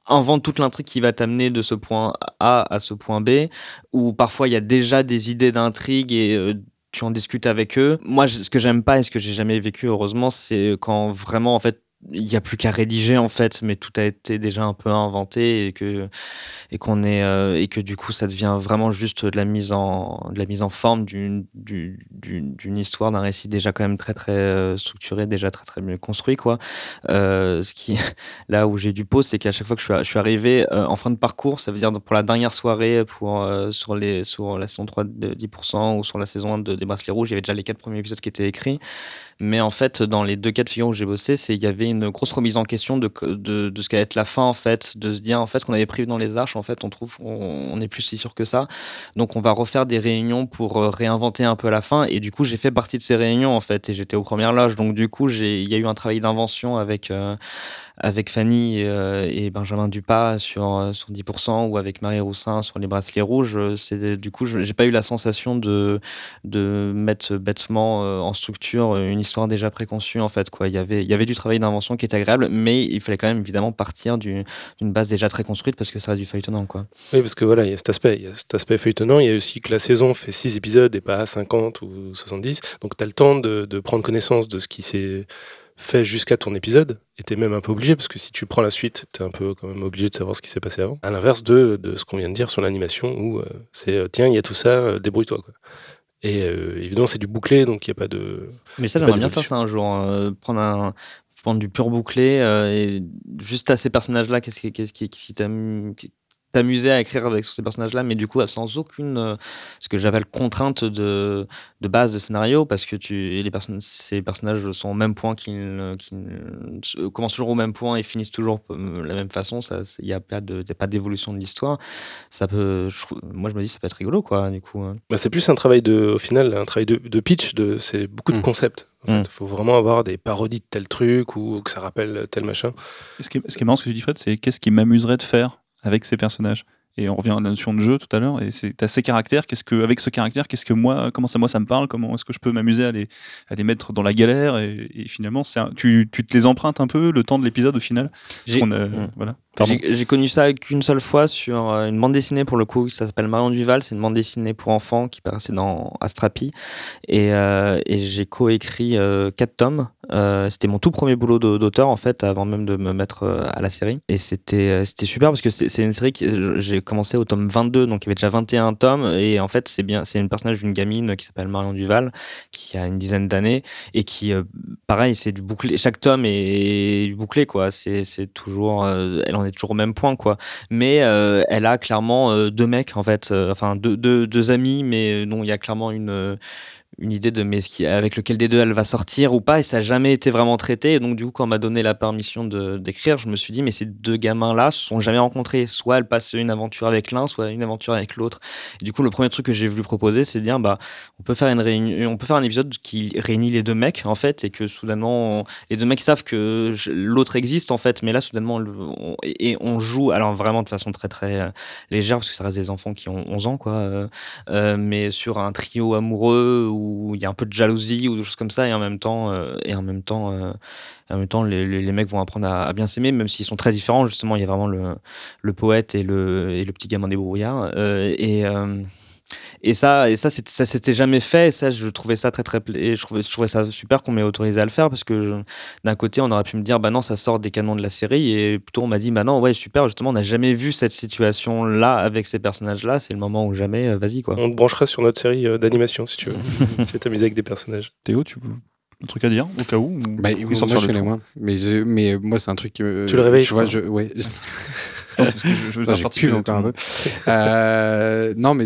invente toute l'intrigue qui va t'amener de ce point A à ce point B, ou parfois il y a déjà des idées d'intrigue et euh, tu en discutes avec eux. Moi, ce que j'aime pas et ce que j'ai jamais vécu, heureusement, c'est quand vraiment, en fait, il n'y a plus qu'à rédiger en fait, mais tout a été déjà un peu inventé et que et qu'on est euh, et que du coup ça devient vraiment juste de la mise en de la mise en forme d'une histoire d'un récit déjà quand même très très euh, structuré, déjà très très bien construit quoi. Euh, ce qui là où j'ai du pause, c'est qu'à chaque fois que je suis, je suis arrivé en fin de parcours, ça veut dire pour la dernière soirée pour sur les sur la saison 3 de 10% ou sur la saison 1 de, des bracelets rouges, il y avait déjà les quatre premiers épisodes qui étaient écrits. Mais en fait, dans les deux cas de figure où j'ai bossé, c'est il y avait une grosse remise en question de, de, de ce qu'allait être la fin, en fait, de se dire, en fait, ce qu'on avait prévu dans les arches, en fait, on trouve, on n'est plus si sûr que ça. Donc, on va refaire des réunions pour euh, réinventer un peu la fin. Et du coup, j'ai fait partie de ces réunions, en fait, et j'étais aux premières loges. Donc, du coup, il y a eu un travail d'invention avec, euh, avec Fanny euh, et Benjamin Dupas sur, sur 10% ou avec Marie Roussin sur les bracelets rouges. C'est, du coup, j'ai pas eu la sensation de, de mettre bêtement en structure une histoire déjà préconçue en fait quoi. Il y avait il y avait du travail d'invention qui était agréable, mais il fallait quand même évidemment partir d'une base déjà très construite parce que ça reste du feuilletonnant quoi. Oui parce que voilà il y a cet aspect, il y a cet aspect feuilletonnant. Il y a aussi que la saison fait 6 épisodes et pas 50 ou 70, donc tu as le temps de, de prendre connaissance de ce qui s'est fait jusqu'à ton épisode, et t'es même un peu obligé, parce que si tu prends la suite, t'es un peu quand même obligé de savoir ce qui s'est passé avant. À l'inverse de, de ce qu'on vient de dire sur l'animation, où euh, c'est euh, tiens, il y a tout ça, euh, débrouille-toi. Quoi. Et euh, évidemment, c'est du bouclé, donc il n'y a pas de. Mais ça, j'aimerais bien faire ça un jour. Hein. prendre, un, prendre du pur bouclé et juste à ces personnages-là, qu'est-ce qui, qu'est-ce qui, qui t'amuser à écrire avec ces personnages-là, mais du coup sans aucune euh, ce que j'appelle contrainte de, de, base de scénario, parce que tu, les personnes, ces personnages sont au même point, qu'ils qu commencent toujours au même point et finissent toujours de la même façon. Il n'y a pas de, pas d'évolution de l'histoire. Ça peut, moi je me dis ça peut être rigolo quoi. Du coup. Hein. Bah, c'est plus un travail de, au final, un travail de, de pitch. De, c'est beaucoup de mmh. concepts. Il mmh. faut vraiment avoir des parodies de tel truc ou que ça rappelle tel machin. Ce qui est, ce qui est marrant, ce que tu dis, Fred, c'est qu'est-ce qui m'amuserait de faire avec ces personnages. Et on revient à la notion de jeu tout à l'heure. Et c'est à ces caractères. Qu'est-ce que, avec ce caractère, qu'est-ce que moi, comment ça moi ça me parle Comment est-ce que je peux m'amuser à les, à les mettre dans la galère et, et finalement, un, tu, tu te les empruntes un peu le temps de l'épisode au final? J'ai, mmh. voilà. J'ai connu ça qu'une seule fois sur euh, une bande dessinée pour le coup, ça s'appelle Marion Duval, c'est une bande dessinée pour enfants qui paraissait dans Astrapi et, euh, et j'ai coécrit euh, quatre tomes. Euh, c'était mon tout premier boulot d'auteur en fait avant même de me mettre à la série. Et c'était super parce que c'est une série qui j'ai commencé au tome 22 donc il y avait déjà 21 tomes. Et en fait c'est bien c'est une personnage d'une gamine qui s'appelle Marion Duval qui a une dizaine d'années et qui pareil c'est du bouclé. Chaque tome est, bouclé quoi. C'est toujours elle en est toujours au même point, quoi. Mais euh, elle a clairement euh, deux mecs, en fait, euh, enfin deux, deux, deux, amis, mais dont il y a clairement une une idée de mais avec lequel des deux elle va sortir ou pas et ça n'a jamais été vraiment traité. Et donc du coup quand on m'a donné la permission d'écrire je me suis dit mais ces deux gamins là se sont jamais rencontrés. Soit elles passent une aventure avec l'un soit une aventure avec l'autre. Du coup le premier truc que j'ai voulu proposer c'est de dire bah on peut faire une réunion on peut faire un épisode qui réunit les deux mecs en fait et que soudainement les deux mecs savent que l'autre existe en fait. Mais là soudainement on, et, on joue alors vraiment de façon très très euh, légère parce que ça reste des enfants qui ont 11 ans quoi euh, euh, mais sur un trio amoureux ou il y a un peu de jalousie ou des choses comme ça et en même temps euh, et en même temps euh, en même temps les, mecs vont apprendre à, bien s'aimer même s'ils sont très différents justement. Il y a vraiment le, poète et le, et le petit gamin des brouillards euh, et et ça, et ça, ça s'était jamais fait. Et ça, je trouvais ça très, très, et je trouvais, je trouvais ça super qu'on m'ait autorisé à le faire parce que d'un côté, on aurait pu me dire, bah non, ça sort des canons de la série, et plutôt on m'a dit, bah non, ouais, super, justement, on n'a jamais vu cette situation-là avec ces personnages-là. C'est le moment où jamais, euh, vas-y quoi. On te branchera sur notre série euh, d'animation si tu veux, si tu veux t'amuser avec des personnages. Théo, tu veux un truc à dire au cas où bah, moi, je connais moins mais mais moi c'est un truc qui me tu le réveilles je vois je ouais non, parce que je, je veux faire partie un peu. euh, non, mais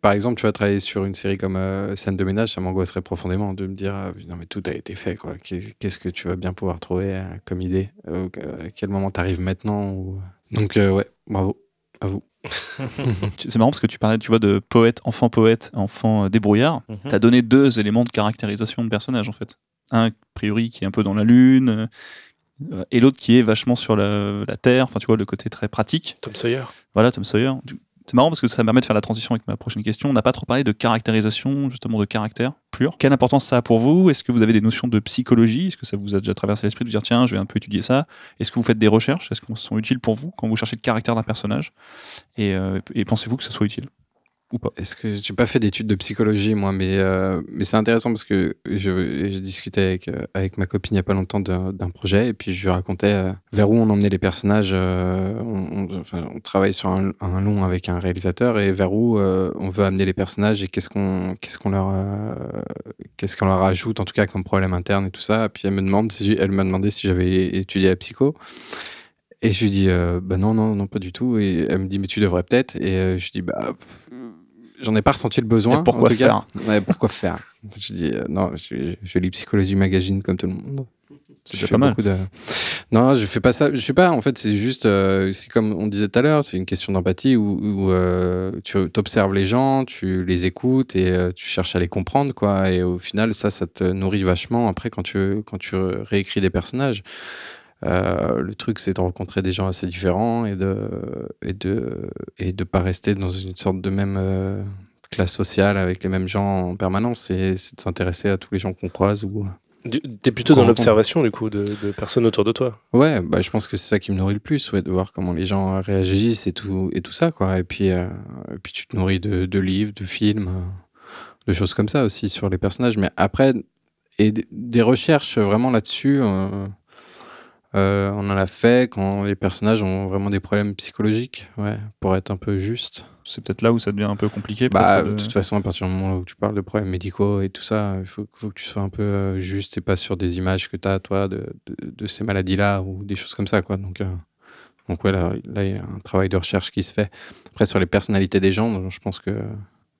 par exemple, tu vas travailler sur une série comme euh, Scène de ménage, ça m'angoisserait profondément de me dire euh, non, mais tout a été fait, quoi. Qu'est-ce que tu vas bien pouvoir trouver euh, comme idée? Euh, À quel moment t'arrives maintenant ou... Donc, ouais, bravo, à vous. c'est marrant parce que tu parlais, tu vois, de poète, enfant poète, enfant débrouillard. Mm -hmm. Tu as donné deux éléments de caractérisation de personnage, en fait. Un, a priori, qui est un peu dans la lune, euh, et l'autre qui est vachement sur la, la, terre, enfin tu vois le côté très pratique. Tom Sawyer. Voilà, Tom Sawyer. C'est marrant parce que ça me permet de faire la transition avec ma prochaine question. On n'a pas trop parlé de caractérisation, justement de caractère pur. Quelle importance ça a pour vous? Est-ce que vous avez des notions de psychologie? Est-ce que ça vous a déjà traversé l'esprit de dire tiens, je vais un peu étudier ça? Est-ce que vous faites des recherches? Est-ce qu'elles sont utiles pour vous quand vous cherchez le caractère d'un personnage? Et, euh, et pensez-vous que ce soit utile? Ou pas Est-ce que j'ai pas fait d'études de psychologie moi, mais euh, mais c'est intéressant parce que je, je discutais avec euh, avec ma copine il y a pas longtemps d'un projet et puis je lui racontais euh, vers où on emmenait les personnages. on, travaille sur un, long avec un réalisateur et vers où on veut amener les personnages et qu'est-ce qu'on qu'est-ce qu'on leur qu'est-ce qu'on leur ajoute en tout cas comme problème interne et tout ça. Puis elle me demande elle m'a demandé si j'avais étudié la psycho. Et je lui dis, euh, bah non, non, non, pas du tout. Et elle me dit, mais tu devrais peut-être. Et euh, je dis, bah, j'en ai pas ressenti le besoin. Et pourquoi en tout cas. faire? Ouais, pourquoi faire? Je dis, euh, non, je, je lis Psychologie Magazine comme tout le monde. C'est pas mal. de- Non, je fais pas ça. Je sais pas. En fait, c'est juste, euh, c'est comme on disait tout à l'heure, c'est une question d'empathie où, où, euh, tu observes les gens, tu les écoutes et euh, tu cherches à les comprendre, quoi. Et au final, ça, ça te nourrit vachement après quand tu quand tu réécris des personnages. Euh, le truc, c'est de rencontrer des gens assez différents et de et de et de pas rester dans une sorte de même euh, classe sociale avec les mêmes gens en permanence. C'est c'est de s'intéresser à tous les gens qu'on croise ou T'es plutôt dans l'observation, du coup, de, de personnes autour de toi. Ouais, bah, je pense que c'est ça qui me nourrit le plus, ouais, de voir comment les gens réagissent et tout, et tout ça, quoi. Et puis, euh, et puis tu te nourris de, de livres, de films, de choses comme ça aussi sur les personnages. Mais après, et des recherches vraiment là-dessus, euh, euh, on en a fait quand les personnages ont vraiment des problèmes psychologiques, ouais, pour être un peu juste. C'est peut-être là où ça devient un peu compliqué. Bah, peut-être, de de- toute façon, à partir du moment où tu parles de problèmes médicaux et tout ça, il faut, faut que tu sois un peu euh, juste et pas sur des images que tu as, toi, de, de, de ces maladies-là ou des choses comme ça, quoi. Donc, euh, donc ouais, là, là, il y a un travail de recherche qui se fait. Après, sur les personnalités des gens, je pense que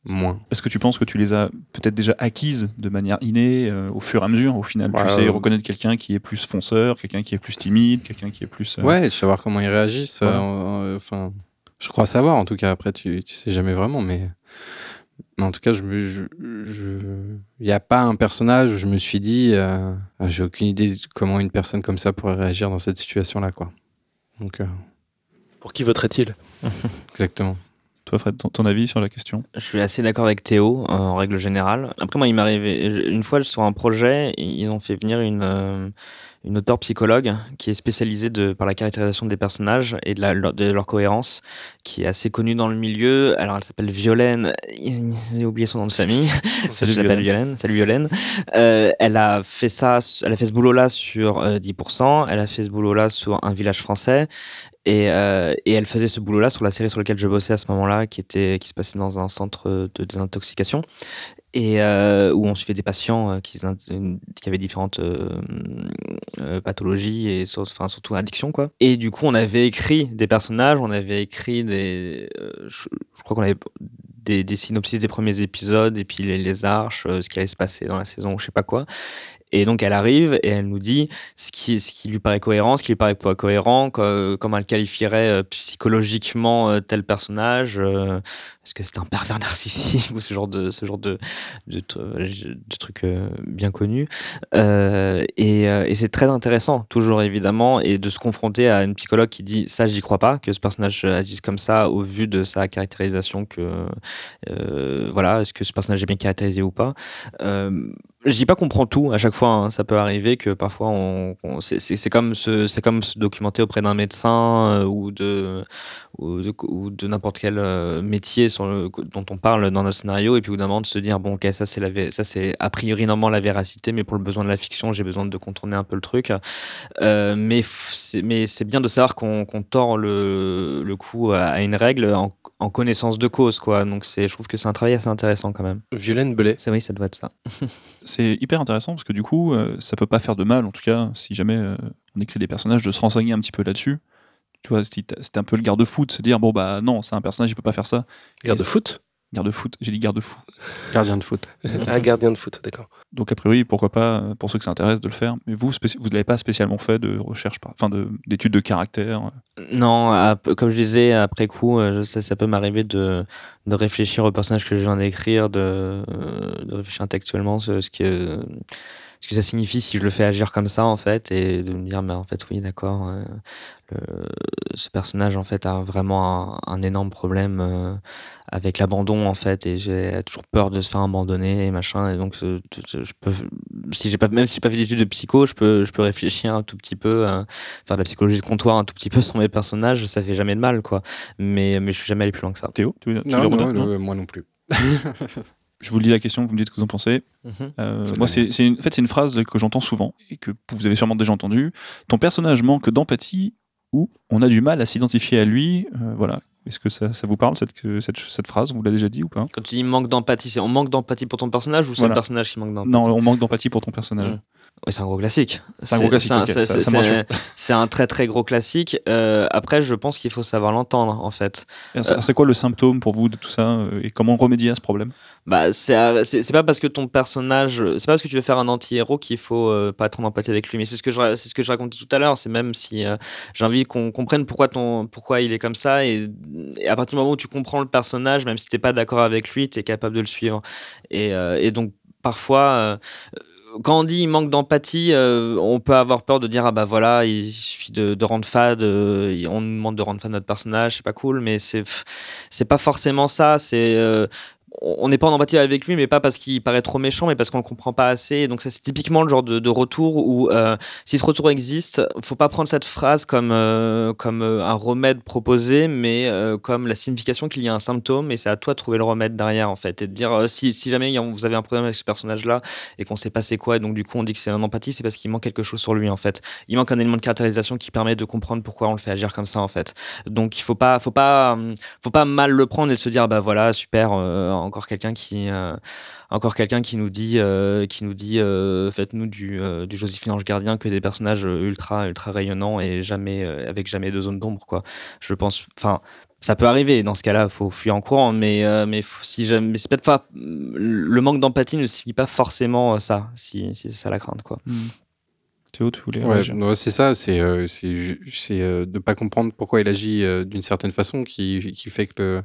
moins. Est-ce que tu penses que tu les as peut-être déjà acquises de manière innée euh, au fur et à mesure Au final, Ouais, tu sais euh, reconnaître quelqu'un qui est plus fonceur, quelqu'un qui est plus timide, quelqu'un qui est plus. euh, Ouais, savoir comment ils réagissent. Enfin, je crois savoir, en tout cas. Après, tu, tu sais jamais vraiment, mais. Mais en tout cas, je me, je, je- il n'y a pas un personnage où je me suis dit, euh, ah, j'ai aucune idée de comment une personne comme ça pourrait réagir dans cette situation-là, quoi. Donc, euh, Pour qui voterait-il? Exactement. Toi, Fred, ton, ton avis sur la question? Je suis assez d'accord avec Théo euh, en règle générale. Après, moi, il m'est arrivé une fois sur un projet, ils ont fait venir une, euh, une auteure psychologue qui est spécialisée de, par la caractérisation des personnages et de, la, de leur cohérence, qui est assez connue dans le milieu. Alors, elle s'appelle Violaine. J'ai oublié son nom de famille. Salut, je l'appelle Violaine. Salut Violaine. Euh, elle a fait ça, elle a fait ce boulot-là sur euh, 10%. Elle a fait ce boulot-là sur un village français. Et, euh, et elle faisait ce boulot-là sur la série sur laquelle je bossais à ce moment-là, qui qui se passait dans un centre de désintoxication et euh, où on suivait des patients euh, qui, avaient différentes pathologies et enfin, surtout addictions quoi. Et du coup, on avait écrit des personnages, on avait écrit des, je, crois qu'on avait des, des synopsis des premiers épisodes et puis les, les arches, ce qui allait se passer dans la saison, je sais pas quoi. Et donc elle arrive et elle nous dit ce qui, ce qui lui paraît cohérent, ce qui lui paraît pas cohérent, co- comment elle qualifierait euh, psychologiquement euh, tel personnage, euh, est-ce que c'est un pervers narcissique ou ce genre de ce genre de de, tr- de trucs bien connus. Et et c'est très intéressant, toujours évidemment, et de se confronter à une psychologue qui dit ça j'y crois pas que ce personnage agisse comme ça au vu de sa caractérisation que voilà est-ce que ce personnage est bien caractérisé ou pas. Je dis pas qu'on prend tout à chaque fois. hein. Ça peut arriver que parfois c'est- comme se documenter auprès d'un médecin euh, ou de n'importe quel euh, métier dont on parle dans notre scénario et puis au bout d'un moment de se dire bon ok ça c'est a priori normalement la véracité mais pour le besoin de la fiction j'ai besoin de contourner un peu le truc Euh, mais c'est bien de savoir qu'on tord le, coup à, une règle en connaissance de cause quoi donc c'est je trouve que c'est un travail assez intéressant quand même Violaine Belay. c'est oui ça doit être ça C'est hyper intéressant parce que du coup, euh, ça peut pas faire de mal, en tout cas, si jamais euh, on écrit des personnages, de se renseigner un petit peu là-dessus. Tu vois, c'était un peu le garde-fou de se dire bon bah non, c'est un personnage, il peut pas faire ça. Garde de foot Garde-foot, j'ai dit garde-fou. Gardien de foot. Ah, gardien de foot, d'accord. Donc a priori, pourquoi pas, euh, pour ceux que ça intéresse, de le faire. Mais vous, vous ne l'avez pas spécialement fait de recherche, enfin de- d'études de caractère. euh? Non, comme je disais, après coup, euh, ça peut m'arriver de, de réfléchir au personnage que je viens d'écrire, de, réfléchir intellectuellement ce, ce qui, euh, ce que ça signifie si je le fais agir comme ça en fait et de me dire mais en fait oui d'accord euh, ce personnage en fait a vraiment un, énorme problème euh, avec l'abandon en fait et j'ai toujours peur de se faire abandonner et machin et donc je, peux si j'ai pas même si j'ai pas fait d'études de psycho je peux je peux réfléchir un tout petit peu faire de la psychologie de comptoir un tout petit peu sur mes personnages ça fait jamais de mal quoi. Mais mais je suis jamais allé plus loin que ça. Théo tu, non, non, moi non plus je vous lis la question, vous me dites ce que vous en pensez. Mhm. Euh, moi, c'est une, en fait, c'est une phrase que j'entends souvent et que vous avez sûrement déjà entendue. Ton personnage manque d'empathie ou on a du mal à s'identifier à lui. Euh, voilà. Est-ce que ça, ça, vous parle, cette, cette, cette phrase? Vous l'avez déjà dit ou pas? Quand tu dis manque d'empathie, c'est on manque d'empathie pour ton personnage ou c'est le personnage qui manque d'empathie? Non, on manque d'empathie pour ton personnage. Mhm. Oui, c'est un gros classique. C'est un gros classique. C'est un, très très gros classique. Euh, après, je pense qu'il faut savoir l'entendre en fait. C'est quoi le symptôme pour vous de tout ça euh, et comment remédier à ce problème? Bah, c'est pas parce que ton personnage, c'est pas parce que tu veux faire un anti-héros qu'il faut euh, pas être en empathie avec lui. Mais c'est ce que je, c'est ce que je racontais tout à l'heure. C'est même si j'ai envie qu'on comprenne pourquoi ton, pourquoi il est comme ça et, à partir du moment où tu comprends le personnage, même si t'es pas d'accord avec lui, tu es capable de le suivre. Et, et donc parfois quand on dit il manque d'empathie, euh, on peut avoir peur de dire ah bah voilà, il suffit de, rendre fade, euh, on nous demande de rendre fade notre personnage, c'est pas cool, mais c'est c'est pas forcément ça. C'est euh, on n'est pas en empathie avec lui, mais pas parce qu'il paraît trop méchant, mais parce qu'on le comprend pas assez. donc ça, c'est typiquement le genre de, retour où, euh, si ce retour existe, faut pas prendre cette phrase comme euh, comme euh, un remède proposé, mais comme la signification qu'il y a un symptôme, et c'est à toi de trouver le remède derrière, en fait, et de dire si, jamais vous avez un problème avec ce personnage-là et qu'on sait pas c'est quoi, et donc du coup on dit que c'est un empathie, c'est parce qu'il manque quelque chose sur lui, en fait. Il manque un élément de caractérisation qui permet de comprendre pourquoi on le fait agir comme ça, en fait. Donc il faut pas, faut pas, faut pas mal le prendre et se dire bah voilà super encore quelqu'un qui euh, encore quelqu'un qui nous dit euh, qui nous dit euh, faites-nous du, du Joséphine Ange Gardien que des personnages ultra ultra rayonnants et jamais avec jamais de zone d'ombre quoi. Je pense enfin ça peut arriver dans ce cas-là faut fuir en courant mais mais si jamais c'est peut-être pas le manque d'empathie ne signifie pas forcément ça si, c'est ça la crainte quoi. Mmh. Théo, tu voulais ouais, c'est ça, c'est euh, c'est euh, de pas comprendre pourquoi il agit d'une certaine façon qui, qui fait que le,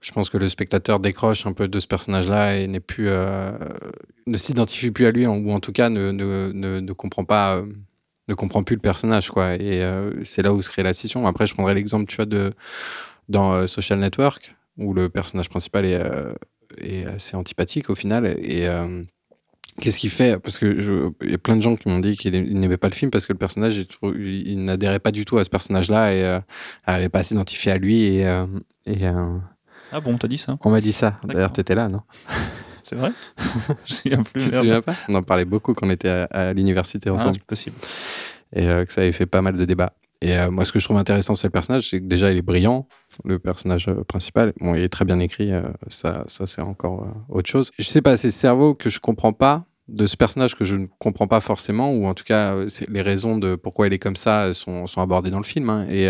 je pense que le spectateur décroche un peu de ce personnage-là et n'est plus, euh, ne s'identifie plus à lui, ou en tout cas ne, ne, ne, comprend pas, euh, ne comprend plus le personnage, quoi. Et euh, c'est là où se crée la scission. Après, je prendrais l'exemple, tu vois, de dans Social Network, où le personnage principal est, est assez antipathique au final. Et qu'est-ce qu'il fait? Parce que il y a plein de gens qui m'ont dit qu'ils n'aimaient pas le film parce que le personnage, il, n'adhérait pas du tout à ce personnage-là et n'arrivait pas à s'identifier à lui et ah bon, t'as dit ça On m'a dit ça. D'ailleurs, t'étais là, non C'est vrai Je souviens plus. Tu te souviens pas On en parlait beaucoup quand on était à, l'université ah, ensemble. Ah, possible. Et euh, que ça avait fait pas mal de débats. Et euh, moi, ce que je trouve intéressant sur le personnage, c'est que déjà, il est brillant, le personnage euh, principal. Bon, il est très bien écrit, ça, ça c'est encore autre chose. Je sais pas, c'est le cerveau que je comprends pas de ce personnage que je ne comprends pas forcément, ou en tout cas, les raisons de pourquoi il est comme ça sont, sont abordées dans le film. Hein. Et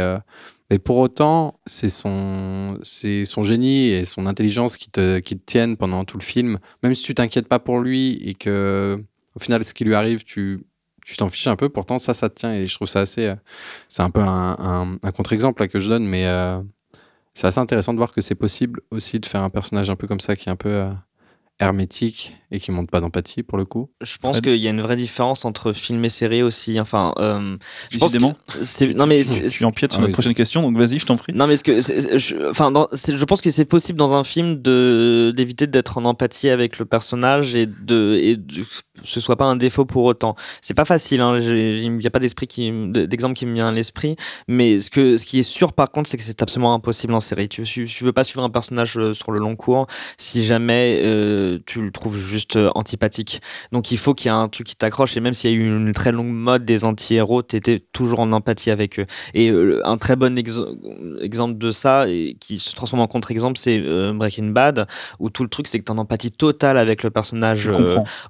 mais pour autant, c'est son, c'est son génie et son intelligence qui te, qui te tiennent pendant tout le film. Même si tu t'inquiètes pas pour lui et que, au final, ce qui lui arrive, tu, tu t'en fiches un peu. Pourtant, ça, ça te tient et je trouve ça assez. Euh, c'est un peu un, un, contre-exemple que je donne, mais euh, c'est assez intéressant de voir que c'est possible aussi de faire un personnage un peu comme ça qui est un peu. Euh, hermétique et qui montre pas d'empathie pour le coup. Je pense qu'il y a une vraie différence entre film et série aussi. Enfin, euh, je pense c'est non mais je suis empiète sur ah, prochaine question, donc vas-y, je t'en prie. Non mais ce que, je, enfin, je pense que c'est possible dans un film de d'éviter d'être en empathie avec le personnage et de et de, ce soit pas un défaut pour autant. C'est pas facile. Hein, il n'y a pas d'esprit qui d'exemple qui me vient à l'esprit. Mais ce que ce qui est sûr par contre, c'est que c'est absolument impossible en série. Tu, tu veux pas suivre un personnage euh, sur le long cours si jamais euh, tu le trouves juste euh, antipathique. Donc il faut qu'il y ait un truc qui t'accroche et même s'il y a eu une très longue mode des anti-héros, t'étais toujours en empathie avec eux. Et euh, un très bon exemple de ça et qui se transforme en contre-exemple, c'est euh, Breaking Bad où tout le truc c'est que t'es en empathie totale avec le personnage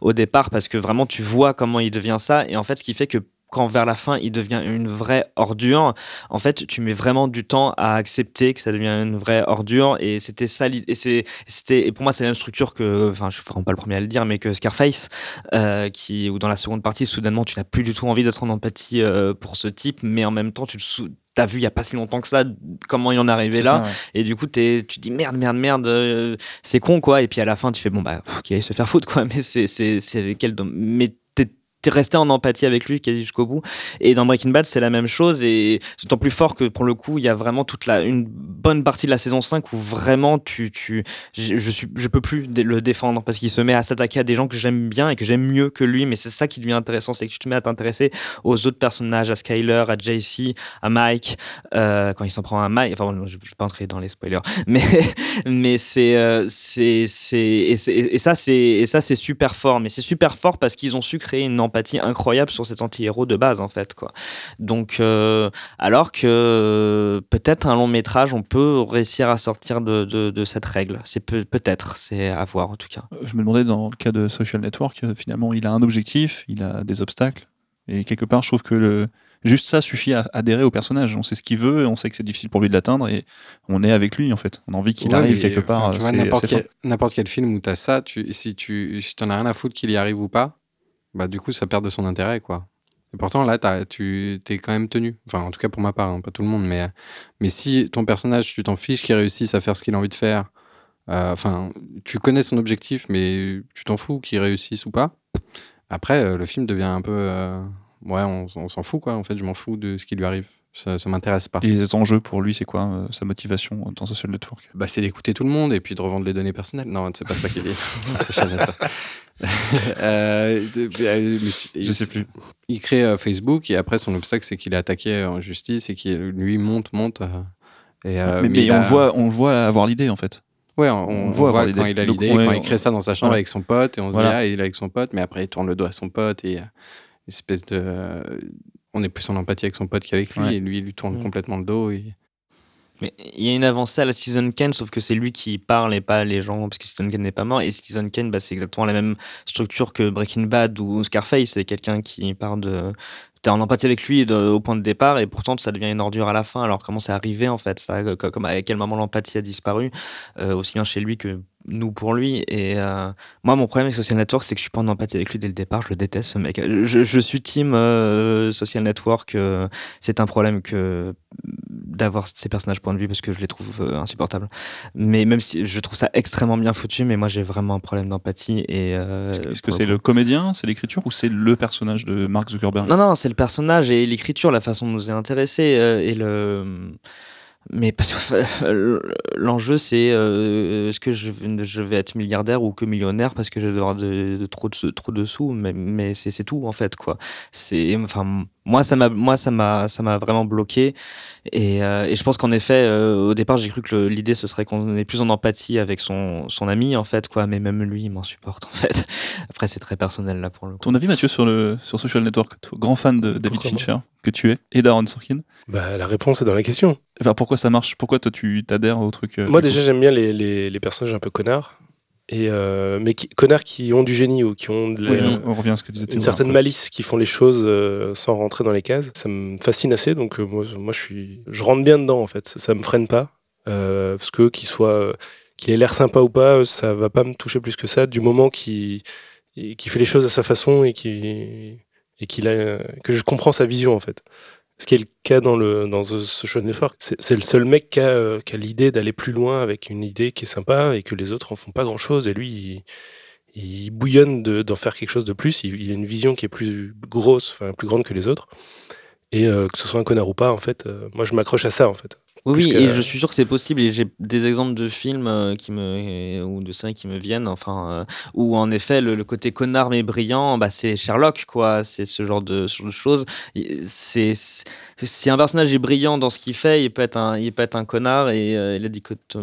au départ parce que vraiment tu vois comment il devient ça et en fait ce qui fait que quand vers la fin il devient une vraie ordure, en fait, tu mets vraiment du temps à accepter que ça devient une vraie ordure. Et c'était ça, et c'était, et pour moi, c'est la même structure que, enfin, je suis vraiment pas le premier à le dire, mais que Scarface, euh, qui, ou dans la seconde partie, soudainement, tu n'as plus du tout envie d'être en empathie euh, pour ce type, mais en même temps, tu le t'as vu il y a pas si longtemps que ça comment il en est arrivé là. et du coup es, tu dis merde merde merde euh, c'est con quoi. Et puis à la fin tu fais bon bah qu'il aille se faire foutre quoi. Mais c'est c'est c'est quel mais resté en empathie avec lui quasi jusqu'au bout. Et dans Breaking Bad, c'est la même chose et c'est d'autant plus fort que pour le coup, il y a vraiment toute la, une bonne partie de la saison 5 où vraiment tu, tu, je, je suis, je peux plus le défendre parce qu'il se met à s'attaquer à des gens que j'aime bien et que j'aime mieux que lui. Mais c'est ça qui devient intéressant, c'est que tu te mets à t'intéresser aux autres personnages, à Skyler, à JC, à Mike, euh, quand il s'en prend à Mike. Enfin, je ne vais pas entrer dans les spoilers, mais, mais c'est, euh, c'est, c'est- et ça, c'est, et ça, c'est super fort. Mais c'est super fort parce qu'ils ont su créer une empathie incroyable sur cet anti-héros de base, en fait, quoi. Donc, euh, alors que euh, peut-être un long métrage, on peut réussir à sortir de, de, de cette règle. C'est peut, peut-être, c'est à voir en tout cas. Je me demandais dans le cas de Social Network, euh, finalement, il a un objectif, il a des obstacles. Et quelque part, je trouve que le... juste ça suffit à adhérer au personnage. On sait ce qu'il veut, on sait que c'est difficile pour lui de l'atteindre et on est avec lui en fait. On a envie qu'il Ouais, arrive quelque part. n'importe quel, film où tu as ça, tu, si tu si t'en as rien à foutre qu'il y arrive ou pas, bah du coup, ça perd de son intérêt, quoi. Et pourtant, là, t'as- tu t'es quand même tenu. Enfin, en tout cas pour ma part, hein, pas tout le monde, mais, mais si ton personnage, tu t'en fiches qu'il réussisse à faire ce qu'il a envie de faire, euh, enfin, tu connais son objectif, mais tu t'en fous qu'il réussisse ou pas. Après, euh, le film devient un peu. euh, ouais, on, on s'en fout, quoi. En fait, je m'en fous de ce qui lui arrive. Ça, ça m'intéresse pas. Et les enjeux pour lui, c'est quoi euh, sa motivation dans Social Network? Bah, c'est d'écouter tout le monde et puis de revendre les données personnelles. Non, c'est pas ça qu'il dit. Euh, de- euh, mais tu- Je il- sais plus. Il crée euh, Facebook et après son obstacle c'est qu'il est attaqué en justice et qu'il lui monte, monte. euh, et, euh, mais on, a- voit, on le voit avoir l'idée en fait. Ouais, on, on on voit voit, avoir quand l'idée. il a l'idée, ouais, quand il crée ça dans sa chambre voilà. avec son pote et on se Voilà. dit ah il est avec son pote, mais après il tourne le dos à son pote et une espèce de, on est plus en empathie avec son pote qu'avec lui Ouais. et lui il lui tourne Mm. complètement le dos. Et... Mais il y a une avancée à la Citizen Kane, sauf que c'est lui qui parle et pas les gens, parce que Citizen Kane n'est pas mort. Et Citizen Kane, bah, c'est exactement la même structure que Breaking Bad ou Scarface. C'est quelqu'un qui parle de. T'es en empathie avec lui de- au point de départ, et pourtant ça devient une ordure à la fin. Alors comment c'est arrivé en fait ça, co- Comme à quel moment l'empathie a disparu, euh, aussi bien chez lui que nous pour lui. Et euh, moi, mon problème avec Social Network, c'est que je suis pas en empathie avec lui dès le départ. Je le déteste ce mec. Je, je suis team euh, Social Network. euh, c'est un problème que d'avoir ces personnages point de vue parce que je les trouve euh, insupportables. Mais même si je trouve ça extrêmement bien foutu, mais moi j'ai vraiment un problème d'empathie. Et euh, Est-ce que- c'est le comédien, c'est l'écriture ou c'est le personnage de Mark Zuckerberg? Non, non, c'est le personnage et l'écriture, la façon de nous est intéressé euh, et le. Mais parce que l'enjeu, c'est euh, est-ce que je, vais être milliardaire ou que millionnaire parce que je vais avoir de, trop, de, trop de sous, mais, mais c'est tout en fait quoi. C'est enfin moi ça m'a moi ça m'a ça m'a vraiment bloqué et, euh, et je pense qu'en effet euh, au départ j'ai cru que l'idée ce serait qu'on est plus en empathie avec son son ami en fait quoi, mais même lui il m'en supporte en fait. Après c'est très personnel là pour le coup. Ton avis, Mathieu, sur, le, sur Social Network? Toi, Grand fan de David Pourquoi Fincher, que tu es, et d'Aaron Sorkin? Bah, la réponse est dans la question. Enfin, pourquoi ça marche? Pourquoi toi, tu t'adhères au truc euh, Moi, déjà, j'aime bien les, les, les personnages un peu connards. Et, euh, mais qui, connards qui ont du génie ou qui ont de la- Oui, on, on revient à ce que disait une certaine malice, qui font les choses euh, sans rentrer dans les cases. Ça me fascine assez. Donc, euh, moi, moi je, suis, je rentre bien dedans, en fait. Ça, ça me freine pas. Euh, parce que qu'il soit. euh, qu'il ait l'air sympa ou pas, ça va pas me toucher plus que ça. Du moment qu'il fait les choses à sa façon et qu'il et qu'il a que je comprends sa vision en fait. Ce qui est le cas dans le dans The Social Network, c'est le seul mec qui a, euh, qui a l'idée d'aller plus loin avec une idée qui est sympa et que les autres en font pas grand chose et lui il, il bouillonne de- d'en faire quelque chose de plus. Il, il a une vision qui est plus grosse, enfin plus grande que les autres. Et euh, que ce soit un connard ou pas, en fait, euh, moi je m'accroche à ça en fait. Oui, et je suis sûr que c'est possible. Et j'ai des exemples de films euh, qui me ou de séries qui me viennent, enfin, euh, où en effet le, le côté connard mais brillant, bah, c'est Sherlock, quoi. C'est ce genre de, ce genre de choses. Et C'est c'est- si un personnage est brillant dans ce qu'il fait, il peut être un, il peut être un connard et euh,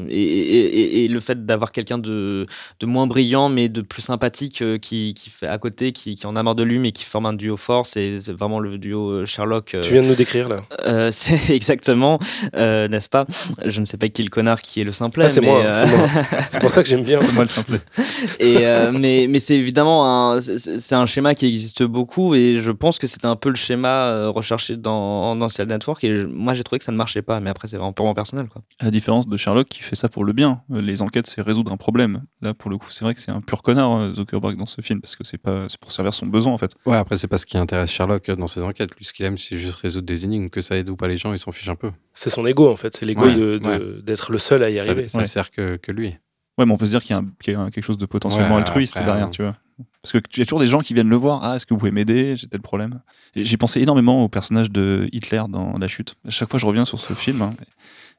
et, et, et- et le fait d'avoir quelqu'un de, de moins brillant mais de plus sympathique euh, qui, qui fait à côté, qui, qui en a marre de lui mais qui forme un duo fort, c'est c'est vraiment le duo euh, Sherlock. euh, Tu viens de nous décrire là. euh, c'est exactement, euh, n'est-ce pas? Je ne sais pas qui est le connard, qui est le simplet. Ah, c'est mais, moi, euh, c'est moi. C'est pour ça que j'aime bien. C'est moi le simplet. et euh, mais mais c'est évidemment un, c'est un schéma qui existe beaucoup et je pense que c'était un peu le schéma euh, recherché dans dans Social Network et je- moi j'ai trouvé que ça ne marchait pas. Mais après c'est vraiment purement personnel quoi. À la différence de Sherlock qui fait ça pour le bien. Euh, Les enquêtes, c'est résoudre un problème. Là, pour le coup, c'est vrai que c'est un pur connard, euh, Zuckerberg, dans ce film, parce que c'est pas, c'est pour servir son besoin, en fait. Ouais, après, c'est pas ce qui intéresse Sherlock euh, dans ses enquêtes. Lui, ce qu'il aime, c'est juste résoudre des énigmes. Que ça aide ou pas les gens, il s'en fiche un peu. C'est son ego en fait. C'est l'ego Ouais, de- de- d'être le seul à y arriver. ça Ouais. sert que, que lui. Ouais, mais on peut se dire qu'il y a, y quelque chose de potentiellement Ouais, altruiste après, derrière, tu vois. Parce que tu as toujours des gens qui viennent le voir. Ah, est-ce que vous pouvez m'aider? J'ai tel problème. J'ai pensé énormément au personnage de Hitler dans La Chute. À chaque fois, je reviens sur ce film. hein.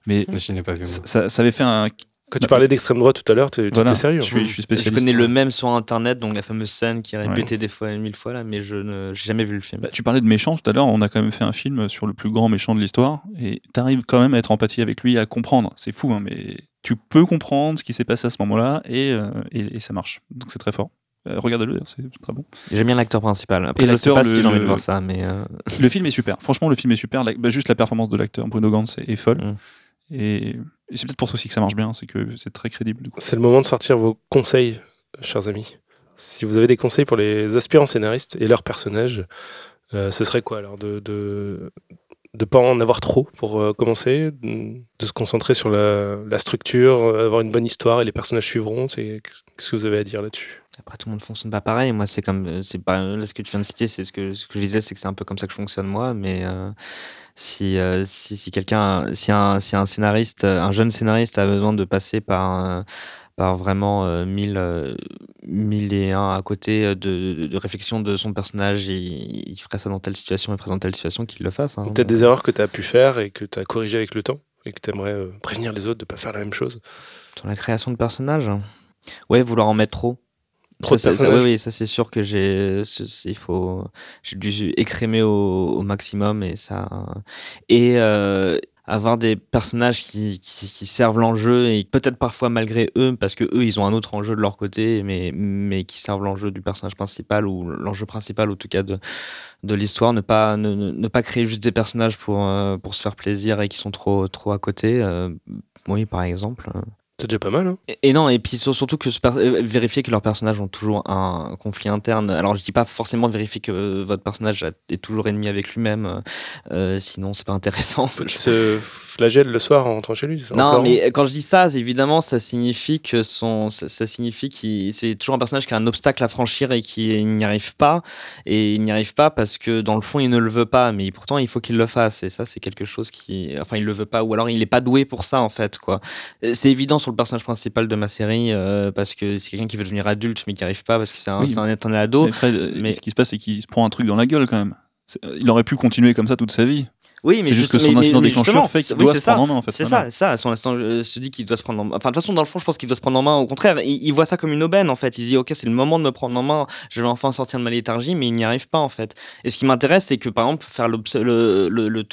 Mais Je n'ai pas vu. ça- ça avait fait un. Quand tu parlais d'extrême droite tout à l'heure, t'es- tu Voilà, étais sérieux. je suis, je suis Je spécialiste. connais le même sur internet, donc la fameuse scène qui est répétée des fois et mille fois là, mais je n'ai jamais vu le film. Bah, tu parlais de méchant tout à l'heure, on a quand même fait un film sur le plus grand méchant de l'histoire, et t'arrives quand même à être empathie avec lui, à comprendre. C'est fou, hein, mais tu peux comprendre ce qui s'est passé à ce moment-là, et, euh, et, et ça marche. Donc c'est très fort. Euh, Regardez-le, d'ailleurs, c'est très bon. J'aime bien l'acteur principal. Après, Et je sais l'acteur, pas le- si j'ai envie de voir ça, mais euh, Le film est super. Franchement, le film est super. La- bah, juste la performance de l'acteur Bruno Gantz est, est folle. Mm. Et, et c'est peut-être pour ça aussi que ça marche bien, c'est que c'est très crédible. Du coup. C'est le moment de sortir vos conseils, chers amis. Si vous avez des conseils pour les aspirants scénaristes et leurs personnages, euh, ce serait quoi alors De de de pas en avoir trop pour euh, commencer, de de se concentrer sur la, la structure, avoir une bonne histoire et les personnages suivront. C'est qu'est-ce que vous avez à dire là-dessus? Après tout le monde fonctionne pas pareil. Moi, c'est comme, euh, c'est pas là ce que tu viens de citer, c'est ce que ce que je disais, c'est que c'est un peu comme ça que je fonctionne moi. Mais euh, si euh, si, si quelqu'un, si un si un scénariste, un jeune scénariste a besoin de passer par par vraiment euh, mille, euh, mille et un à côté de, de, de réflexion de son personnage, il, il ferait ça dans telle situation, il ferait ça dans telle situation, qu'il le fasse. hein. Peut-être des erreurs que tu as pu faire et que tu as corrigées avec le temps et que tu aimerais prévenir les autres de pas faire la même chose? Sur la création de personnages? Ouais, vouloir en mettre trop. Trop ça, de ça- ça- personnages. oui, oui, ça c'est sûr que j'ai, il faut, j'ai dû écrémer au, au maximum et ça, et euh, avoir des personnages qui, qui, qui servent l'enjeu et peut-être parfois malgré eux, parce que eux ils ont un autre enjeu de leur côté, mais, mais qui servent l'enjeu du personnage principal ou l'enjeu principal en tout cas de, de l'histoire, ne pas, ne, ne- ne pas créer juste des personnages pour, euh, pour se faire plaisir et qui sont trop, trop à côté. euh, oui, par exemple. C'est déjà pas mal. Hein Et, et non, et puis sur- surtout que euh, vérifier que leurs personnages ont toujours un conflit interne. Alors je dis pas forcément vérifier que votre personnage a- est toujours ennemi avec lui-même, euh, euh, sinon c'est pas intéressant. Faut qu'il se flagelle le soir en rentrant chez lui. Non, mais quand je dis ça, évidemment, ça signifie que son, ça, ça signifie qu'il, c'est toujours un personnage qui a un obstacle à franchir et qui n'y arrive pas. Et il n'y arrive pas parce que dans le fond, il ne le veut pas, mais pourtant, il faut qu'il le fasse. Et ça, c'est quelque chose qui, enfin, il le veut pas, ou alors il n'est pas doué pour ça, en fait, quoi. Euh, C'est évident sur le personnage principal de ma série euh, parce que c'est quelqu'un qui veut devenir adulte, mais qui arrive pas parce que c'est un, Oui. un éternel ado. Mais Fred, euh, mais- ce qui se passe, c'est qu'il se prend un truc dans la gueule quand même. Euh, Il aurait pu continuer comme ça toute sa vie. Oui, mais C'est juste que son mais- incident déclencheur fait qu'il oui, doit se ça. prendre en main. En fait, C'est ça, ça. Son instant, euh, se dit qu'il doit se prendre en main. Enfin, de toute façon, dans le fond, je pense qu'il doit se prendre en main. Au contraire, il, il voit ça comme une aubaine, en fait. Il dit, OK, c'est le moment de me prendre en main. Je vais enfin sortir de ma léthargie, mais il n'y arrive pas, en fait. Et ce qui m'intéresse, c'est que, par exemple, faire le, le, le,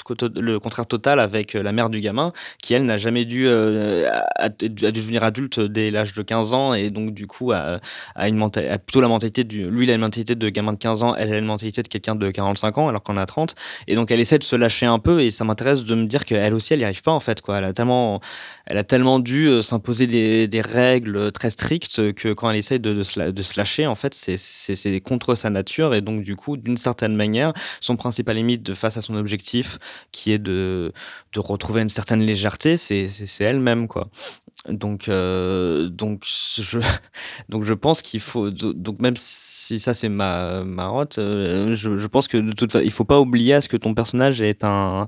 le contraire total avec euh, la mère du gamin, qui, elle, n'a jamais dû, euh, a, a dû devenir adulte dès l'âge de 15 ans, et donc, du coup, a, a une mentalité, a plutôt la mentalité du. Lui, il a une mentalité de gamin de 15 ans, elle a une mentalité de quelqu'un de 45 ans, alors qu'on a 30. Et donc, elle essaie de se lâcher un peu, et ça m'intéresse de me dire qu'elle aussi, elle n'y arrive pas, en fait, quoi. Elle a tellement, elle a tellement dû euh, s'imposer des, des règles très strictes que quand elle essaie de, de, se, lâcher, en fait, c'est- contre sa nature. Et donc, du coup, d'une certaine manière, son principal limite de face à son objectif, qui est de, de retrouver une certaine légèreté, c'est elle-même, quoi. Donc, euh, donc, je, donc, je pense qu'il faut. Donc, même si ça, c'est ma marotte, euh, je, je pense que de toute façon, il faut pas oublier à ce que ton personnage est un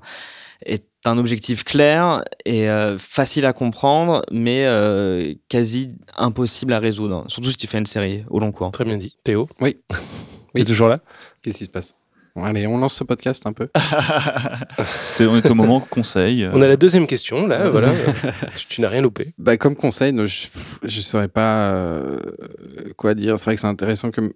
est un objectif clair et euh, facile à comprendre, mais euh, quasi impossible à résoudre. Surtout si tu fais une série au long cours. Très bien dit. Théo? Oui. T'es Oui. toujours là? Qu'est-ce qui se passe? Bon, allez, on lance ce podcast un peu. On est au moment conseil. euh, On a la deuxième question, là, voilà. tu tu n'as rien loupé. Bah, comme conseil, je ne saurais pas euh, quoi dire. C'est vrai que c'est intéressant que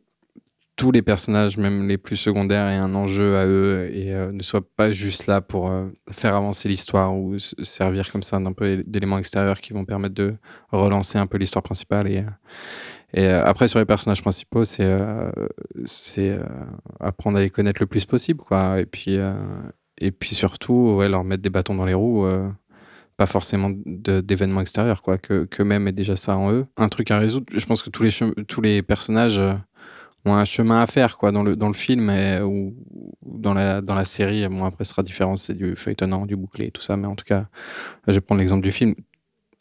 tous les personnages, même les plus secondaires, aient un enjeu à eux et euh, ne soient pas juste là pour euh, faire avancer l'histoire ou se servir comme ça d'un peu d'éléments extérieurs qui vont permettre de relancer un peu l'histoire principale. Et, euh, et euh, après, sur les personnages principaux, c'est euh, euh, apprendre à les connaître le plus possible. Quoi. Et, puis, et puis surtout, ouais, leur mettre des bâtons dans les roues. pas forcément d'événements extérieurs, quoi, que, que même est déjà ça en eux. Un truc à résoudre, je pense que tous les, tous les personnages ont un chemin à faire, quoi, dans le, dans le film ou, dans, la, dans la série. Bon, après, ce sera différent, c'est du feuilletonnant, du bouclé tout ça, mais en tout cas, je vais prendre l'exemple du film.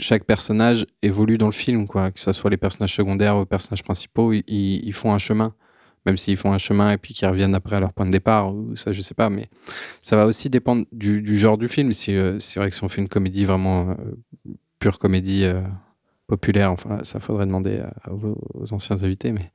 Chaque personnage évolue dans le film, quoi, que ce soit les personnages secondaires ou les personnages principaux, ils, font un chemin. Même s'ils font un chemin et puis qu'ils reviennent après à leur point de départ, ou ça, je sais pas, mais ça va aussi dépendre du, genre du film. Si, euh, c'est vrai que si on fait une comédie vraiment euh, pure comédie, euh, populaire. Enfin, ça faudrait demander à, vos, aux anciens invités, mais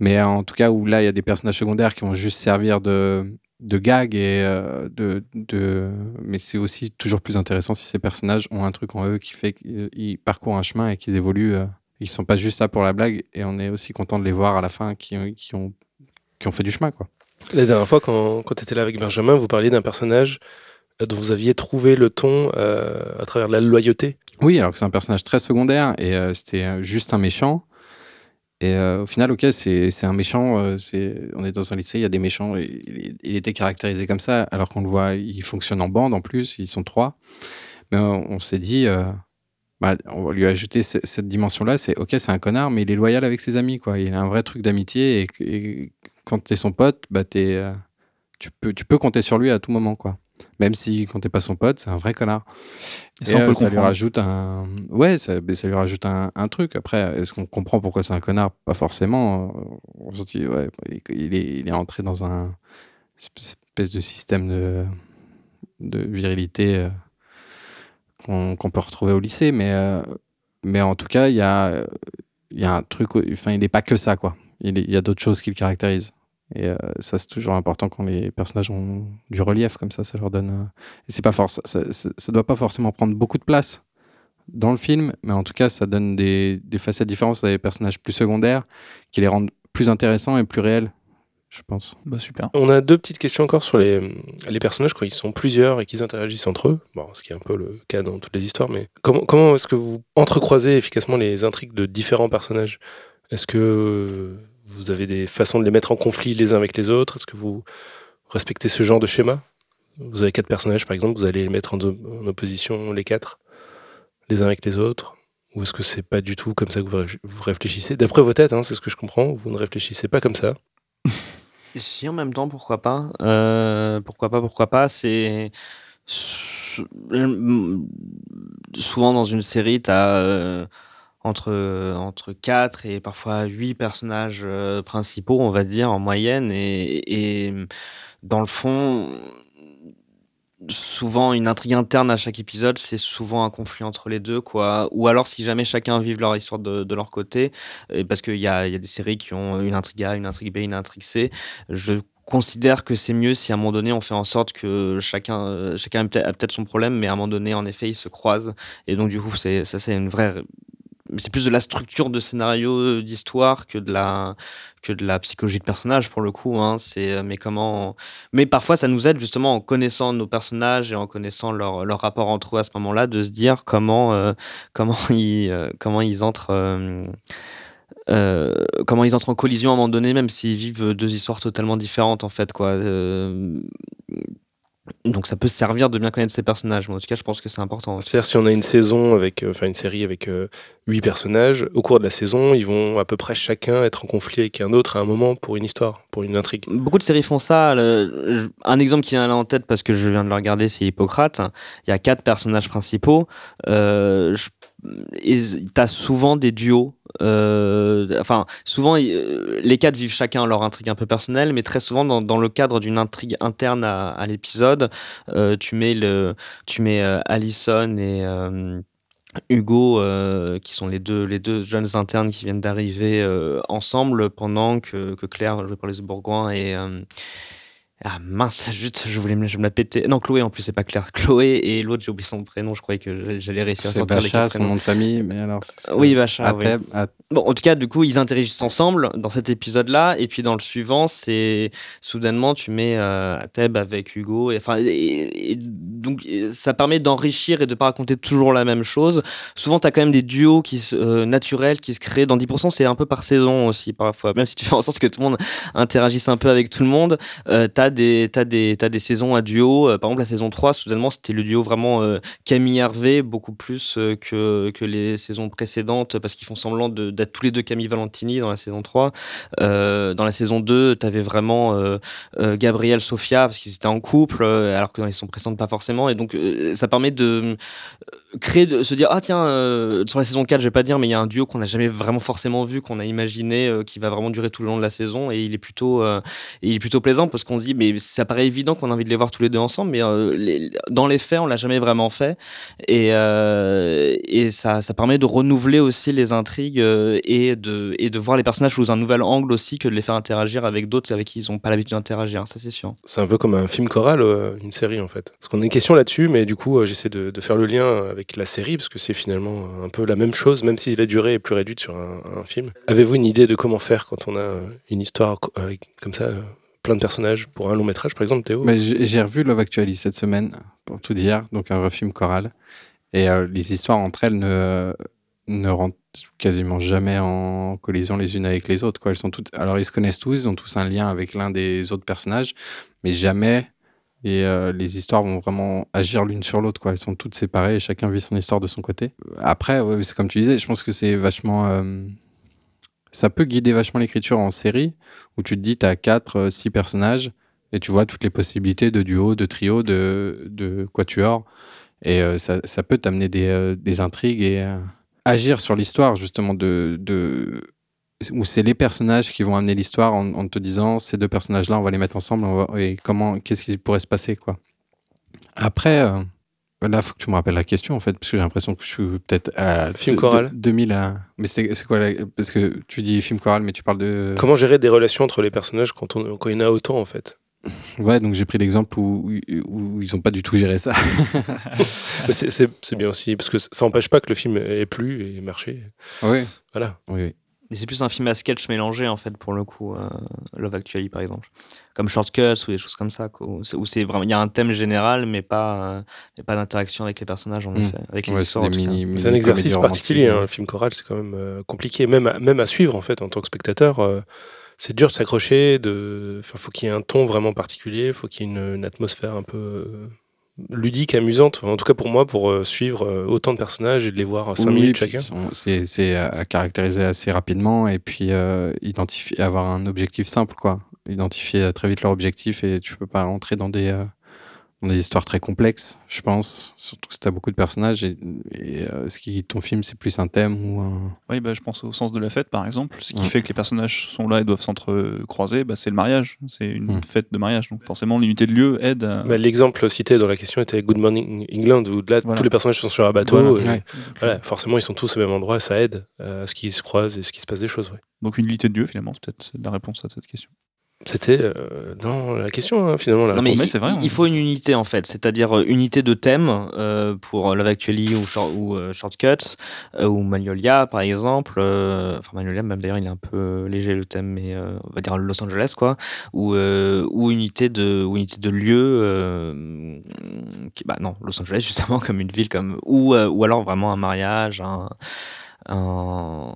mais en tout cas où là il y a des personnages secondaires qui vont juste servir de de gag et de, de mais c'est aussi toujours plus intéressant si ces personnages ont un truc en eux qui fait qu'ils parcourent un chemin et qu'ils évoluent ils sont pas juste là pour la blague et on est aussi content de les voir à la fin qui, qui ont qui ont fait du chemin quoi la dernière fois, quand, quand tu étais là avec Benjamin, vous parliez d'un personnage euh, dont vous aviez trouvé le ton euh, à travers la loyauté. Oui, alors que c'est un personnage très secondaire et euh, c'était juste un méchant. Et au final, ok, c'est un méchant. c'est on est dans un lycée, il y a des méchants. Il, était caractérisé comme ça, alors qu'on le voit, il fonctionne en bande en plus, ils sont trois. Mais on, s'est dit, bah, on va lui ajouter cette dimension-là. C'est ok, c'est un connard, mais il est loyal avec ses amis. Il a un vrai truc d'amitié et, et, quand tu es son pote, bah, tu, peux, tu peux compter sur lui à tout moment. Même si quand t'es pas son pote, c'est un vrai connard. Et, ça, euh, ça lui rajoute un, ouais, ça, ça lui rajoute un, un truc. Après, est-ce qu'on comprend pourquoi c'est un connard? Pas forcément. On se dit, ouais, il est, il est entré dans un espèce de système de, de virilité euh, qu'on peut retrouver au lycée, mais euh, mais en tout cas, il y a il y a un truc. Enfin, il n'est pas que ça, quoi. Il y a d'autres choses qui le caractérisent. Et euh, ça, c'est toujours important quand les personnages ont du relief comme ça. Ça leur donne. Euh, et c'est pas force. Ça, ça, doit pas forcément prendre beaucoup de place dans le film, mais en tout cas, ça donne des, des facettes différentes à des personnages plus secondaires qui les rendent plus intéressants et plus réels. Je pense. Bah super. On a deux petites questions encore sur les, les personnages quand ils sont plusieurs et qu'ils interagissent entre eux. Bon, ce qui est un peu le cas dans toutes les histoires, mais comment, comment est-ce que vous entrecroisez efficacement les intrigues de différents personnages? Est-ce que vous avez des façons de les mettre en conflit les uns avec les autres? Est-ce que vous respectez ce genre de schéma? Vous avez quatre personnages, par exemple, vous allez les mettre en, opposition les quatre, les uns avec les autres? Ou est-ce que c'est pas du tout comme ça que vous, réfléchissez? D'après vos têtes, hein, c'est ce que je comprends, vous ne réfléchissez pas comme ça. Si, en même temps, pourquoi pas. Euh, Pourquoi pas, pourquoi pas C'est souvent dans une série, tu as euh, entre, entre 4 et parfois 8 personnages euh, principaux, on va dire, en moyenne. Et, et, dans le fond, souvent une intrigue interne à chaque épisode, c'est souvent un conflit entre les deux, quoi. Ou alors si jamais chacun vive leur histoire de, de leur côté, parce qu'il y a, y a des séries qui ont une intrigue A, une intrigue B, une intrigue C, je considère que c'est mieux si à un moment donné on fait en sorte que chacun, chacun a peut-être son problème, mais à un moment donné, en effet, ils se croisent. Et donc, du coup, c'est, ça, c'est une vraie c'est plus de la structure de scénario euh, d'histoire que de la que de la psychologie de personnage pour le coup hein. c'est euh, mais comment mais parfois ça nous aide justement en connaissant nos personnages et en connaissant leur, leur rapport entre eux à ce moment-là de se dire comment euh, comment ils comment ils entrent comment ils entrent en collision à un moment donné, même s'ils vivent deux histoires totalement différentes en fait quoi. Donc ça peut servir de bien connaître ces personnages, mais en tout cas je pense que c'est important. C'est-à-dire si on a une saison avec, euh, enfin une série avec euh, huit personnages, au cours de la saison, ils vont à peu près chacun être en conflit avec un autre à un moment pour une histoire, pour une intrigue. Beaucoup de séries font ça. un exemple qui vient là en tête parce que je viens de le regarder, c'est Hippocrate. Il y a quatre personnages principaux. Euh, t'as souvent des duos. Euh, enfin, souvent, euh, les quatre vivent chacun leur intrigue un peu personnelle, mais très souvent, dans, le cadre d'une intrigue interne à, l'épisode, euh, tu mets, le, tu mets Allison et. Hugo, qui sont les deux, les deux jeunes internes qui viennent d'arriver ensemble pendant que, que Claire, jouée par les Bourgoins, et, ah mince, je voulais me, je me la péter. Non, Chloé en plus, c'est pas clair. Chloé et l'autre, j'ai oublié son prénom, je croyais que j'allais réussir à sortir Bacha, les son nom de famille, mais alors. Oui, Bacha. Oui. Bon, en tout cas, du coup, ils interagissent ensemble dans cet épisode-là, et puis dans le suivant, c'est soudainement, tu mets euh, Ateb avec Hugo, et, enfin, et, donc ça permet d'enrichir et de pas raconter toujours la même chose. Souvent, tu as quand même des duos qui, euh, naturels qui se créent. Dans 10%, c'est un peu par saison aussi, parfois. Même si tu fais en sorte que tout le monde interagisse un peu avec tout le monde, euh, tu des, as des, saisons à duo. Euh, par exemple, la saison 3, soudainement, c'était le duo vraiment euh, Camille Hervé, beaucoup plus euh, que, que les saisons précédentes, parce qu'ils font semblant d'être tous les deux Camille Valentini dans la saison 3. Euh, dans la saison 2, tu avais vraiment Gabriel, Sofia, parce qu'ils étaient en couple, alors que dans les saisons précédentes, pas forcément. Et donc, ça permet de créer, de se dire, ah tiens, sur la saison 4, je vais pas dire, mais il y a un duo qu'on n'a jamais vraiment forcément vu, qu'on a imaginé, qui va vraiment durer tout le long de la saison. Et il est plutôt, et il est plutôt plaisant parce qu'on se dit, mais ça paraît évident qu'on a envie de les voir tous les deux ensemble, mais euh, dans les faits, on l'a jamais vraiment fait. Et, euh, et ça, ça permet de renouveler aussi les intrigues euh, et, de, et de voir les personnages sous un nouvel angle aussi que de les faire interagir avec d'autres avec qui ils n'ont pas l'habitude d'interagir, ça c'est sûr. C'est un peu comme un film choral, une série en fait. Parce qu'on a une question là-dessus, mais du coup, j'essaie de, faire le lien avec la série, parce que c'est finalement un peu la même chose, même si la durée est plus réduite sur un, film. Avez-vous une idée de comment faire quand on a une histoire comme ça, plein de personnages pour un long métrage, par exemple, Théo j'ai revu Love Actually cette semaine, pour tout dire, donc un vrai film choral. Et euh, les histoires entre elles ne, ne rentrent quasiment jamais en collision les unes avec les autres. Quoi. Sont toutes... Alors ils se connaissent tous, ils ont tous un lien avec l'un des autres personnages, mais jamais et, euh, les histoires vont vraiment agir l'une sur l'autre. Elles sont toutes séparées et chacun vit son histoire de son côté. Après, c'est comme tu disais, je pense que c'est vachement... euh, Ça peut guider vachement l'écriture en série, où tu te dis, tu as 4, 6 personnages, et tu vois toutes les possibilités de duo, de trio, de, de quatuor. Et euh, ça, ça peut t'amener des, euh, des intrigues et euh, agir sur l'histoire, justement, de, de... où c'est les personnages qui vont amener l'histoire en, te disant ces deux personnages-là, on va les mettre ensemble, et comment, qu'est-ce qui pourrait se passer, quoi. Après, là, faut que tu me rappelles la question, en fait, parce que j'ai l'impression que je suis peut-être à Film choral. de- 2000 à... Mais c'est quoi, la- parce que tu dis film choral, mais tu parles de... Comment gérer des relations entre les personnages quand, on, quand il y en a autant, en fait? Ouais, donc j'ai pris l'exemple où, où, où ils ont pas du tout géré ça. C'est- bien aussi, parce que ça n'empêche pas que le film ait plu et marché. oui. Voilà. Oui, oui. Mais c'est plus un film à sketch mélangé en fait pour le coup, euh, Love Actually par exemple, comme Shortcuts ou des choses comme ça, quoi, où c'est- vraiment il y a un thème général mais pas euh, mais pas d'interaction avec les personnages en Mm. effet, avec les Ouais, histoires. c'est un exercice particulier, hein, le film choral, c'est quand même euh, compliqué, même à, même à suivre en fait en tant que spectateur. euh, c'est dur de s'accrocher, de, enfin, faut qu'il y ait un ton vraiment particulier, faut qu'il y ait une, une atmosphère un peu euh, ludique, amusante. En tout cas pour moi, pour suivre autant de personnages et de les voir 5 Oui, minutes puis chacun. C'est c'est à à caractériser assez rapidement et puis euh, identifier, avoir un objectif simple, quoi. Identifier euh, très vite leur objectif et tu peux pas rentrer dans des, euh, dans des histoires très complexes, je pense. Surtout si tu as beaucoup de personnages et, et, euh, ce qui ton film, c'est plus un thème ou un. Oui, bah, je pense au sens de la fête, par exemple. Ce qui Ouais. fait que les personnages sont là et doivent s'entrecroiser, bah, c'est le mariage. C'est une fête de mariage. Donc forcément, l'unité de lieu aide à... Bah, L'exemple cité dans la question était Good Morning England, où là, Voilà. tous les personnages sont sur un bateau. Voilà. et Ouais. voilà, forcément, ils sont tous au même endroit, ça aide à ce qu'ils se croisent et ce qui se passe des choses. ouais. Donc une unité de lieu, finalement, c'est peut-être la réponse à cette question. C'était euh, dans la question, hein, finalement. La Non, mais réponse. mais il, vrai, faut une unité en fait, c'est-à-dire euh, unité de thème euh, pour Love Actually ou, Short- ou euh, Shortcuts euh, ou Magnolia par exemple. euh, Enfin Magnolia même d'ailleurs il est un peu euh, léger le thème, mais euh, on va dire Los Angeles quoi. Ou euh, ou unité de ou unité de lieu. euh, qui- bah non Los Angeles justement comme une ville comme ou euh, ou alors vraiment un mariage. Un, un-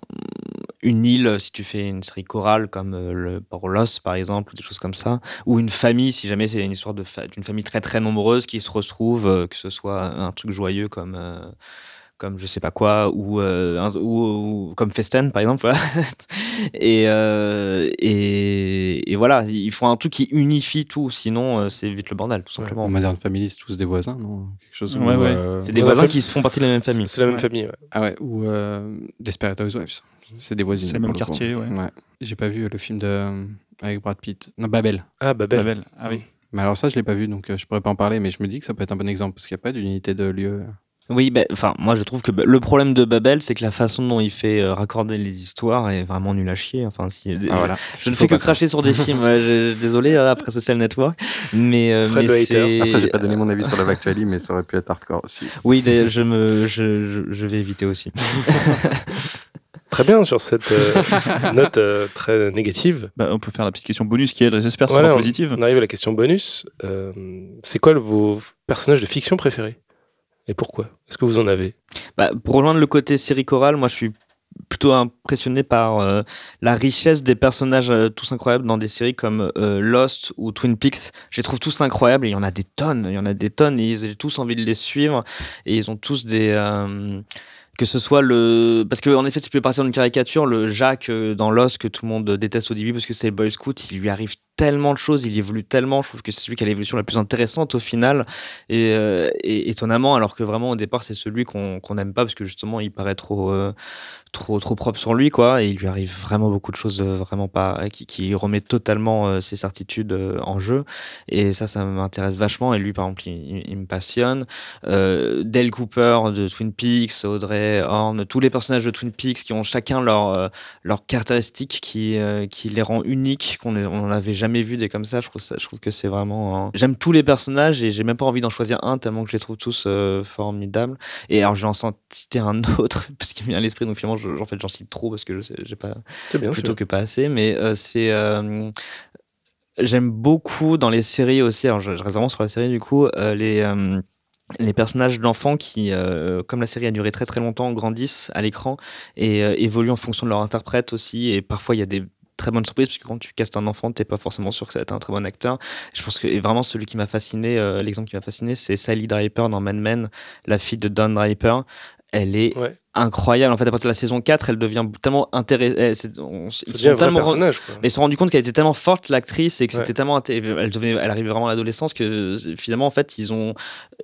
une île si tu fais une série chorale comme euh, le Port Los par exemple ou des choses comme ça ou une famille si jamais c'est une histoire d'une famille très très nombreuse qui se retrouve euh, que ce soit un truc joyeux comme euh, comme je sais pas quoi ou, euh, un- ou, ou comme Festen par exemple voilà. et, euh, et et voilà il faut un truc qui unifie tout sinon euh, c'est vite le bordel tout simplement En Modern Family, c'est tous des voisins, non? Quelque chose Ouais, ouais. euh, c'est des Ouais, voisins qui font partie de la même famille C'est la même Ouais. famille. ouais. Ah ouais, ou euh, Desperate Housewives. C'est des voisines. C'est le même quartier, ouais. J'ai pas vu le film de avec Brad Pitt. Non, Babel. Ah, Babel. Babel. Ah oui. Mais alors ça, je l'ai pas vu, donc euh, je pourrais pas en parler, mais je me dis que ça peut être un bon exemple, parce qu'il n'y a pas d'unité de lieu. Oui, ben, enfin, moi je trouve que bah, le problème de Babel, c'est que la façon dont il fait euh, raccorder les histoires est vraiment nul à chier. Enfin, si, je, Ah, voilà. je ne fais que cracher sur des films. ouais, je- désolé euh, après Social Network, mais, euh, Fred mais c'est- Après, j'ai pas donné mon avis sur Love Actually, mais ça aurait pu être hardcore aussi. Oui, je me, je, je, je vais éviter aussi. Très bien sur cette euh, note euh, très négative. Bah, on peut faire la petite question bonus qui, elle, j'espère, sera Voilà, positive. On arrive à la question bonus. Euh, c'est quoi le- vos personnages de fiction préférés? Et pourquoi? Est-ce que vous en avez? Bah, pour rejoindre le côté série chorale, moi je suis plutôt impressionné par euh, la richesse des personnages euh, tous incroyables dans des séries comme euh, Lost ou Twin Peaks. Je les trouve tous incroyables et il y en a des tonnes, il y en a des tonnes et ils- j'ai tous envie de les suivre et ils ont tous des, que ce soit le parce que en effet tu peux partir d'une caricature le Jacques dans Lost que tout le monde déteste au début parce que c'est le boy scout il lui arrive tellement de choses il évolue tellement je trouve que c'est celui qui a l'évolution la plus intéressante au final. Et, euh, étonnamment alors que vraiment au départ c'est celui qu'on qu'on n'aime pas parce que justement il paraît trop euh, trop trop propre sur lui quoi. Et il lui arrive vraiment beaucoup de choses euh, vraiment pas qui, qui remet totalement euh, ses certitudes euh, en jeu. Et ça ça m'intéresse vachement. Et lui par exemple il, il- me passionne. Euh, Dale Cooper de Twin Peaks Audrey Horn tous les personnages de Twin Peaks qui ont chacun leur euh, leurs caractéristiques qui euh, qui les rend uniques qu'on on n'avait jamais vu des comme ça. Je trouve ça je trouve que c'est vraiment euh, j'aime tous les personnages et j'ai même pas envie d'en choisir un tellement que je les trouve tous euh, formidables. Et alors je vais en citer un autre parce qu'il me vient à l'esprit. Donc finalement je- en fait j'en cite trop parce que je sais j'ai pas bien. plutôt que pas assez mais euh, c'est euh, j'aime beaucoup dans les séries aussi alors je, je reste vraiment sur la série du coup euh, les les personnages d'enfants qui, euh, comme la série a duré très très longtemps, grandissent à l'écran et euh, évoluent en fonction de leur interprète aussi. Et parfois, il y a des très bonnes surprises parce que quand tu castes un enfant, t'es pas forcément sûr que ça va être un très bon acteur. Je pense que et vraiment celui qui m'a fasciné, euh, l'exemple qui m'a fasciné, c'est Sally Draper dans Mad Men, la fille de Don Draper. Elle est Ouais. Incroyable. En fait, à partir de la saison 4, elle devient tellement intéressante. Ils se sont rendus compte qu'elle était tellement forte l'actrice et que Ouais. c'était tellement elle devenait elle arrivait vraiment à l'adolescence que finalement en fait ils ont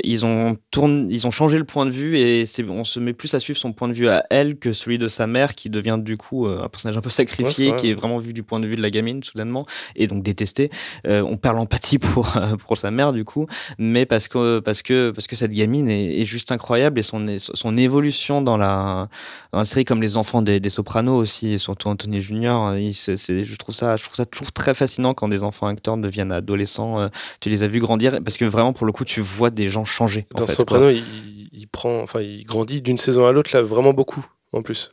ils ont tourné ils ont changé le point de vue et on se met plus à suivre son point de vue à elle que celui de sa mère qui devient du coup euh, un personnage un peu sacrifié qui est vraiment vu du point de vue de la gamine soudainement et donc détesté. Euh, on perd l'empathie pour euh, pour sa mère du coup mais parce que parce que parce que cette gamine est, est juste incroyable et son son évolution dans la dans la série comme les enfants des, des Sopranos aussi et surtout Anthony Junior c'est- je trouve ça je trouve ça toujours très fascinant quand des enfants acteurs deviennent adolescents euh, tu les as vus grandir parce que vraiment pour le coup tu vois des gens changer en Dans fait, Soprano, il, il prend, enfin, il grandit d'une saison à l'autre là vraiment beaucoup. En plus,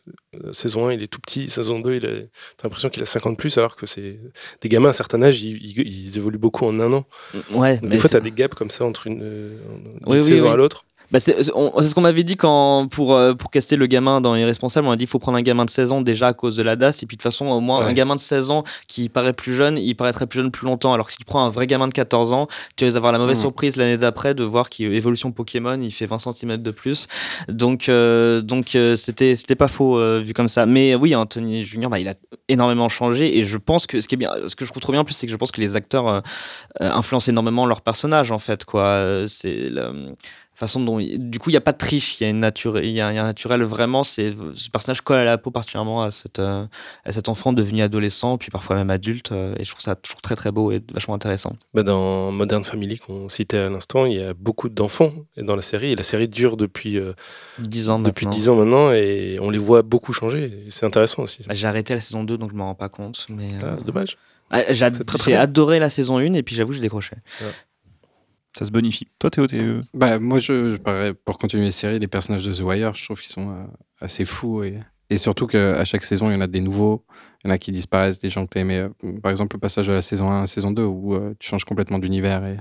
saison 1, il est tout petit. Saison 2, il a, t'as l'impression qu'il a 50 plus, alors que c'est des gamins à un certain âge, ils, ils- ils évoluent beaucoup en un an. ouais des mais fois, t'as des gaps comme ça entre une, euh, d'une Oui, oui, saison oui. à l'autre. Bah, c'est ce qu'on m'avait dit quand pour euh, pour caster le gamin dans Irresponsable on a dit il faut prendre un gamin de 16 ans déjà à cause de la DAS et puis de toute façon au moins Ouais. un gamin de 16 ans qui paraît plus jeune il paraîtrait plus jeune plus longtemps alors que si tu prends un vrai gamin de 14 ans tu vas avoir la mauvaise Mhm. surprise l'année d'après de voir qu'évolution Pokémon il fait 20 cm de plus donc euh, donc euh, c'était c'était pas faux euh, vu comme ça mais oui Anthony Junior bah, il a énormément changé et je pense que ce qui est bien ce que je trouve trop bien en plus c'est que je pense que les acteurs influencent énormément leur personnage en fait quoi c'est le- façon dont du coup il y a pas de triche il y a une nature il y a, il y a un naturel vraiment c'est ce personnage colle à la peau particulièrement à cette euh, à cet enfant devenu adolescent puis parfois même adulte euh, et je trouve ça toujours très très beau et vachement intéressant Bah, dans Modern Family, qu'on citait à l'instant, il y a beaucoup d'enfants dans la série. Et la série dure depuis, euh, 10 ans depuis maintenant 10 ans maintenant, et on les voit beaucoup changer. C'est intéressant aussi. Bah, j'ai arrêté la saison 2 donc je m'en rends pas compte mais euh, Ah, c'est dommage. ah, j'ai adoré la saison 1 et puis j'avoue j'ai décroché Ça se bonifie. Toi, Théo, t'es. euh, Bah, moi, je, je pour continuer les séries, les personnages de The Wire, je trouve qu'ils sont euh, assez fous. Et, et surtout qu'à chaque saison, il y en a des nouveaux. Il y en a qui disparaissent, des gens que tu aimé. euh, Par exemple, le passage de la saison 1 à la saison 2, où euh, tu changes complètement d'univers. Et...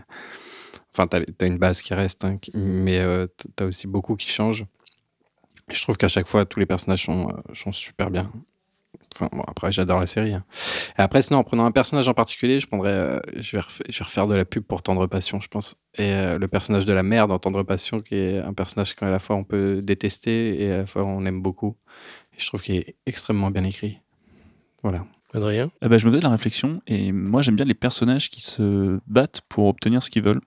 Enfin, tu as, une base qui reste, hein, mais tu as aussi beaucoup qui changent. Je trouve qu'à chaque fois, tous les personnages sont, euh, sont super bien. Enfin, bon, après, j'adore la série. hein. Et après, sinon, en prenant un personnage en particulier, je prendrais. euh, je, vais refa- je vais refaire de la pub pour Tendre Passion, je pense. Et euh, le personnage de la mère dans Tendre Passion, qui est un personnage qu'à la fois on peut détester et à la fois on aime beaucoup. Et je trouve qu'il est extrêmement bien écrit. Voilà. Adrien? Ah bah, je me faisais la réflexion et moi j'aime bien les personnages qui se battent pour obtenir ce qu'ils veulent.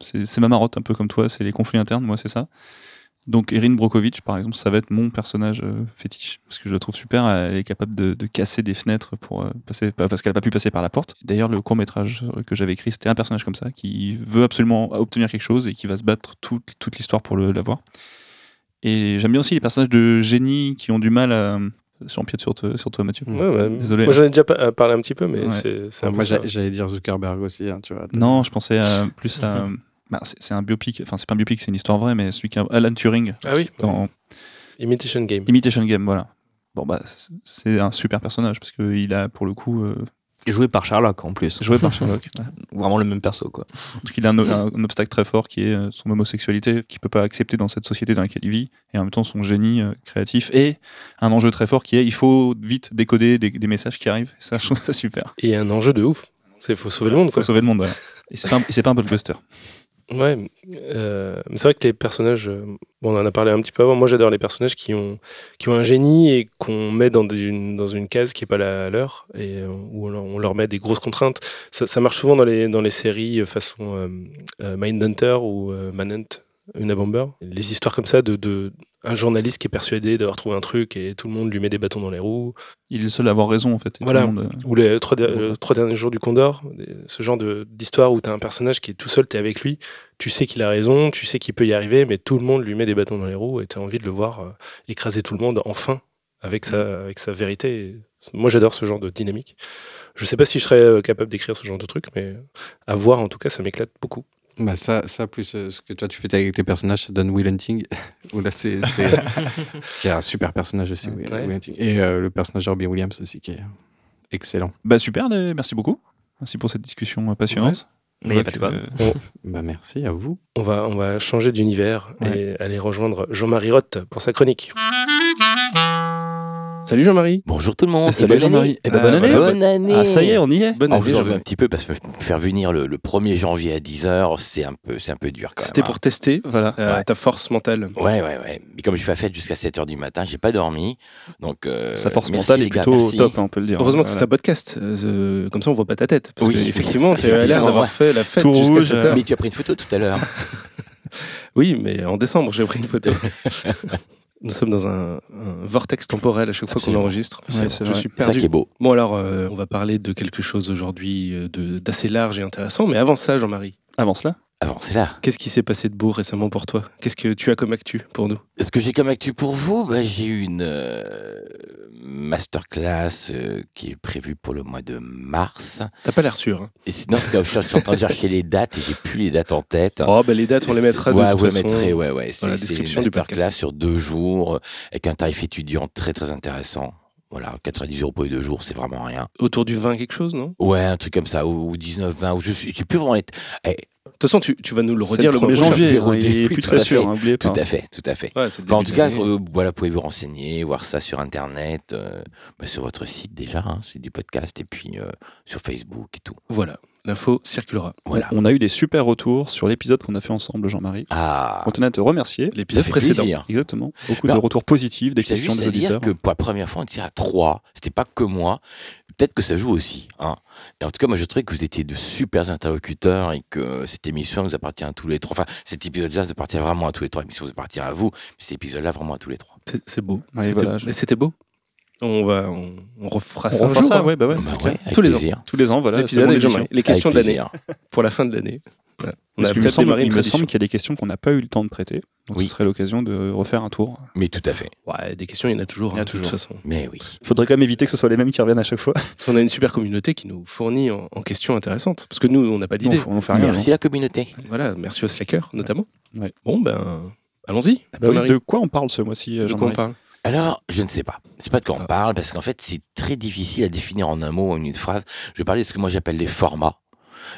C'est c'est ma marotte un peu comme toi, c'est les conflits internes, moi c'est ça. Donc Erin Brokovich par exemple, ça va être mon personnage euh, fétiche parce que je la trouve super, elle est capable de, de casser des fenêtres pour euh, passer pas- parce qu'elle a pas pu passer par la porte. D'ailleurs le court métrage que j'avais écrit c'était un personnage comme ça qui veut absolument obtenir quelque chose et qui va se battre toute, toute l'histoire pour le- l'avoir. Et j'aime bien aussi les personnages de génie qui ont du mal à j'empiète sur, te- sur toi Mathieu. Ouais, ouais. Désolé. Moi, j'en ai déjà pa- parlé un petit peu, mais Ouais. c'est un peu Moi, j'allais dire Zuckerberg aussi, hein, tu vois. Non, je pensais à- plus à. bah, c'est c'est un biopic, enfin, c'est pas un biopic, c'est une histoire vraie, mais celui qui a Alan Turing Ah oui, dans Imitation Game. Imitation Game, voilà. Bon, bah, c'est- c'est un super personnage parce qu'il a, pour le coup, euh, et joué par Sherlock en plus joué par Sherlock. Ouais. vraiment le même perso quoi Donc, il a un, un- un obstacle très fort qui est euh, son homosexualité, qu'il peut pas accepter dans cette société dans laquelle il vit, et en même temps son génie euh, créatif, et un enjeu très fort qui est il faut vite décoder des, des messages qui arrivent. Et ça, je trouve ça super. Et un enjeu de ouf. Il faut sauver le monde, Il faut quoi. sauver le monde, voilà. Et c'est pas, un- et c'est pas un blockbuster. Ouais, euh, mais c'est vrai que les personnages, euh, bon, on en a parlé un petit peu avant. Moi, j'adore les personnages qui ont, qui ont un génie et qu'on met dans, une, dans une case qui est pas la leur et euh, où on leur, met des grosses contraintes. Ça, marche souvent dans les, dans les séries façon Mindhunter ou Manhunt, Una Bomber. Les histoires comme ça de un journaliste qui est persuadé d'avoir trouvé un truc et tout le monde lui met des bâtons dans les roues. Il est le seul à avoir raison en fait. Voilà. le monde, euh, Ou les trois, euh, trois derniers jours du Condor, ce genre d'histoire où tu as un personnage qui est tout seul, tu es avec lui, tu sais qu'il a raison, tu sais qu'il peut y arriver, mais tout le monde lui met des bâtons dans les roues et tu as envie de le voir euh, écraser tout le monde enfin avec sa, avec sa vérité. Moi j'adore ce genre de dynamique. Je sais pas si je serais capable d'écrire ce genre de truc, mais à voir en tout cas, ça m'éclate beaucoup. Bah ça, ça plus euh, ce que toi tu fais avec tes personnages, ça donne Will Hunting. Où là, c'est, c'est- qui est un super personnage aussi, Will, Ouais. Will Hunting. Et euh, le personnage de Robin Williams aussi, qui est excellent. Bah super, merci beaucoup. Merci pour cette discussion euh, passionnante. Mais Je y a vois pas de que, quoi. euh, Bah merci à vous. On va, on va changer d'univers Ouais. et aller rejoindre Jean-Marie Roth pour sa chronique. Salut Jean-Marie Bonjour tout le monde. Salut et bonne Jean-Marie. année. Eh ben, Ah, bonne année. voilà. Bonne année. Ah ça y est, on y est. Bonne On année, vous en veut Jean-Marie. un petit peu parce que faire venir le, le 1er janvier à 10h, c'est un peu, c'est un peu dur quand C'était pour tester Voilà. euh, Ouais. ta force mentale. hein. Ouais, ouais, ouais. Mais comme je fais la fête jusqu'à 7h du matin, j'ai pas dormi. Donc, euh, Sa force mentale est plutôt merci. top, hein, on peut le dire. Heureusement que c'est un podcast, euh, comme ça on voit pas ta tête. Parce Oui. que, effectivement, tu as l'air d'avoir fait la fête jusqu'à rouge, 7 euh, heures. Mais tu as pris une photo tout à l'heure. Oui, mais en décembre, j'ai pris une photo. Nous sommes dans un, un vortex temporel à chaque fois qu'on enregistre. Ouais, c'est ça perdu. qui est beau. Bon alors, euh, on va parler de quelque chose aujourd'hui euh, de- d'assez large et intéressant. Mais avant ça, Jean-Marie, Avant cela, Avant, c'est là. qu'est-ce qui s'est passé de beau récemment pour toi? Qu'est-ce que tu as comme actu pour nous? Ce que j'ai comme actu pour vous, bah, j'ai eu une euh, masterclass euh, qui est prévue pour le mois de mars. T'as pas l'air sûr. hein. Et sinon, que je suis en train de chercher les dates et j'ai plus les dates en tête. Oh, bah les dates, on les mettra de Ouais, toute vous les façon. mettrez, ouais, ouais. C'est c'est une masterclass sur deux jours, avec un tarif étudiant très très intéressant. Voilà, 90 euros pour les deux jours, c'est vraiment rien. Autour du 20 quelque chose, non? Ouais, un truc comme ça, ou, ou 19, 20, ou je j'ai plus vraiment les- Eh, De toute façon, tu, tu vas nous le redire le le mois 1er prochain. janvier, hein, il est plus très sûr, hein, pas. tout à fait, tout à fait. Ouais, en tout cas, de euh, voilà, pouvez vous renseigner, voir ça sur Internet, euh, bah, sur votre site déjà, hein, c'est du podcast, et puis euh, sur Facebook et tout. voilà, l'info circulera. Voilà. On a eu des super retours sur l'épisode qu'on a fait ensemble, Jean-Marie. Ah, On tenait à te remercier. L'épisode précédent. plaisir. Exactement. Beaucoup Alors, de retours positifs, des questions des à dire auditeurs. que pour la première fois, on était à trois. C'était pas que moi. Peut-être que ça joue aussi. Hein. Et en tout cas, moi, je trouvais que vous étiez de super interlocuteurs et que cette émission vous appartient à tous les trois. Enfin, cet épisode-là vous appartient vraiment à tous les trois. L'émission vous appartient à vous. mais Cet épisode-là, vraiment à tous les trois. C'est beau. Ouais, C'était- voilà, je- Mais c'était beau. On va, on, on refera On ça refera jour. ça, hein. ouais, bah ouais, Bah ouais, Tous les ans. Tous les ans, voilà. Bon, Jean-Marie. Les questions de l'année pour la fin de l'année. Voilà. On Parce a peut-être démarré il me semble qu'il y a des questions qu'on n'a pas eu le temps de prêter. Donc Oui. ce serait l'occasion de refaire un tour. Mais tout à fait. Ouais, des questions, il y en a toujours. Il y en a hein, de toute toujours. façon. Mais oui. Il faudrait quand même éviter que ce soit les mêmes qui reviennent à chaque fois. Parce qu'on a une super communauté qui nous fournit en, en questions intéressantes. Parce que nous, on n'a pas d'idée. on, on fait rien. Merci la communauté. Voilà, merci aux slackers notamment. Ouais. Bon, ben, allons-y. Ah bah oui, de quoi on parle ce mois-ci, euh, De quoi on parle? Alors, je ne sais pas. C'est pas de quoi on Ah. parle parce qu'en fait, c'est très difficile à définir en un mot ou en une phrase. Je vais parler de ce que moi j'appelle les formats.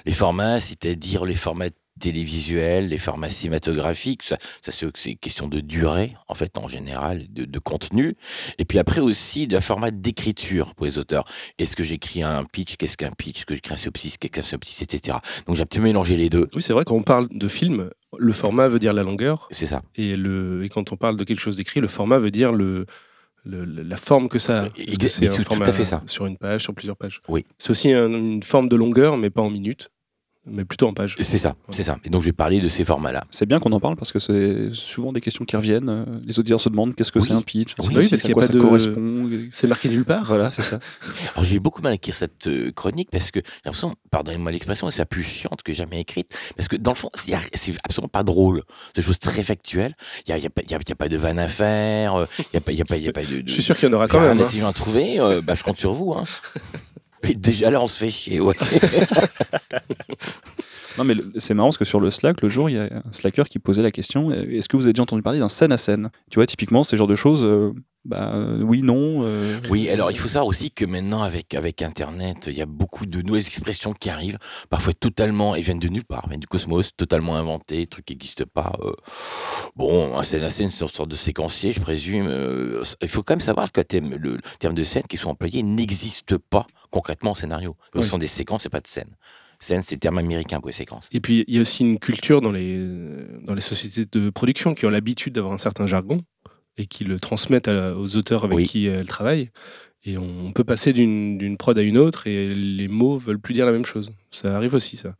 Les formats, c'est-à-dire les formats télévisuels, les formats cinématographiques. Ça, ça c'est question de durée, en fait, en général, de, de contenu. Et puis après aussi d'un format d'écriture pour les auteurs. Est-ce que j'écris un pitch? Qu'est-ce qu'un pitch? Est-ce que j'écris un synopsis? Qu'est-ce qu'un synopsis? Etc. Donc j'ai un petit peu mélangé les deux. Oui, c'est vrai, quand on parle de film, le format veut dire la longueur. C'est ça. Et, le, et quand on parle de quelque chose d'écrit, le format veut dire le, le- la forme que ça a. C'est tout format à fait ça. sur une page, sur plusieurs pages Oui. C'est aussi un- une forme de longueur, mais pas en minutes, mais plutôt en pages. C'est ça. C'est ça. Et donc je vais parler de ces formats-là. C'est bien qu'on en parle parce que c'est souvent des questions qui reviennent. euh, Les auditeurs se demandent qu'est-ce que Oui. c'est un pitch, Oui, un parce qu'il quoi pas ça de- correspond. C'est marqué nulle part. Voilà, c'est ça. Alors j'ai eu beaucoup mal à écrire cette euh, chronique parce que j'ai l'impression, pardonnez-moi l'expression, c'est la plus chiante que j'ai jamais écrite. Parce que dans le fond, c'est absolument pas drôle. C'est des choses très factuelles. Il n'y a, y a, pas- il y a- il y a pas de vanne à faire. Il n'y a, pas- il y a, pas- il y a pas de... de Je suis sûr qu'il y en aura quand même. hein. d'intelligent à trouver. euh, bah, je compte sur vous. Hein. Et déjà là, on se fait chier. Ouais. Non, mais c'est marrant parce que sur le Slack, le jour, il y a un Slacker qui posait la question euh, est-ce que vous avez déjà entendu parler d'un scène à scène? Tu vois, typiquement, ces genres de choses, euh, bah euh, oui, non. euh, Oui, alors il faut savoir aussi que maintenant, avec, avec Internet, il y a beaucoup de nouvelles expressions qui arrivent, parfois totalement, et viennent de nulle part, viennent du cosmos, totalement inventées, trucs qui n'existent pas. Bon, un scène à scène, c'est une sorte de séquencier, je présume. il faut quand même savoir que le, terme- le- le terme de scène qui sont employés n'existe pas concrètement en scénario. Ce Oui. sont des séquences et pas de scènes. Scène, c'est terme américain pour les séquences. Et puis, il y a aussi une culture dans les, dans les sociétés de production qui ont l'habitude d'avoir un certain jargon et qui le transmettent à- aux auteurs avec Oui. qui elles travaillent. Et on peut passer d'une prod à une autre et les mots veulent plus dire la même chose. Ça arrive aussi, ça.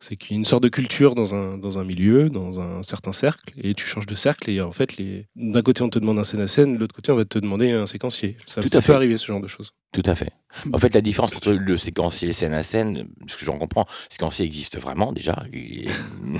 C'est qu'il y a une sorte de culture dans un, dans un milieu, dans un certain cercle, et tu changes de cercle, et en fait, les... d'un côté, on te demande un scène à scène, de l'autre côté, on va te demander un séquencier. Ça, Tout ça à peut arriver, ce genre de choses. Tout à fait. En fait, la différence entre le séquencier et le scène à scène, ce que j'en comprends, le séquencier existe vraiment déjà, il y a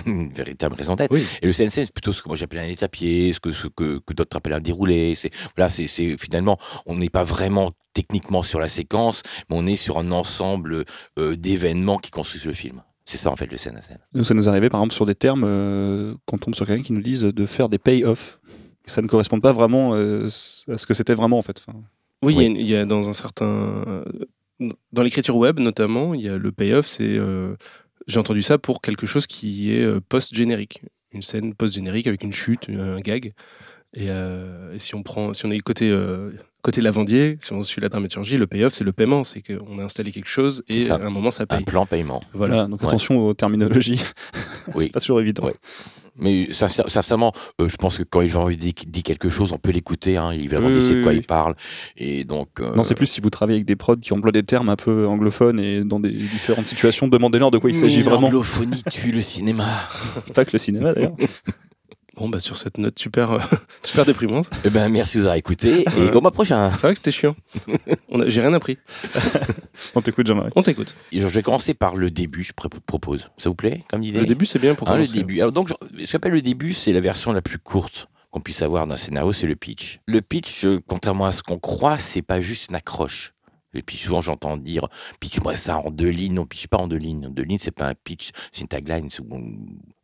une véritable raison d'être. Oui. Et le CNC, c'est plutôt ce que moi j'appelle un étapier, ce que, ce que, que d'autres appellent un déroulé. C'est voilà, c'est c'est- finalement, on n'est pas vraiment techniquement sur la séquence, mais on est sur un ensemble euh, d'événements qui construisent le film. C'est ça en fait le scène à scène. Nous, ça nous arrivait par exemple sur des termes, euh, quand on tombe sur quelqu'un qui nous dise de faire des pay-off. Ça ne correspond pas vraiment euh, à ce que c'était vraiment en fait. Enfin, Oui, il y a Oui. une- il y, a dans un certain. Dans l'écriture web, notamment, il y a le payoff, c'est. euh, J'ai entendu ça pour quelque chose qui est euh, post-générique. Une scène post-générique avec une chute, un gag. Et, euh, et si on prend, si on est côté, euh, côté lavandier, si on suit la dramaturgie, le payoff, c'est le paiement. C'est qu'on a installé quelque chose et ça. à un moment, ça Un paye. plan paiement. Voilà. voilà, donc Ouais. attention aux terminologies. Oui. c'est pas toujours évident. Ouais. Mais sincère- sincèrement, euh, je pense que quand Yvan dit, dit quelque chose, on peut l'écouter. Hein, il va vraiment oui, de quoi oui. il parle. Et donc. euh, Non, c'est plus si vous travaillez avec des prods qui emploient des termes un peu anglophones et dans des différentes situations, demandez-leur de quoi il s'agit vraiment. L'anglophonie tue le cinéma. Pas que le cinéma d'ailleurs. Bon, bah, sur cette note super, euh, super déprimante, Eh ben, merci de nous avoir écoutés et au mois prochain. c'est vrai que c'était chiant. On a- J'ai rien appris. On t'écoute, Jean-Marie. On t'écoute. Je vais commencer par le début, je pr- propose. Ça vous plaît comme idée Le début, c'est bien pour Hein, le commencer. début. Alors, donc, je- ce que j'appelle le début, c'est la version la plus courte qu'on puisse avoir d'un scénario, c'est le pitch. Le pitch, euh, contrairement à ce qu'on croit, c'est pas juste une accroche. Le pitch, souvent j'entends dire pitch-moi ça en deux lignes. Non, pitch pas en deux lignes. Deux lignes, c'est pas un pitch, c'est une tagline.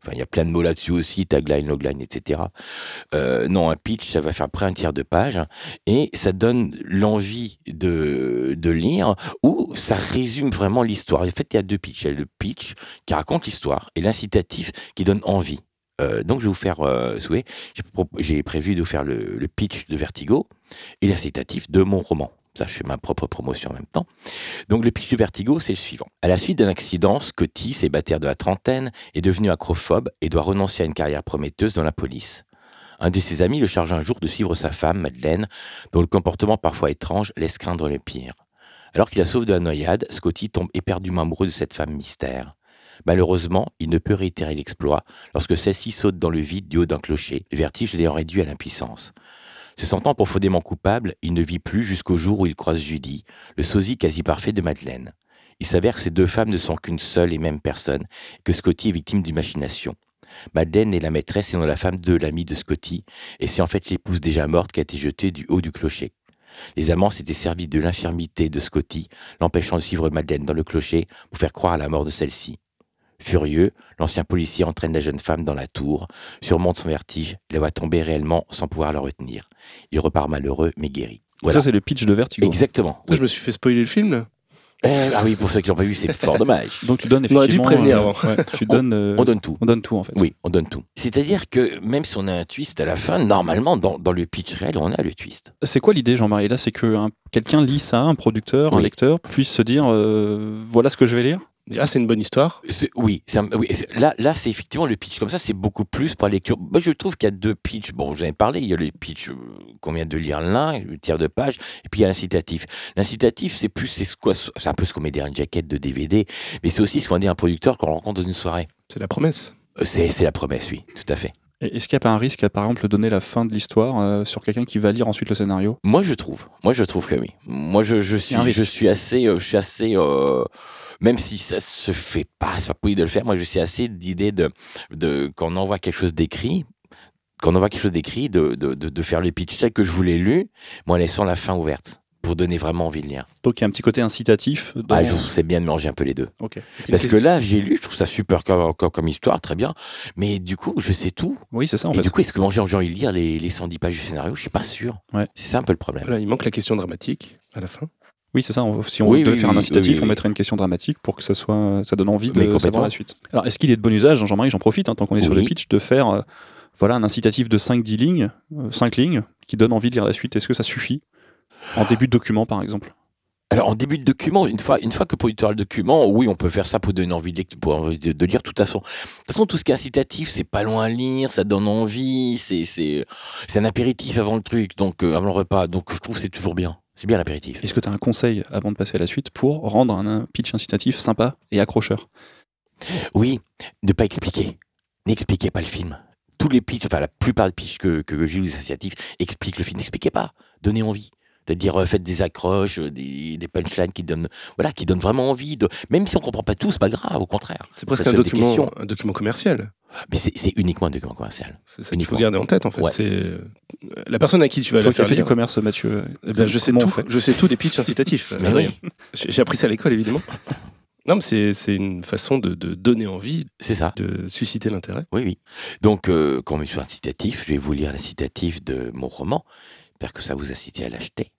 Enfin, il y a plein de mots là-dessus aussi, tagline, logline, etc. Euh, non, un pitch, ça va faire près un tiers de page et ça donne l'envie de, de lire ou ça résume vraiment l'histoire. En fait, il y a deux pitchs. Il y a le pitch qui raconte l'histoire et l'incitatif qui donne envie. Euh, donc, je vais vous faire euh, souhait. J'ai prévu de vous faire le pitch de Vertigo et l'incitatif de mon roman. Ça, je fais ma propre promotion en même temps. Donc, le pitch de Vertigo, c'est le suivant. À la suite d'un accident, Scotty, célibataire de la trentaine, est devenu acrophobe et doit renoncer à une carrière prometteuse dans la police. Un de ses amis le charge un jour de suivre sa femme, Madeleine, dont le comportement parfois étrange laisse craindre le pire. Alors qu'il la sauve de la noyade, Scotty tombe éperdument amoureux de cette femme mystère. Malheureusement, il ne peut réitérer l'exploit lorsque celle-ci saute dans le vide du haut d'un clocher, le vertige l'ayant réduit à l'impuissance. Se sentant profondément coupable, il ne vit plus jusqu'au jour où il croise Judy, le sosie quasi parfait de Madeleine. Il s'avère que ces deux femmes ne sont qu'une seule et même personne, et que Scotty est victime d'une machination. Madeleine est la maîtresse et non la femme de l'ami de Scotty, et c'est en fait l'épouse déjà morte qui a été jetée du haut du clocher. Les amants s'étaient servis de l'infirmité de Scotty, l'empêchant de suivre Madeleine dans le clocher pour faire croire à la mort de celle-ci. Furieux, l'ancien policier entraîne la jeune femme dans la tour, surmonte son vertige, la voit tomber réellement sans pouvoir la retenir. Il repart malheureux mais guéri. Voilà. Ça, c'est le pitch de Vertigo. Exactement. Ça, je me suis fait spoiler le film. là. Eh, ah oui, pour ceux qui l'ont pas vu, c'est fort dommage. Donc tu donnes On aurait dû effectivement. prévenir euh, avant. ouais, tu donnes. euh, On donne tout. on donne tout en fait. Oui, on donne tout. C'est-à-dire que même si on a un twist à la fin, normalement, dans, dans le pitch réel, on a le twist. C'est quoi l'idée, Jean-Marie? Là, c'est que un- quelqu'un lit ça, un producteur, un Oui. lecteur, puisse se dire euh, voilà ce que je vais lire? Ah, c'est une bonne histoire. Oui, un- là, là c'est effectivement le pitch. Comme ça, c'est beaucoup plus pour la lecture. Moi, je trouve qu'il y a deux pitchs. Bon, j'en ai parlé. Il y a le pitch euh, qu'on vient de lire l'un, le tiers de page, et puis il y a l'incitatif. L'incitatif, c'est plus, c'est quoi C'est un peu ce qu'on met derrière une jaquette de DVD, mais c'est aussi ce qu'on dit à un producteur qu'on rencontre dans une soirée. C'est la promesse. Euh, C'est c'est la promesse, oui, tout à fait. Est-ce qu'il n'y a pas un risque à, par exemple, donner la fin de l'histoire euh, sur quelqu'un qui va lire ensuite le scénario? Moi, je trouve. Moi, je trouve que oui. Moi, je, je suis, je suis assez, euh, je suis assez, euh, même si ça se fait pas, c'est pas possible de le faire. Moi, je suis assez d'idée de, de quand on envoie quelque chose d'écrit, quand on envoie quelque chose d'écrit, de, de, de, de faire le pitch tel que je vous l'ai lu, moi, en laissant la fin ouverte pour donner vraiment envie de lire. Donc il y a un petit côté incitatif. Dans... Ah, je sais bien de mélanger un peu les deux. Ok. Parce que là, j'ai lu, je trouve ça super comme, comme, comme histoire, très bien. Mais du coup, je sais tout. Oui, c'est ça en Et fait. du coup, est-ce que moi, j'ai envie de lire les, les 110 pages du scénario? Je suis pas sûr. Ouais. C'est ça un peu le problème. Voilà, il manque la question dramatique à la fin. Oui, c'est ça. on- Si on Oui, devait oui, faire un incitatif, oui, on mettrait une question dramatique pour que ça soit, ça donne envie de savoir la suite. Alors, est-ce qu'il est de bon usage, Jean-Marie, j'en profite, hein, tant qu'on est sur le pitch, de faire euh, voilà, un incitatif de 5-10 lignes, euh, 5 lignes, qui donne envie de lire la suite Est-ce que ça suffit? En début de document, par exemple Alors, en début de document, une fois, une fois que producteur le document, oui, on peut faire ça pour donner envie de, lec- pour envie de, de lire. De toute façon, de toute façon, tout ce qui est incitatif, c'est pas loin à lire, ça donne envie, c'est, c'est, un apéritif avant le truc, donc euh, avant le repas. Donc, je trouve que c'est toujours bien. C'est bien l'apéritif. Est-ce que tu as un conseil avant de passer à la suite pour rendre un, pitch incitatif sympa et accrocheur? Oui, ne pas expliquer. N'expliquez pas le film. Tous les pitchs, enfin la plupart des pitchs que, que j'ai eu associatifs expliquent le film. N'expliquez pas. Donnez envie. C'est-à-dire euh, faites des accroches, euh, des, des punchlines qui donnent, voilà, qui donnent vraiment envie. De, même si on comprend pas tout, c'est pas grave, au contraire. C'est presque un document, un document commercial. Mais c'est uniquement un document commercial. C'est ça qu'il faut garder en tête, en fait. Ouais. C'est la personne à qui tu vas Toi la qui as faire fait du commerce, Mathieu. Eh ben, je sais tout. Je sais tout des pitchs incitatifs. Mais oui, J'ai appris ça à l'école, évidemment. Non, mais c'est c'est une façon de, de donner envie, c'est ça. de susciter l'intérêt. Oui, oui. Donc, euh, quand on est sur un citatif, je vais vous lire le citatif de mon roman. J'espère que ça vous incite à l'acheter.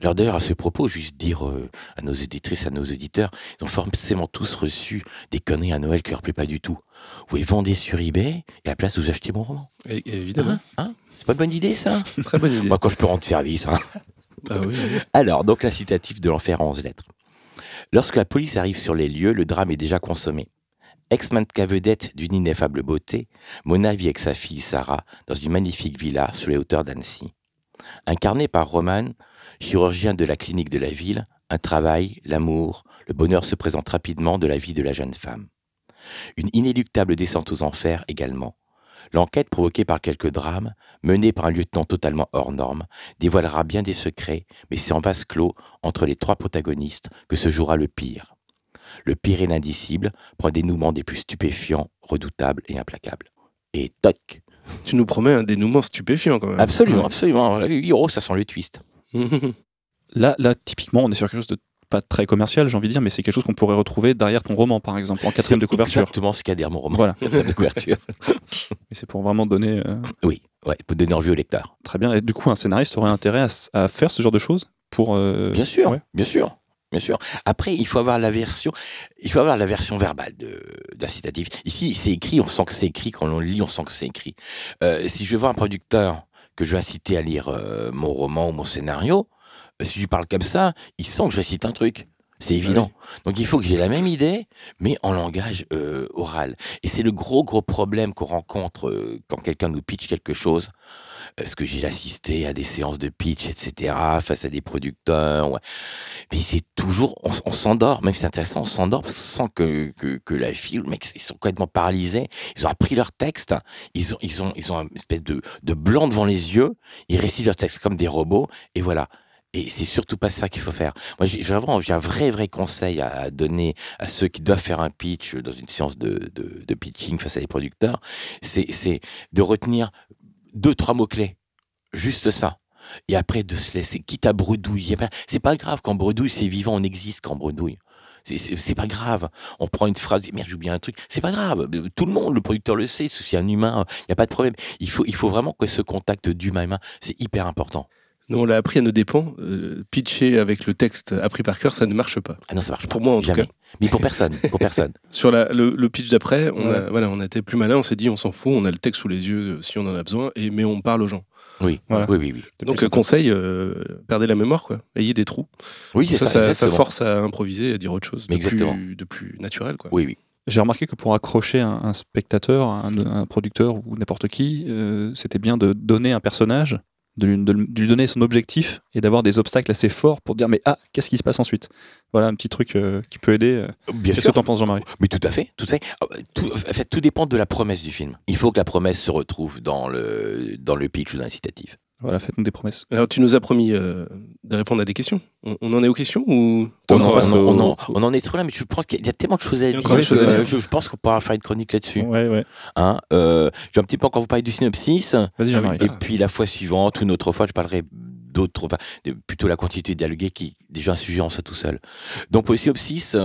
Alors d'ailleurs, à ce propos, juste dire euh, à nos éditrices, à nos auditeurs, ils ont forcément tous reçu des conneries à Noël qui leur plaît pas du tout. Vous les vendez sur eBay et à la place, vous achetez mon roman. Et- et évidemment, Hein Hein? C'est pas une bonne idée, ça? Très bonne idée. Moi, quand je peux rendre service. hein. Ah oui, oui. Alors, donc l'incitatif de l'enfer en 11 lettres. Lorsque la police arrive sur les lieux, le drame est déjà consommé. Ex-mannequin vedette d'une ineffable beauté, Mona vit avec sa fille Sarah dans une magnifique villa sur les hauteurs d'Annecy. Incarné par Roman, chirurgien de la clinique de la ville, un travail, l'amour, le bonheur se présentent rapidement de la vie de la jeune femme. Une inéluctable descente aux enfers également. L'enquête provoquée par quelques drames, menée par un lieutenant totalement hors norme, dévoilera bien des secrets, mais c'est en vase clos, entre les trois protagonistes, que se jouera le pire. Le pire et l'indicible prend des dénouements des plus stupéfiants, redoutables et implacables. Et toc Tu nous promets un dénouement stupéfiant quand même. Absolument, absolument. Oh, ça sent le twist. Là, là, typiquement, on est sur quelque chose de pas très commercial, j'ai envie de dire, mais c'est quelque chose qu'on pourrait retrouver derrière ton roman, par exemple, en quatrième de C'est couverture. exactement ce qu'il y a derrière mon roman. Voilà. Quatrième de couverture. Et c'est pour vraiment donner euh, Oui, ouais, pour donner envie au lecteur. très bien. Et du coup, un scénariste aurait intérêt à, faire ce genre de choses pour. euh, Bien sûr, ouais. bien sûr. Bien sûr. Après, il faut avoir la version, il faut avoir la version verbale de d'incitatif. Ici, c'est écrit, on sent que c'est écrit. Quand on le lit, on sent que c'est écrit. Euh, si je vais voir un producteur que je vais inciter à lire euh, mon roman ou mon scénario, euh, si je parle comme ça, il sent que je récite un truc. C'est évident. Donc il faut que j'ai la même idée, mais en langage euh, oral. Et c'est le gros, gros problème qu'on rencontre euh, quand quelqu'un nous pitch quelque chose. Parce que j'ai assisté à des séances de pitch, etc., face à des producteurs. Mais c'est toujours, on, s'endort, même si c'est intéressant, on s'endort parce qu'on sent que, la fille, ou le mec, ils sont complètement paralysés. Ils ont appris leur texte, ils ont, ils ont, ils ont une espèce de, blanc devant les yeux, ils récitent leur texte comme des robots, et voilà. Et c'est surtout pas ça qu'il faut faire. Moi, j'ai vraiment un vrai, vrai conseil à, donner à ceux qui doivent faire un pitch dans une séance de, pitching face à des producteurs. C'est de retenir deux, trois mots-clés. Juste ça. Et après, de se laisser, quitte à bredouille. C'est pas grave quand bredouille, c'est vivant, on existe quand bredouille. C'est- pas grave. On prend une phrase, merde, j'ai oublié un truc. C'est pas grave. Tout le monde, le producteur le sait. C'est un humain, il n'y a pas de problème. Il faut, il faut vraiment que ce contact d'humain à humain, c'est hyper important. Nous, on l'a appris à nos dépens. euh, pitcher avec le texte appris par cœur, ça ne marche pas. Ah non, ça marche pas. Pour moi, en tout Jamais. cas. Mais pour personne. Pour personne. Sur la- le, le pitch d'après, on, a, Ouais. voilà, on a été plus malin, on s'est dit on s'en fout, on a le texte sous les yeux euh, si on en a besoin, et, mais on parle aux gens. Oui. Voilà. Oui, oui, oui. Donc, euh, conseil, euh, perdez la mémoire, quoi. Ayez des trous. Oui, c'est Ça, ça. force à improviser, à dire autre chose de, Exactement. plus, de plus naturel, quoi. Oui, oui. J'ai remarqué que pour accrocher un, un spectateur, un, un producteur ou n'importe qui, euh, c'était bien de donner un personnage, de lui, de lui donner son objectif et d'avoir des obstacles assez forts pour dire mais ah qu'est-ce qui se passe ensuite? Voilà un petit truc euh, qui peut aider. euh. Bien Qu'est-ce que t'en penses Jean-Marie? Mais tout à fait, tout à fait. Ah, bah, Tout, en fait, tout dépend de la promesse du film. Il faut que la promesse se retrouve dans le, dans le pitch ou dans l'incitatif. Voilà faites-nous des promesses. Alors, tu nous as promis euh, de répondre à des questions. On, on en est aux questions ou On, on en- au- on en- on en est trop là, mais je crois qu'il y a tellement de choses à dire. choses à dire. Je, je pense qu'on pourra faire une chronique là-dessus. Ouais ouais. Hein. Euh, je vais un petit peu encore vous parler du synopsis. Vas-y Jean-Marie. Et puis la fois suivante, ou une autre fois, je parlerai d'autres, enfin, plutôt la quantité dialoguée qui est déjà un sujet en soi tout seul. Donc pour le synopsis,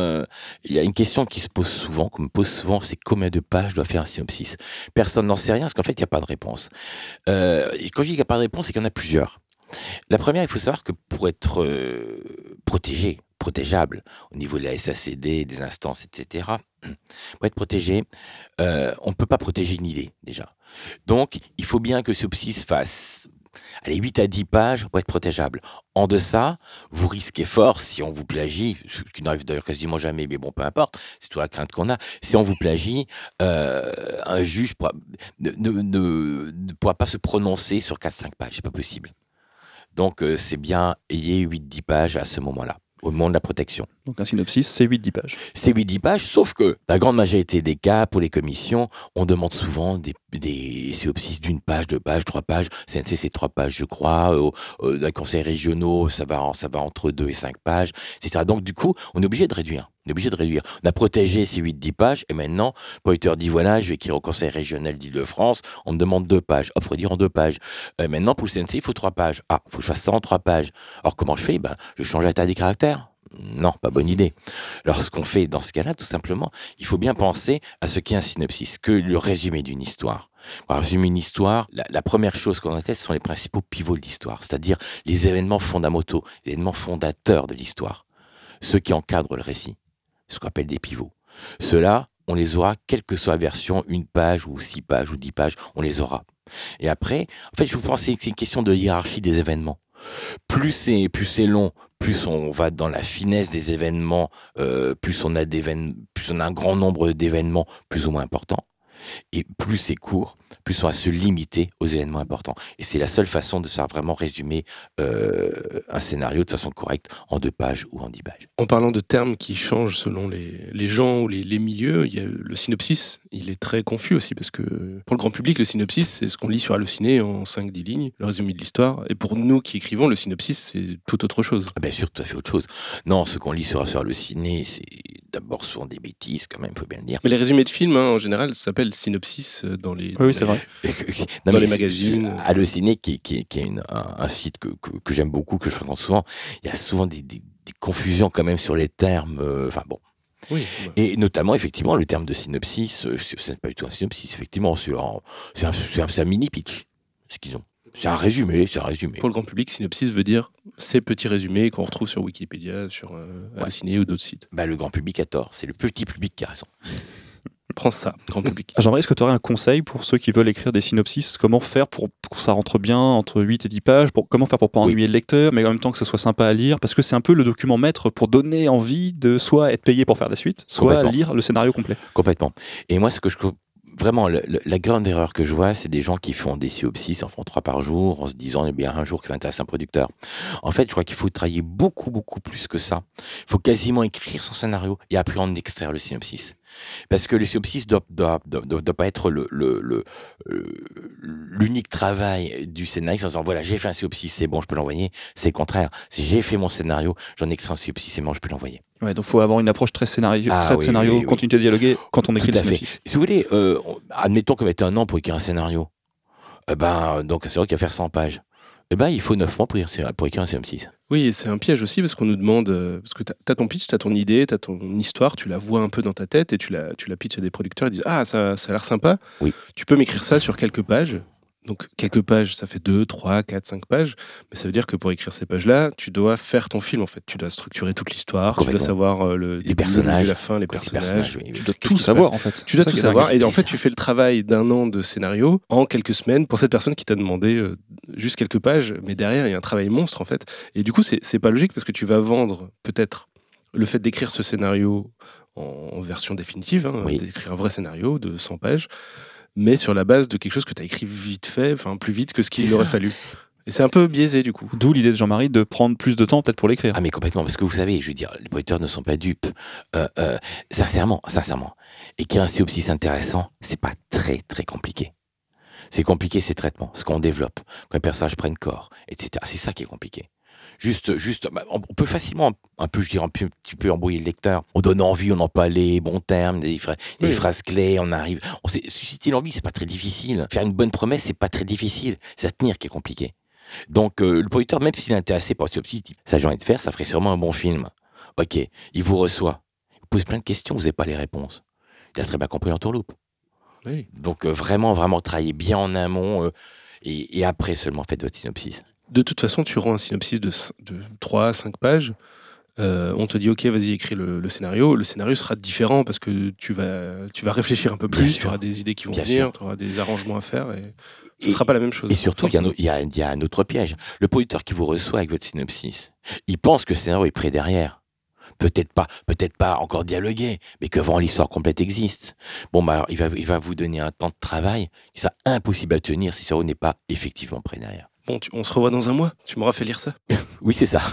il y a une question qui se pose souvent, qu'on me pose souvent, c'est combien de pages doit faire un synopsis? Personne n'en sait rien, parce qu'en fait, il n'y a pas de réponse. Euh, quand je dis qu'il n'y a pas de réponse, c'est qu'il y en a plusieurs. La première, il faut savoir que pour être euh, protégé, protégeable au niveau de la SACD, des instances, etc., pour être protégé, euh, on ne peut pas protéger une idée déjà. Donc, il faut bien que ce fasse allez, 8 à 10 pages pour être protégeable. En deçà, vous risquez fort, si on vous plagie, ce qui n'arrive d'ailleurs quasiment jamais, mais bon, peu importe, c'est toute la crainte qu'on a, si on vous plagie, euh, un juge ne pourra pas se prononcer sur 4-5 pages, c'est pas possible. Donc euh, c'est bien, ayez 8-10 pages à ce moment-là, au moment de la protection. Donc un synopsis, c'est 8-10 pages. C'est 8-10 pages, sauf que la grande majorité des cas, pour les commissions, on demande souvent des, synopsis d'une page, deux pages, trois pages. CNC, c'est trois pages, je crois. Dans les conseils régionaux, ça va, entre deux et cinq pages. Donc, du coup, on est obligé de réduire. On est obligé de réduire. On a protégé ces 8-10 pages, et maintenant, producteur dit voilà, je vais écrire au conseil régional d'Île-de-France, on me demande deux pages. Faut dire en deux pages. Euh, maintenant, pour le CNC, il faut trois pages. Ah, il faut que je fasse ça en trois pages. Alors, comment je fais? Ben, Je change la taille des caractères. Non, pas bonne idée. Alors, ce qu'on fait dans ce cas-là, tout simplement, il faut bien penser à ce qu'est un synopsis, que le résumé d'une histoire. Pour résumer une histoire, la, première chose qu'on a en tête, ce sont les principaux pivots de l'histoire, c'est-à-dire les événements fondamentaux, les événements fondateurs de l'histoire, ceux qui encadrent le récit, ce qu'on appelle des pivots. Ceux-là, on les aura, quelle que soit la version, une page ou six pages ou dix pages, on les aura. Et après, en fait, je vous pense que c'est une question de hiérarchie des événements. Plus c'est plus c'est long, plus on va dans la finesse des événements, euh, plus on a plus on a un grand nombre d'événements plus ou moins importants. Et plus c'est court, plus on va se limiter aux événements importants. Et c'est la seule façon de faire vraiment résumer euh, un scénario de façon correcte en deux pages ou en dix pages. En parlant de termes qui changent selon les, les gens ou les, les milieux, il y a le synopsis, il est très confus aussi parce que pour le grand public, le synopsis, c'est ce qu'on lit sur Allociné en 5-10 lignes, le résumé de l'histoire. Et pour nous qui écrivons, le synopsis, c'est tout autre chose. Ah, Bien sûr, tout à fait autre chose. Non, ce qu'on lit sur, sur le ciné, c'est d'abord souvent des bêtises, quand même, faut bien le dire. Mais les résumés de films, hein, en général, s'appellent synopsis euh, dans les. Oui, c'est vrai. Non, Dans les magazines. c'est- Allociné, qui, est- qui, est- qui est une- un, un site que, que, que j'aime beaucoup, que je fréquente souvent, il y a souvent des, des- des confusions quand même sur les termes. euh, Enfin bon. Oui. Et notamment, effectivement, le terme de synopsis, euh, ce n'est pas du tout un synopsis, effectivement, c'est un, c'est un, c'est un- c'est un mini pitch, ce qu'ils ont. C'est un résumé, c'est un résumé. Pour le grand public, synopsis veut dire ces petits résumés qu'on retrouve sur Wikipédia, sur euh, Ouais. Ou d'autres sites. Bah, le grand public a tort, c'est le petit public qui a raison. Prends ça, grand public. Jean-Marie, est-ce que tu aurais un conseil pour ceux qui veulent écrire des synopsis Comment faire pour, que ça rentre bien entre 8 et 10 pages pour, Comment faire pour pas Oui. ennuyer le lecteur, mais en même temps que ça soit sympa à lire Parce que c'est un peu le document maître pour donner envie de soit être payé pour faire la suite, soit lire le scénario complet. Complètement. Et moi, ce que je vraiment le- le- la grande erreur que je vois, c'est des gens qui font des synopsis, en font trois par jour, en se disant eh bien un jour qui va intéresser un producteur. En fait, je crois qu'il faut travailler beaucoup beaucoup plus que ça. Il faut quasiment écrire son scénario et après en extraire le synopsis. Parce que le synopsis doit, doit, doit, doit- doit pas être le, le, le, euh, l'unique travail du scénariste en disant voilà j'ai fait un synopsis c'est bon je peux l'envoyer c'est le contraire si j'ai fait mon scénario j'en extrais un synopsis c'est bon je peux l'envoyer Ouais, donc faut avoir une approche très scénario, Ah très oui, scénario, oui, oui. continuité dialoguée quand on écrit Tout le fait. synopsis. Si vous voulez, euh, on- admettons qu'on mette un an pour écrire un scénario. Eh ben, donc c'est vrai qu'il va faire 100 pages. Eh ben, il faut 9 mois pour écrire, pour écrire un CM6. Oui, et c'est un piège aussi parce qu'on nous demande, euh, parce que tu as ton pitch, tu as ton idée, tu as ton histoire, tu la vois un peu dans ta tête et tu la, tu la pitches à des producteurs, ils disent Ah, ça, ça a l'air sympa, Oui. tu peux m'écrire ça sur quelques pages. Donc, quelques pages, ça fait 2, 3, 4, 5 pages. Mais ça veut dire que pour écrire ces pages-là, tu dois faire ton film en fait. Tu dois structurer toute l'histoire, tu dois savoir euh, le début, personnages, la fin, les les personnages. oui. Tu dois tout savoir en fait? Tu dois tout savoir. Et en fait, tu fais le travail d'un an de scénario en quelques semaines pour cette personne qui t'a demandé euh, juste quelques pages. Mais derrière, il y a un travail monstre, en fait. Et du coup, c'est pas logique parce que tu vas vendre peut-être le fait d'écrire ce scénario en, en version définitive, hein, Oui. d'écrire un vrai scénario de 100 pages, mais sur la base de quelque chose que tu as écrit vite fait, enfin plus vite que ce qu'il aurait ça. fallu. Et c'est un peu biaisé du coup. D'où l'idée de Jean-Marie de prendre plus de temps peut-être pour l'écrire. Ah mais complètement, parce que vous savez, je veux dire, les producteurs ne sont pas dupes. Euh, euh, sincèrement, sincèrement, écrire un synopsis intéressant, c'est pas très très compliqué. C'est compliqué ces traitements, ce qu'on développe, quand les personnages prennent corps, etc. C'est ça qui est compliqué. Juste, juste, bah, on peut facilement, un peu, je dirais, un petit peu embrouiller le lecteur. On donne envie, on emploie les bons termes, des, Oui. phrases clés, on arrive. On sait, susciter l'envie, c'est pas très difficile. Faire une bonne promesse, c'est pas très difficile. C'est à tenir qui est compliqué. Donc, euh, le producteur, même s'il est intéressé par synopsis, il dit, ça j'ai envie de faire, ça ferait sûrement un bon film. Ok, il vous reçoit. Il pose plein de questions, vous n'avez pas les réponses. Il a très bien compris l'entourloupe. Oui. Donc, euh, vraiment, vraiment travailler bien en amont euh, et, et après seulement faites votre synopsis. De toute façon, tu rends un synopsis de, de 3 à 5 pages. Euh, on te dit ok vas-y écris le, le scénario le scénario sera différent parce que tu vas tu vas réfléchir un peu plus tu auras des idées qui vont Bien venir tu auras des arrangements à faire et ce Et- sera pas la même chose Et surtout, il y, a un y y a autre piège. Le producteur qui vous reçoit avec votre synopsis, il pense que le scénario est prêt derrière. Peut-être pas, peut-être pas encore dialogué, mais que vraiment l'histoire complète existe. Bon, bah, alors, il va, il va vous donner un temps de travail qui sera impossible à tenir si le scénario n'est pas effectivement prêt derrière. Bon tu- on se revoit dans un mois tu m'auras fait lire ça Oui, c'est ça.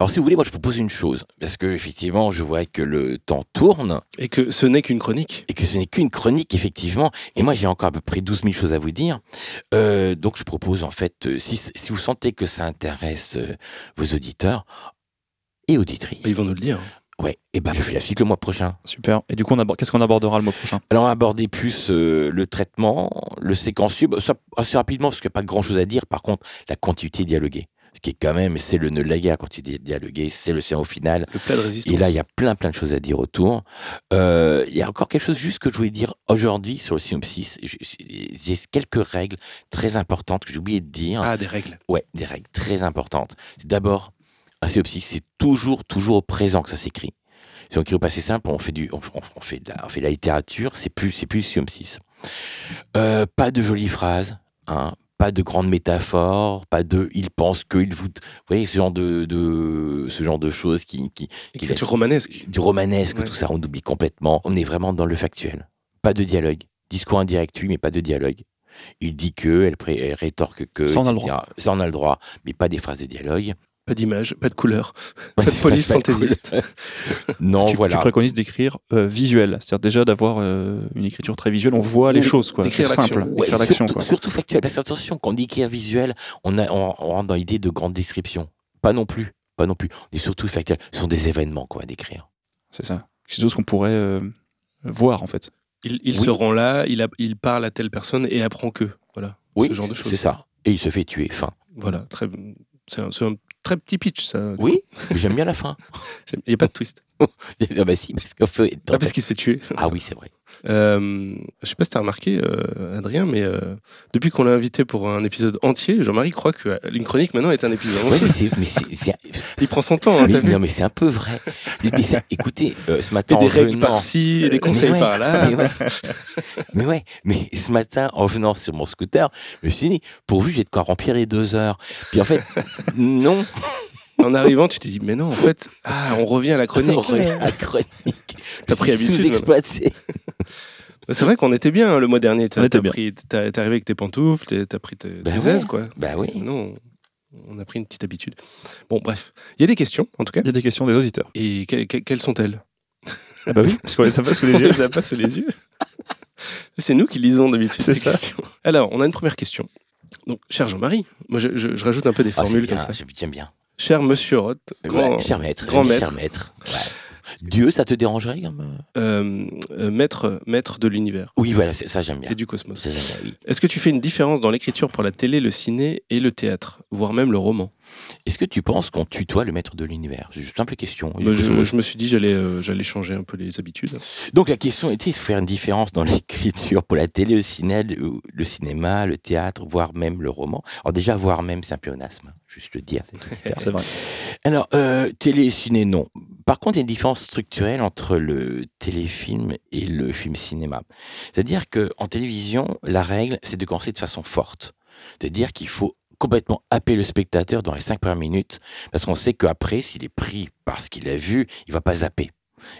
Alors, si vous voulez, moi, je propose une chose, parce que effectivement, je vois que le temps tourne et que ce n'est qu'une chronique et que ce n'est qu'une chronique, effectivement. Et moi, j'ai encore à peu près 12 000 choses à vous dire. Euh, donc, je propose, en fait, euh, si, si vous sentez que ça intéresse euh, vos auditeurs et auditrices, ils vont nous le dire ouais, et ben, je fais la suite le mois prochain. Super. Et du coup, qu'est-ce qu'on abordera le mois prochain? Alors, on va aborder plus euh, le traitement, le séquencieux, bah, ça, assez rapidement, parce qu'il n'y a pas grand-chose à dire. Par contre, la continuité dialoguée. Ce qui est quand même, c'est le nœud de la guerre, quand tu dis dialoguer, c'est le scénario final. le plat de résistance Et là, il y a plein, plein de choses à dire autour. Euh, Il y a encore quelque chose juste que je voulais dire aujourd'hui sur le synopsis. J'ai quelques règles très importantes que j'ai oublié de dire. ah des règles Ouais, des règles très importantes. D'abord, un synopsis, c'est toujours, toujours au présent que ça s'écrit. Si on écrit au passé simple, on fait, du, on, on- on fait, de, la, on fait de la littérature, c'est plus, c'est plus synopsis. Euh, pas de jolies phrases, hein, pas de grandes métaphores, pas de il pense que, il vous. Vous voyez, ce genre de, de, ce genre de choses qui, qui, qui laisse- romanesque du romanesque, Ouais. tout ça, on oublie complètement. On est vraiment dans le factuel. Pas de dialogue. Discours indirect, oui, mais pas de dialogue. Il dit que, elle, pré- elle rétorque que. Ça, on a le etc. Ça, on a le droit, mais pas des phrases de dialogue. Pas d'image pas de couleur pas de police fantaisiste Non, tu, voilà. tu préconises d'écrire euh, visuel, c'est-à-dire déjà d'avoir euh, une écriture très visuelle. On voit les Ou choses, quoi. C'est simple. Ouais, surtout, quoi. surtout factuel. Parce que attention, quand on dit écrire visuel, on, a, on, on rentre dans l'idée de grande description. Pas non plus. Pas non plus. On est surtout factuel. Ce sont des événements qu'on va décrire. C'est ça. C'est chose qu'on pourrait euh, voir, en fait. il, il Oui. se rend là il, a- il parle à telle personne et apprend que voilà Oui, ce genre de choses c'est ça. Et il se fait tuer. Fin. voilà très c'est un, c'est un très petit pitch ça Oui, mais j'aime bien la fin. Il n'y a pas de twist ah bah si, parce qu'on fait. pas parce qu'il se fait tuer Ah oui, c'est vrai. Euh, je sais pas si t'as remarqué, euh, Adrien, mais euh, depuis qu'on l'a invité pour un épisode entier, Jean-Marie croit qu'une chronique maintenant est un épisode Ouais, entier. mais c'est, mais c'est, c'est- Il prend son temps, hein, mais- t'as vu non, mais c'est un peu vrai. Mais, ça- écoutez, euh, ce Et matin, des en règles venant- par-ci, et des conseils ouais, par-là. Mais ouais. mais ouais, mais ce matin, en venant sur mon scooter, je me suis dit, pourvu, j'ai de quoi remplir les deux heures. Puis en fait, non. En arrivant, tu t'es dit, mais non, en fait, ah, on revient à la chronique. On revient à la chronique. T'as pris habitude, Sous-exploité. C'est vrai qu'on était bien hein, le mois dernier. T'as On était t'as bien. pris- t'as- t'es arrivé avec tes pantoufles, t'es- t'as pris tes, Ben tes ouais. aises, quoi. Bah oui. Non, on a pris une petite habitude. Bon, bref. Il y a des questions, en tout cas. Il y a des questions des auditeurs. Et que- que- quelles sont-elles? Ah bah oui, parce qu'on les a pas sous les yeux. Ça pas sous les yeux. C'est nous qui lisons d'habitude C'est ces ça. questions. Alors, on a une première question. Donc, cher Jean-Marie, moi je, je- je rajoute un peu des Ah, formules bien, comme ça. j'aime bien. Cher Monsieur Roth, grand, Ouais, cher maître. grand cher maître. Ouais. Dieu, ça te dérangerait comme... euh, euh, maître, maître de l'univers Oui, voilà, c'est- ça j'aime bien. et du cosmos. Oui. Est-ce que tu fais une différence dans l'écriture pour la télé, le ciné et le théâtre, voire même le roman? Est-ce que tu penses qu'on tutoie le maître de l'univers? C'est une simple question. Bah, je, je me suis dit j'allais euh, j'allais changer un peu les habitudes. Donc la question était de faire une différence dans l'écriture pour la télé, le cinéma, le, le cinéma, le théâtre, voire même le roman. Alors déjà, voire même, c'est un pléonasme, juste le dire. c'est vrai. Alors, euh, télé, ciné, non. Par contre, il y a une différence structurelle entre le téléfilm et le film cinéma. C'est-à-dire qu'en télévision, la règle, c'est de commencer de façon forte. C'est-à-dire qu'il faut complètement happer le spectateur dans les cinq premières minutes, parce qu'on sait qu'après, s'il est pris par ce qu'il a vu, il va pas zapper.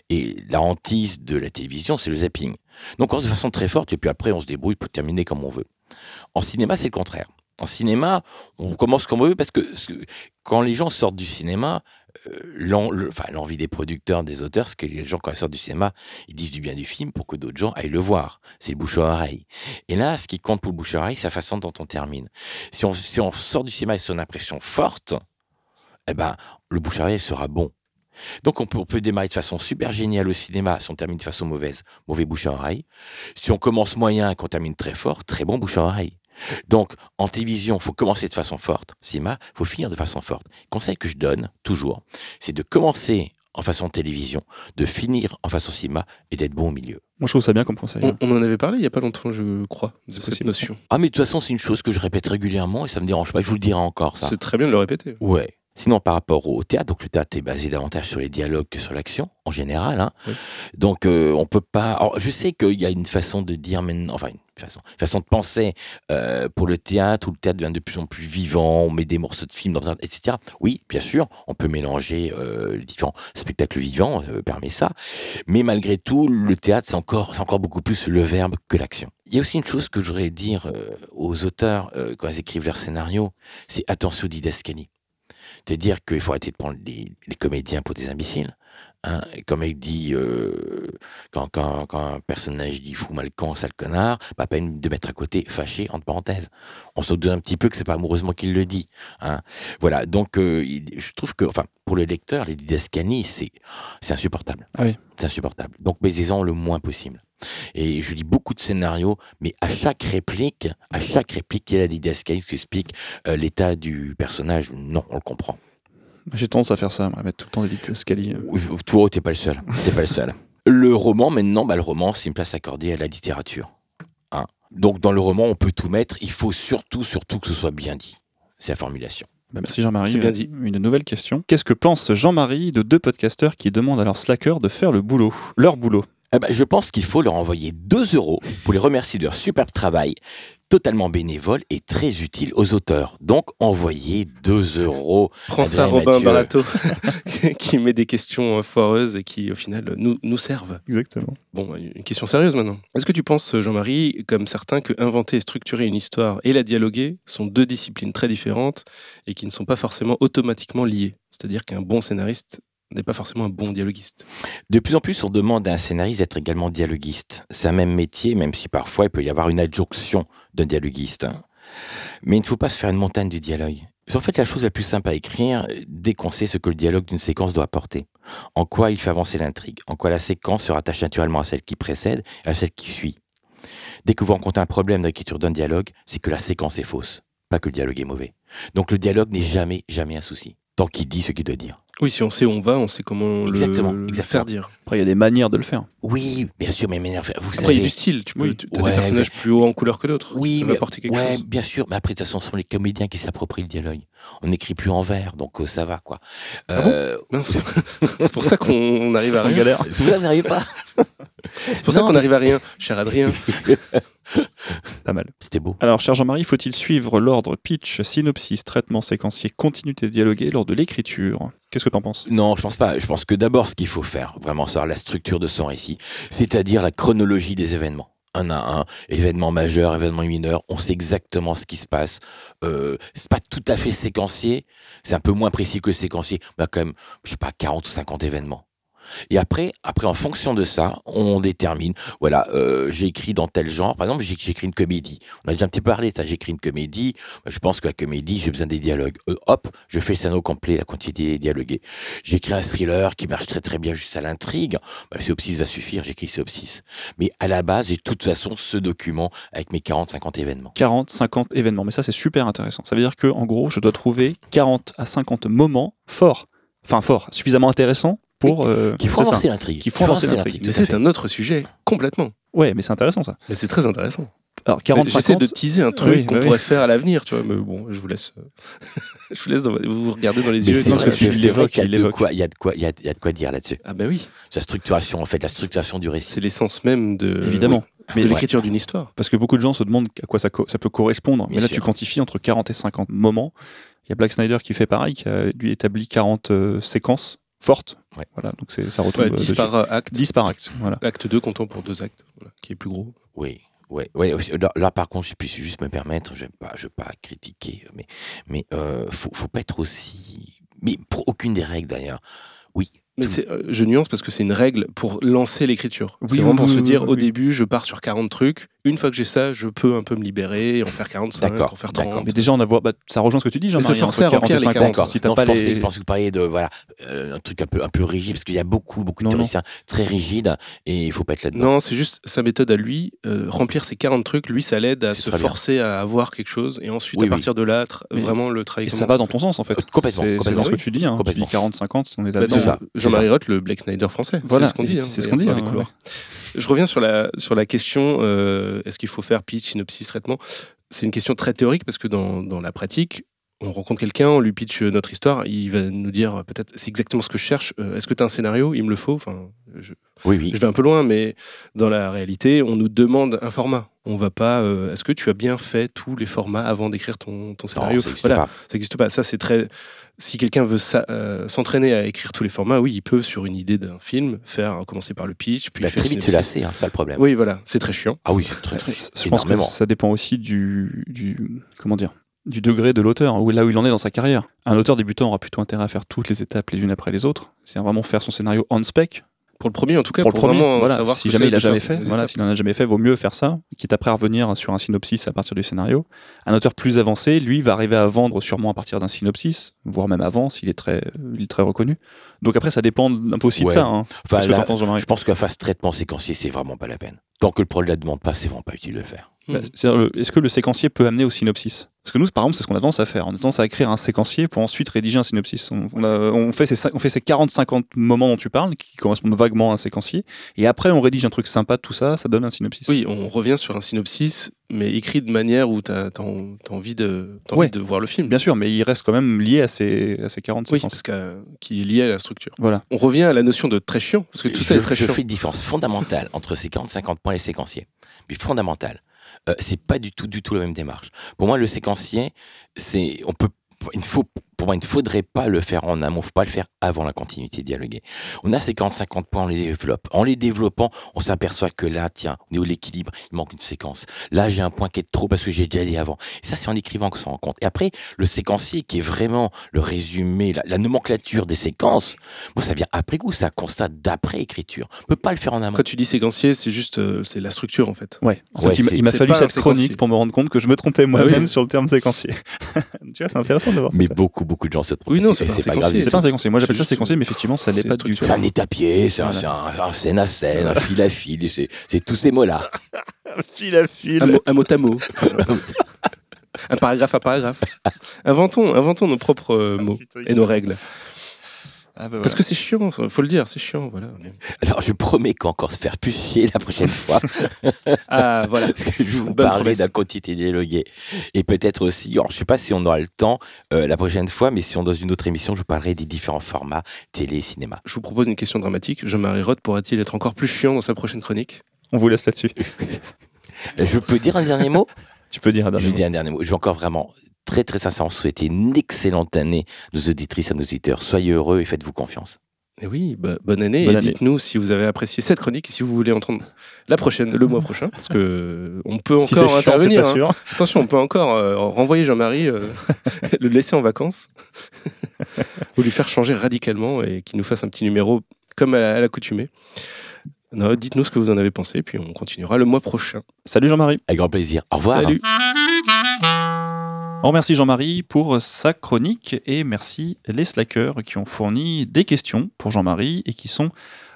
Et la hantise de la télévision, c'est le zapping. Donc, on commence de façon très forte, et puis après, on se débrouille pour terminer comme on veut. En cinéma, c'est le contraire. En cinéma, on commence comme on veut, parce que quand les gens sortent du cinéma, l'envie des producteurs, des auteurs, c'est que les gens, quand ils sortent du cinéma, ils disent du bien du film pour que d'autres gens aillent le voir. C'est le bouche à oreille. Et là, ce qui compte pour le bouche à oreille, c'est la façon dont on termine. Si on, si on sort du cinéma et son impression forte, eh ben, le bouche à oreille sera bon. Donc, on peut, on peut démarrer de façon super géniale au cinéma si on termine de façon mauvaise, mauvais bouche à oreille. Si on commence moyen et qu'on termine très fort, très bon bouche à oreille. Donc, en télévision, il faut commencer de façon forte. Cinéma, il faut finir de façon forte. Conseil que je donne, toujours, c'est de commencer en façon télévision, de finir en façon cinéma et d'être bon au milieu. Moi, je trouve ça bien comme conseil. On, on en avait parlé il y a pas longtemps, je crois, de cette possible. notion. Ah, mais de toute façon, c'est une chose que je répète régulièrement et ça me dérange pas. Je vous le dirai encore, ça. C'est très bien de le répéter. Ouais. Sinon, par rapport au théâtre, donc le théâtre est basé davantage sur les dialogues que sur l'action, en général. hein. Oui. Donc, euh, on peut pas. alors, je sais qu'il y a une façon de dire maintenant, enfin, une façon, une façon de penser euh, pour le théâtre, où le théâtre devient de plus en plus vivant, on met des morceaux de films, dans etc. Oui, bien sûr, on peut mélanger euh, les différents spectacles vivants, euh, permet ça. Mais malgré tout, le théâtre, c'est encore, c'est encore beaucoup plus le verbe que l'action. Il y a aussi une chose que je voudrais dire aux auteurs quand ils écrivent leur scénario, c'est attention aux didascalies. C'est-à-dire qu'il faut arrêter de prendre les, les comédiens pour des imbéciles. Hein. Comme il dit, euh, quand, quand, quand un personnage dit fou, mal con, sale connard, pas peine de mettre à côté fâché, entre parenthèses. On se doute un petit peu que c'est pas amoureusement qu'il le dit. Hein. Voilà, donc euh, il- je trouve que, enfin, pour le lecteur, les didascalies, c'est c'est insupportable. Ah oui. C'est insupportable. Donc baisez-en le moins possible. Et je lis beaucoup de scénarios, mais à chaque réplique, à chaque réplique, il y a la didascalie qui explique euh, l'état du personnage. Non, on le comprend. J'ai tendance à faire ça, à mettre tout le temps des didascalies. Toi, t'es pas le seul. T'es pas le seul. Le roman, maintenant, bah, le roman, c'est une place accordée à la littérature. Hein. Donc, dans le roman, on peut tout mettre. Il faut surtout, surtout que ce soit bien dit. C'est la formulation. Bah, merci Jean-Marie. C'est bien Euh, dit. Une nouvelle question. Qu'est-ce que pense Jean-Marie de deux podcasteurs qui demandent à leurs slackers de faire le boulot? Leur boulot. Eh ben, je pense qu'il faut leur envoyer 2 euros pour les remercier de leur superbe travail, totalement bénévole et très utile aux auteurs. Donc, envoyez 2 euros. Prends ça, Robin. Barato, qui met des questions euh, foireuses et qui, au final, nous, nous servent. Exactement. Bon, une question sérieuse maintenant. Est-ce que tu penses, Jean-Marie, comme certains, que inventer et structurer une histoire et la dialoguer sont deux disciplines très différentes et qui ne sont pas forcément automatiquement liées? C'est-à-dire qu'un bon scénariste n'est pas forcément un bon dialoguiste. De plus en plus, on demande à un scénariste d'être également dialoguiste. C'est un même métier, même si parfois il peut y avoir une adjonction d'un dialoguiste. Mais il ne faut pas se faire une montagne du dialogue. C'est en fait la chose la plus simple à écrire dès qu'on sait ce que le dialogue d'une séquence doit apporter. En quoi il fait avancer l'intrigue? En quoi la séquence se rattache naturellement à celle qui précède et à celle qui suit? Dès que vous rencontrez un problème dans l'écriture d'un dialogue, c'est que la séquence est fausse, pas que le dialogue est mauvais. Donc le dialogue n'est jamais, jamais un souci. Tant qu'il dit ce qu'il doit dire. Oui, si on sait où on va, on sait comment Exactement, le, le exactement. faire dire. Après, il y a des manières de le faire. Oui, bien sûr, mais m'énerve. Vous Après, il y a savez, du style. Tu peux, Oui. as Ouais, des personnages plus hauts en couleur que d'autres. Oui, qui peuvent mais- apporter quelque ouais, chose. bien sûr, mais après, de toute façon, ce sont les comédiens qui s'approprient le dialogue. On n'écrit plus en vers, donc euh, ça va, quoi. Ah bon Euh, c'est pour ça qu'on arrive à rien. galère. c'est pour ça que vous n'arrivez pas C'est pour ça qu'on arrive à rien, cher Adrien. Pas mal. C'était beau. Alors, cher Jean-Marie, faut-il suivre l'ordre pitch, synopsis, traitement séquencier, continuité dialoguée lors de l'écriture? Qu'est-ce que t'en penses? Non, je pense pas. Je pense que d'abord, ce qu'il faut faire, vraiment, savoir la structure de son récit, c'est-à-dire la chronologie des événements. Un à un, événement majeur, événement mineur, on sait exactement ce qui se passe. Euh, c'est pas tout à fait séquencier, c'est un peu moins précis que séquencier, mais quand même, je sais pas, 40 ou 50 événements. Et après, après, en fonction de ça, on détermine. Voilà, euh, j'ai écrit dans tel genre. Par exemple, écrit une comédie. On a déjà un petit peu parlé de ça. J'ai écrit une comédie. Je pense que la comédie, j'ai besoin des dialogues. Euh, hop, je fais le scénario complet, la quantité dialoguée. J'ai écrit un thriller qui marche très très bien juste à l'intrigue. Bah, le synopsis va suffire. J'écris le synopsis. Mais à la base, j'ai de toute façon ce document avec mes 40-50 événements. 40, 50 événements. Mais ça, c'est super intéressant. Ça veut dire que, en gros, je dois trouver 40 à 50 moments forts, enfin forts, suffisamment intéressants pour. euh, Qui font avancer l'intrigue. Qui font avancer l'intrigue. Mais c'est un autre sujet, complètement. Ouais, mais c'est intéressant ça. Mais c'est très intéressant. Alors, 40, J'essaie 50. de teaser un truc Oui, qu'on bah oui. pourrait faire à l'avenir, tu vois. Mais bon, je vous laisse. euh, je vous laisse dans- vous regardez dans les Mais yeux. parce que tu c'est l'évoques, y a il de l'évoque. quoi, il y a de quoi, il y a, il y a de quoi dire là-dessus. Ah ben oui, Sa structuration, en fait, la structuration du récit. c'est l'essence même de Évidemment. de Mais l'écriture d'une histoire. Parce que beaucoup de gens se demandent à quoi ça, co- ça peut correspondre. Mais là, sûr. tu quantifies entre 40 et 50 moments. Il y a Black Snyder qui fait pareil, qui a lui établi 40 euh, séquences fortes. Ouais. Voilà, donc c'est- ça retombe Ouais, euh, 10 dessus. par euh, acte. 10 par acte. Voilà. Acte 2 comptant pour deux actes, voilà, qui est plus gros. Oui, oui, oui. Là, là, par contre, je puis juste me permettre, je ne vais pas, je vais pas critiquer, mais, mais euh, faut, faut pas être aussi. Mais pour aucune des règles d'ailleurs. Oui. Mais euh, je nuance parce que c'est une règle pour lancer l'écriture. Oui, c'est vraiment pour oui, se oui, dire oui, au oui. début, je pars sur 40 trucs. Une fois que j'ai ça, je peux un peu me libérer et en faire 45, D'accord, en faire d'accord. 30. Mais déjà, on a voit, bah, ça rejoint ce que tu dis, Jean-Marie. se forcer entre à remplir 40 et les 50, 40. Si t'as non, pas je, pensais, les... je pensais que vous parliez de voilà, euh, un truc un peu, un peu rigide, parce qu'il y a beaucoup, beaucoup de Non, théoriciens très rigides et il faut pas être là-dedans. Non, c'est juste sa méthode à lui. euh, remplir ces 40 trucs, lui, ça l'aide à C'est se bien. forcer à avoir quelque chose. Et ensuite, Oui, à partir de là, Mais- vraiment le travail Et ça va dans ton sens, en fait. Euh, complètement, C'est- C'est complètement, dans ce que tu dis. Hein. Tu dis Complètement. 40-50, on est Bah, là-dedans. c'est ça. c'est Jean-Marie. Roth, le Black Snyder français. Voilà, c'est ce qu'on dit. hein, c'est ce qu'on dit, Je reviens sur la, sur la question euh, est-ce qu'il faut faire pitch, synopsis, traitement? C'est une question très théorique parce que dans, dans la pratique, on rencontre quelqu'un, on lui pitch notre histoire, il va nous dire peut-être c'est exactement ce que je cherche. Euh, Est-ce que tu as un scénario? Il me le faut. Enfin, je, Oui, oui. je vais un peu loin, mais dans la réalité, on nous demande un format. On va pas. euh, Est-ce que tu as bien fait tous les formats avant d'écrire ton, ton Non, scénario? ça n'existe Voilà, pas. ça n'existe pas. Ça, c'est très. Si quelqu'un veut euh, s'entraîner à écrire tous les formats, oui, il peut sur une idée d'un film faire commencer par le pitch, puis va faire très le vite se lasser, hein, ça le problème. Oui, voilà, c'est très chiant. Ah oui, c'est très, très, Je pense que énormément. ça dépend aussi du, du comment dire du degré de l'auteur, ou là où il en est dans sa carrière. Un auteur débutant aura plutôt intérêt à faire toutes les étapes les unes après les autres. C'est vraiment faire son scénario on spec. Pour le premier, en tout cas, Pour le premier, voilà. savoir si jamais il a jamais fait, voilà, s'il en a jamais fait, vaut mieux faire ça, quitte après à revenir sur un synopsis à partir du scénario. Un auteur plus avancé, lui, va arriver à vendre sûrement à partir d'un synopsis, voire même avant s'il est très, il est très reconnu. Donc après, ça dépend un peu aussi Ouais. de ça. Hein. Enfin, que je pense qu'un phase traitement séquencier, c'est vraiment pas la peine. Tant que le projet ne la demande pas, c'est vraiment pas utile de le faire. Bah, c'est-à-dire, le- Est-ce que le séquencier peut amener au synopsis? Parce que nous, par exemple, c'est ce qu'on a tendance à faire. On a tendance à écrire un séquencier pour ensuite rédiger un synopsis. On, on a- on fait ces, cin- on fait ces 40-50 moments dont tu parles, qui correspondent vaguement à un séquencier, et après on rédige un truc sympa de tout ça, ça donne un synopsis. Oui, on revient sur un synopsis, mais écrit de manière où tu as, envie, de, t'as Ouais. envie de voir le film. Bien sûr, mais il reste quand même lié à ces, à ces 40 Oui, séquences. parce que, qui est lié à la structure. Voilà. On revient à la notion de très chiant, parce que tout ça je, est très je chiant. fais une différence fondamentale entre ces 40-50 points et les séquenciers. Mais fondamentale. Euh, c'est pas du tout, du tout la même démarche. Pour moi, le séquencier, c'est, on peut, il ne faut, pour moi, il ne faudrait pas le faire en amont, il ne faut pas le faire avant la continuité dialoguée. On a ces 40-50 points, on les développe. En les développant, on s'aperçoit que là, tiens, au niveau de l'équilibre, il manque une séquence. Là, j'ai un point qui est trop parce que j'ai déjà dit avant. Et ça, c'est en écrivant que ça en compte. Et après, le séquencier, qui est vraiment le résumé, la, la nomenclature des séquences, moi, ça vient après coup, ça constate d'après écriture. On peut pas le faire en amont. Quand tu dis séquencier, c'est juste euh, c'est la structure en fait. Ouais. Ouais, il m'a- fallu cette chronique pour me rendre compte que je me trompais moi-même oui. sur le terme séquencier. tu vois, c'est intéressant de voir Mais ça. beaucoup, beaucoup de gens se trompent. Oui, non, c'est pas un pas grave. séquencier. C'est pas un séquencier. Moi, j'appelle C'est ça séquencier, mais effectivement, ça l'est pas du tout. C'est un étapier, c'est un, un- un scène à scène, un fil à fil, c'est tous ces mots-là. Fil à fil. Un mot, un mot à mot. un paragraphe à paragraphe. Inventons, inventons nos propres euh, mots et nos règles. Ah, bah, Parce que c'est chiant, ça, faut le dire, c'est chiant. Voilà. Alors, je promets qu'encore se faire plus chier la prochaine fois, Ah, voilà. parce que je vous Bonne d'un quantité dialoguée. Et peut-être aussi, alors, je sais pas si on aura le temps euh, la prochaine fois, mais si on dans une autre émission, je vous parlerai des différents formats télé et cinéma. Je vous propose une question dramatique. Jean-Marie Roth pourra-t-il être encore plus chiant dans sa prochaine chronique? On vous laisse là-dessus. Je peux dire un dernier mot? Tu peux dire un Je dernier vais mot. dire un dernier mot. Je vais encore vraiment très très sincèrement souhaiter une excellente année à nos auditrices, à nos auditeurs. Soyez heureux et faites-vous confiance. Eh oui, bah, bonne année. Bonne et dites-nous si vous avez apprécié cette chronique et si vous voulez entendre la prochaine, le mois prochain, parce que euh, on peut Si encore chiant, c'est intervenir. pas hein. sûr. Attention, on peut encore euh, renvoyer Jean-Marie, euh, le laisser en vacances, ou lui faire changer radicalement et qu'il nous fasse un petit numéro comme à l'accoutumée. Non, Dites-nous ce que vous en avez pensé, puis on continuera le mois prochain. Salut Jean-Marie. Avec grand plaisir. Au revoir. Salut. On remercie Jean-Marie pour sa chronique et merci les slackers qui ont fourni des questions pour Jean-Marie et qui sont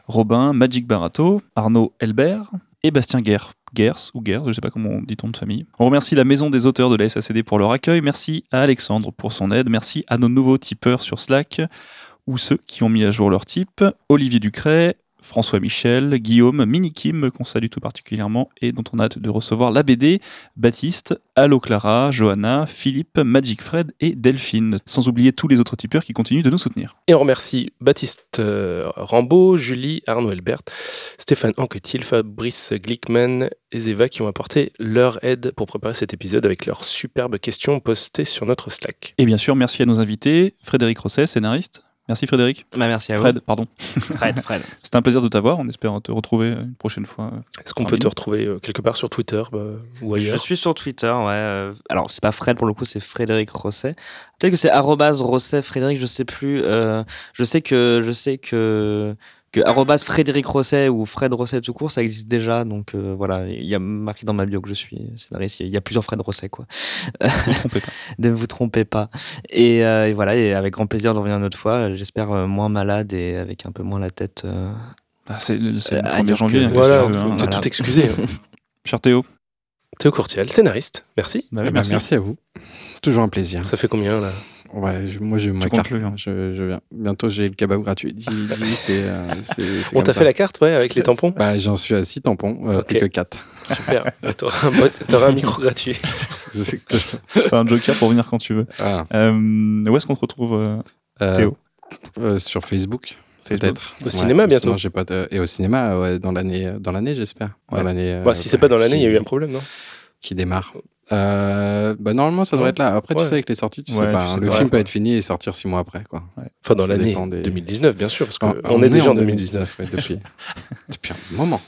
Robin Magic Barato, Arnaud Elbert et Bastien Guerre. Gers ou Gers, je ne sais pas comment on dit ton de famille. On remercie la maison des auteurs de la SACD pour leur accueil. Merci à Alexandre pour son aide. Merci à nos nouveaux tipeurs sur Slack ou ceux qui ont mis à jour leur type. Olivier Ducret, François Michel, Guillaume, Mini Kim, qu'on salue tout particulièrement et dont on a hâte de recevoir la BD, Baptiste, Allo Clara, Johanna, Philippe, Magic Fred et Delphine. Sans oublier tous les autres tipeurs qui continuent de nous soutenir. Et on remercie Baptiste euh, Rambaud, Julie, Arnaud Elbert, Stéphane Anquetil, Fabrice Glickman et Zeva qui ont apporté leur aide pour préparer cet épisode avec leurs superbes questions postées sur notre Slack. Et bien sûr, merci à nos invités, Frédéric Rosset, scénariste. Merci Frédéric. Bah, merci à vous. Fred, pardon. Fred, Fred. C'était un plaisir de t'avoir. On espère te retrouver une prochaine fois. Est-ce qu'on peut te retrouver euh, quelque part sur Twitter bah, ou Je ailleurs? suis sur Twitter, ouais. euh, Alors, c'est pas Fred pour le coup, c'est Frédéric Rosset. Peut-être que c'est arrobase Rosset Frédéric, je sais plus. euh, je sais que je sais que que arrobase Frédéric Rosset ou Fred Rosset tout court, ça existe déjà. Donc euh, voilà, il y a marqué dans ma bio que je suis scénariste. Il y a plusieurs Fred Rosset, quoi. Ne vous trompez pas. ne vous trompez pas. Et, euh, et voilà, et avec grand plaisir de revenir une autre fois. J'espère euh, moins malade et avec un peu moins la tête. euh, Ah, c'est le, c'est le Euh, 1er ailleurs janvier. que- hein, Voilà, veux, hein. voilà. tout excusé. hein. Cher Théo. Théo Courtiel, scénariste, merci. Bah oui, merci. merci à vous. Toujours un plaisir. Ça fait combien là? Ouais, je- moi je comptes m'écarte. le, hein. Je, je viens. Bientôt j'ai le kebab gratuit. Dis, dis, c'est, euh, c'est- c'est On t'a ça. fait la carte, ouais, avec les tampons Bah, j'en suis à 6 tampons, euh, Ok. plus que 4. Super. T'auras un, mot- t'auras un micro gratuit. T'as un joker pour venir quand tu veux. Ah, Euh, où est-ce qu'on te retrouve euh, Théo euh, Sur Facebook, Facebook peut-être. Au cinéma, bientôt. sinon, j'ai pas de- Et au cinéma, ouais, dans l'année, dans l'année j'espère. Ouais. Dans l'année, euh, Bah, si c'est pas dans l'année, il y a eu un problème, non? Qui démarre. Euh, bah, normalement, ça Ouais. être là. Après, Ouais. tu sais, avec les sorties, tu Ouais, sais pas. tu hein, sais le pas, film peut être fini et sortir 6 mois après, quoi. Enfin, dans l'année des- 2019, bien sûr, parce qu'on Ah, on est déjà en en 2019. ouais, depuis, depuis un moment.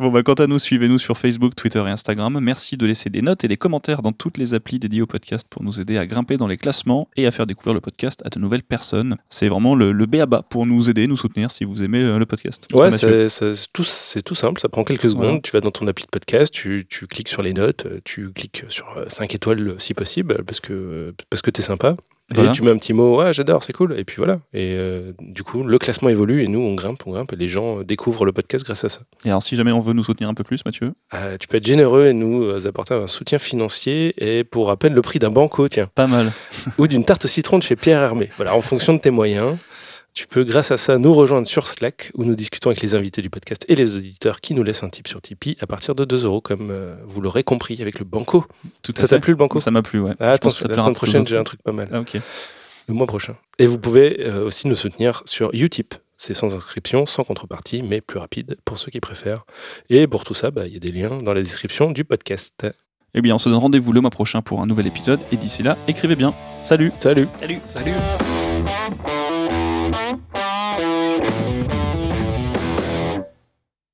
Bon, bah, quant à nous, suivez-nous sur Facebook, Twitter et Instagram. Merci de laisser des notes et des commentaires dans toutes les applis dédiées au podcast pour nous aider à grimper dans les classements et à faire découvrir le podcast à de nouvelles personnes. C'est vraiment le, le B à bas pour nous aider, nous soutenir si vous aimez euh, le podcast. Ouais, c'est tout, tout simple, ça prend quelques secondes. Tu vas dans ton appli de podcast, tu, tu cliques sur les notes, euh, tu cliques sur 5 étoiles euh, si possible, parce que, parce que t'es sympa. Voilà. Et tu mets un petit mot, ouais, j'adore, c'est cool. Et puis voilà. Et euh, du coup, le classement évolue et nous, on grimpe, on grimpe, et les gens découvrent le podcast grâce à ça. Et alors, si jamais on veut nous soutenir un peu plus, Mathieu, Euh, tu peux être généreux et nous euh, apporter un soutien financier, et pour à peine le prix d'un banco, tiens, pas mal. ou d'une tarte au citron de chez Pierre Hermé. Voilà, en fonction de tes moyens. Tu peux, grâce à ça, nous rejoindre sur Slack où nous discutons avec les invités du podcast et les auditeurs qui nous laissent un tip sur Tipeee à partir de 2 euros, comme euh, vous l'aurez compris avec le Banco. Tout à Ça t'a plu le Banco? Ça m'a plu, ouais. Ah, Je attends, pense que ça la semaine prochaine, j'ai un truc pas mal. Ah, ok. Le mois prochain. Et vous pouvez euh, aussi nous soutenir sur Utip. C'est sans inscription, sans contrepartie, mais plus rapide pour ceux qui préfèrent. Et pour tout ça, bah, il y a des liens dans la description du podcast. Eh bien, on se donne rendez-vous le mois prochain pour un nouvel épisode. Et d'ici là, écrivez bien. Salut Salut Salut Salut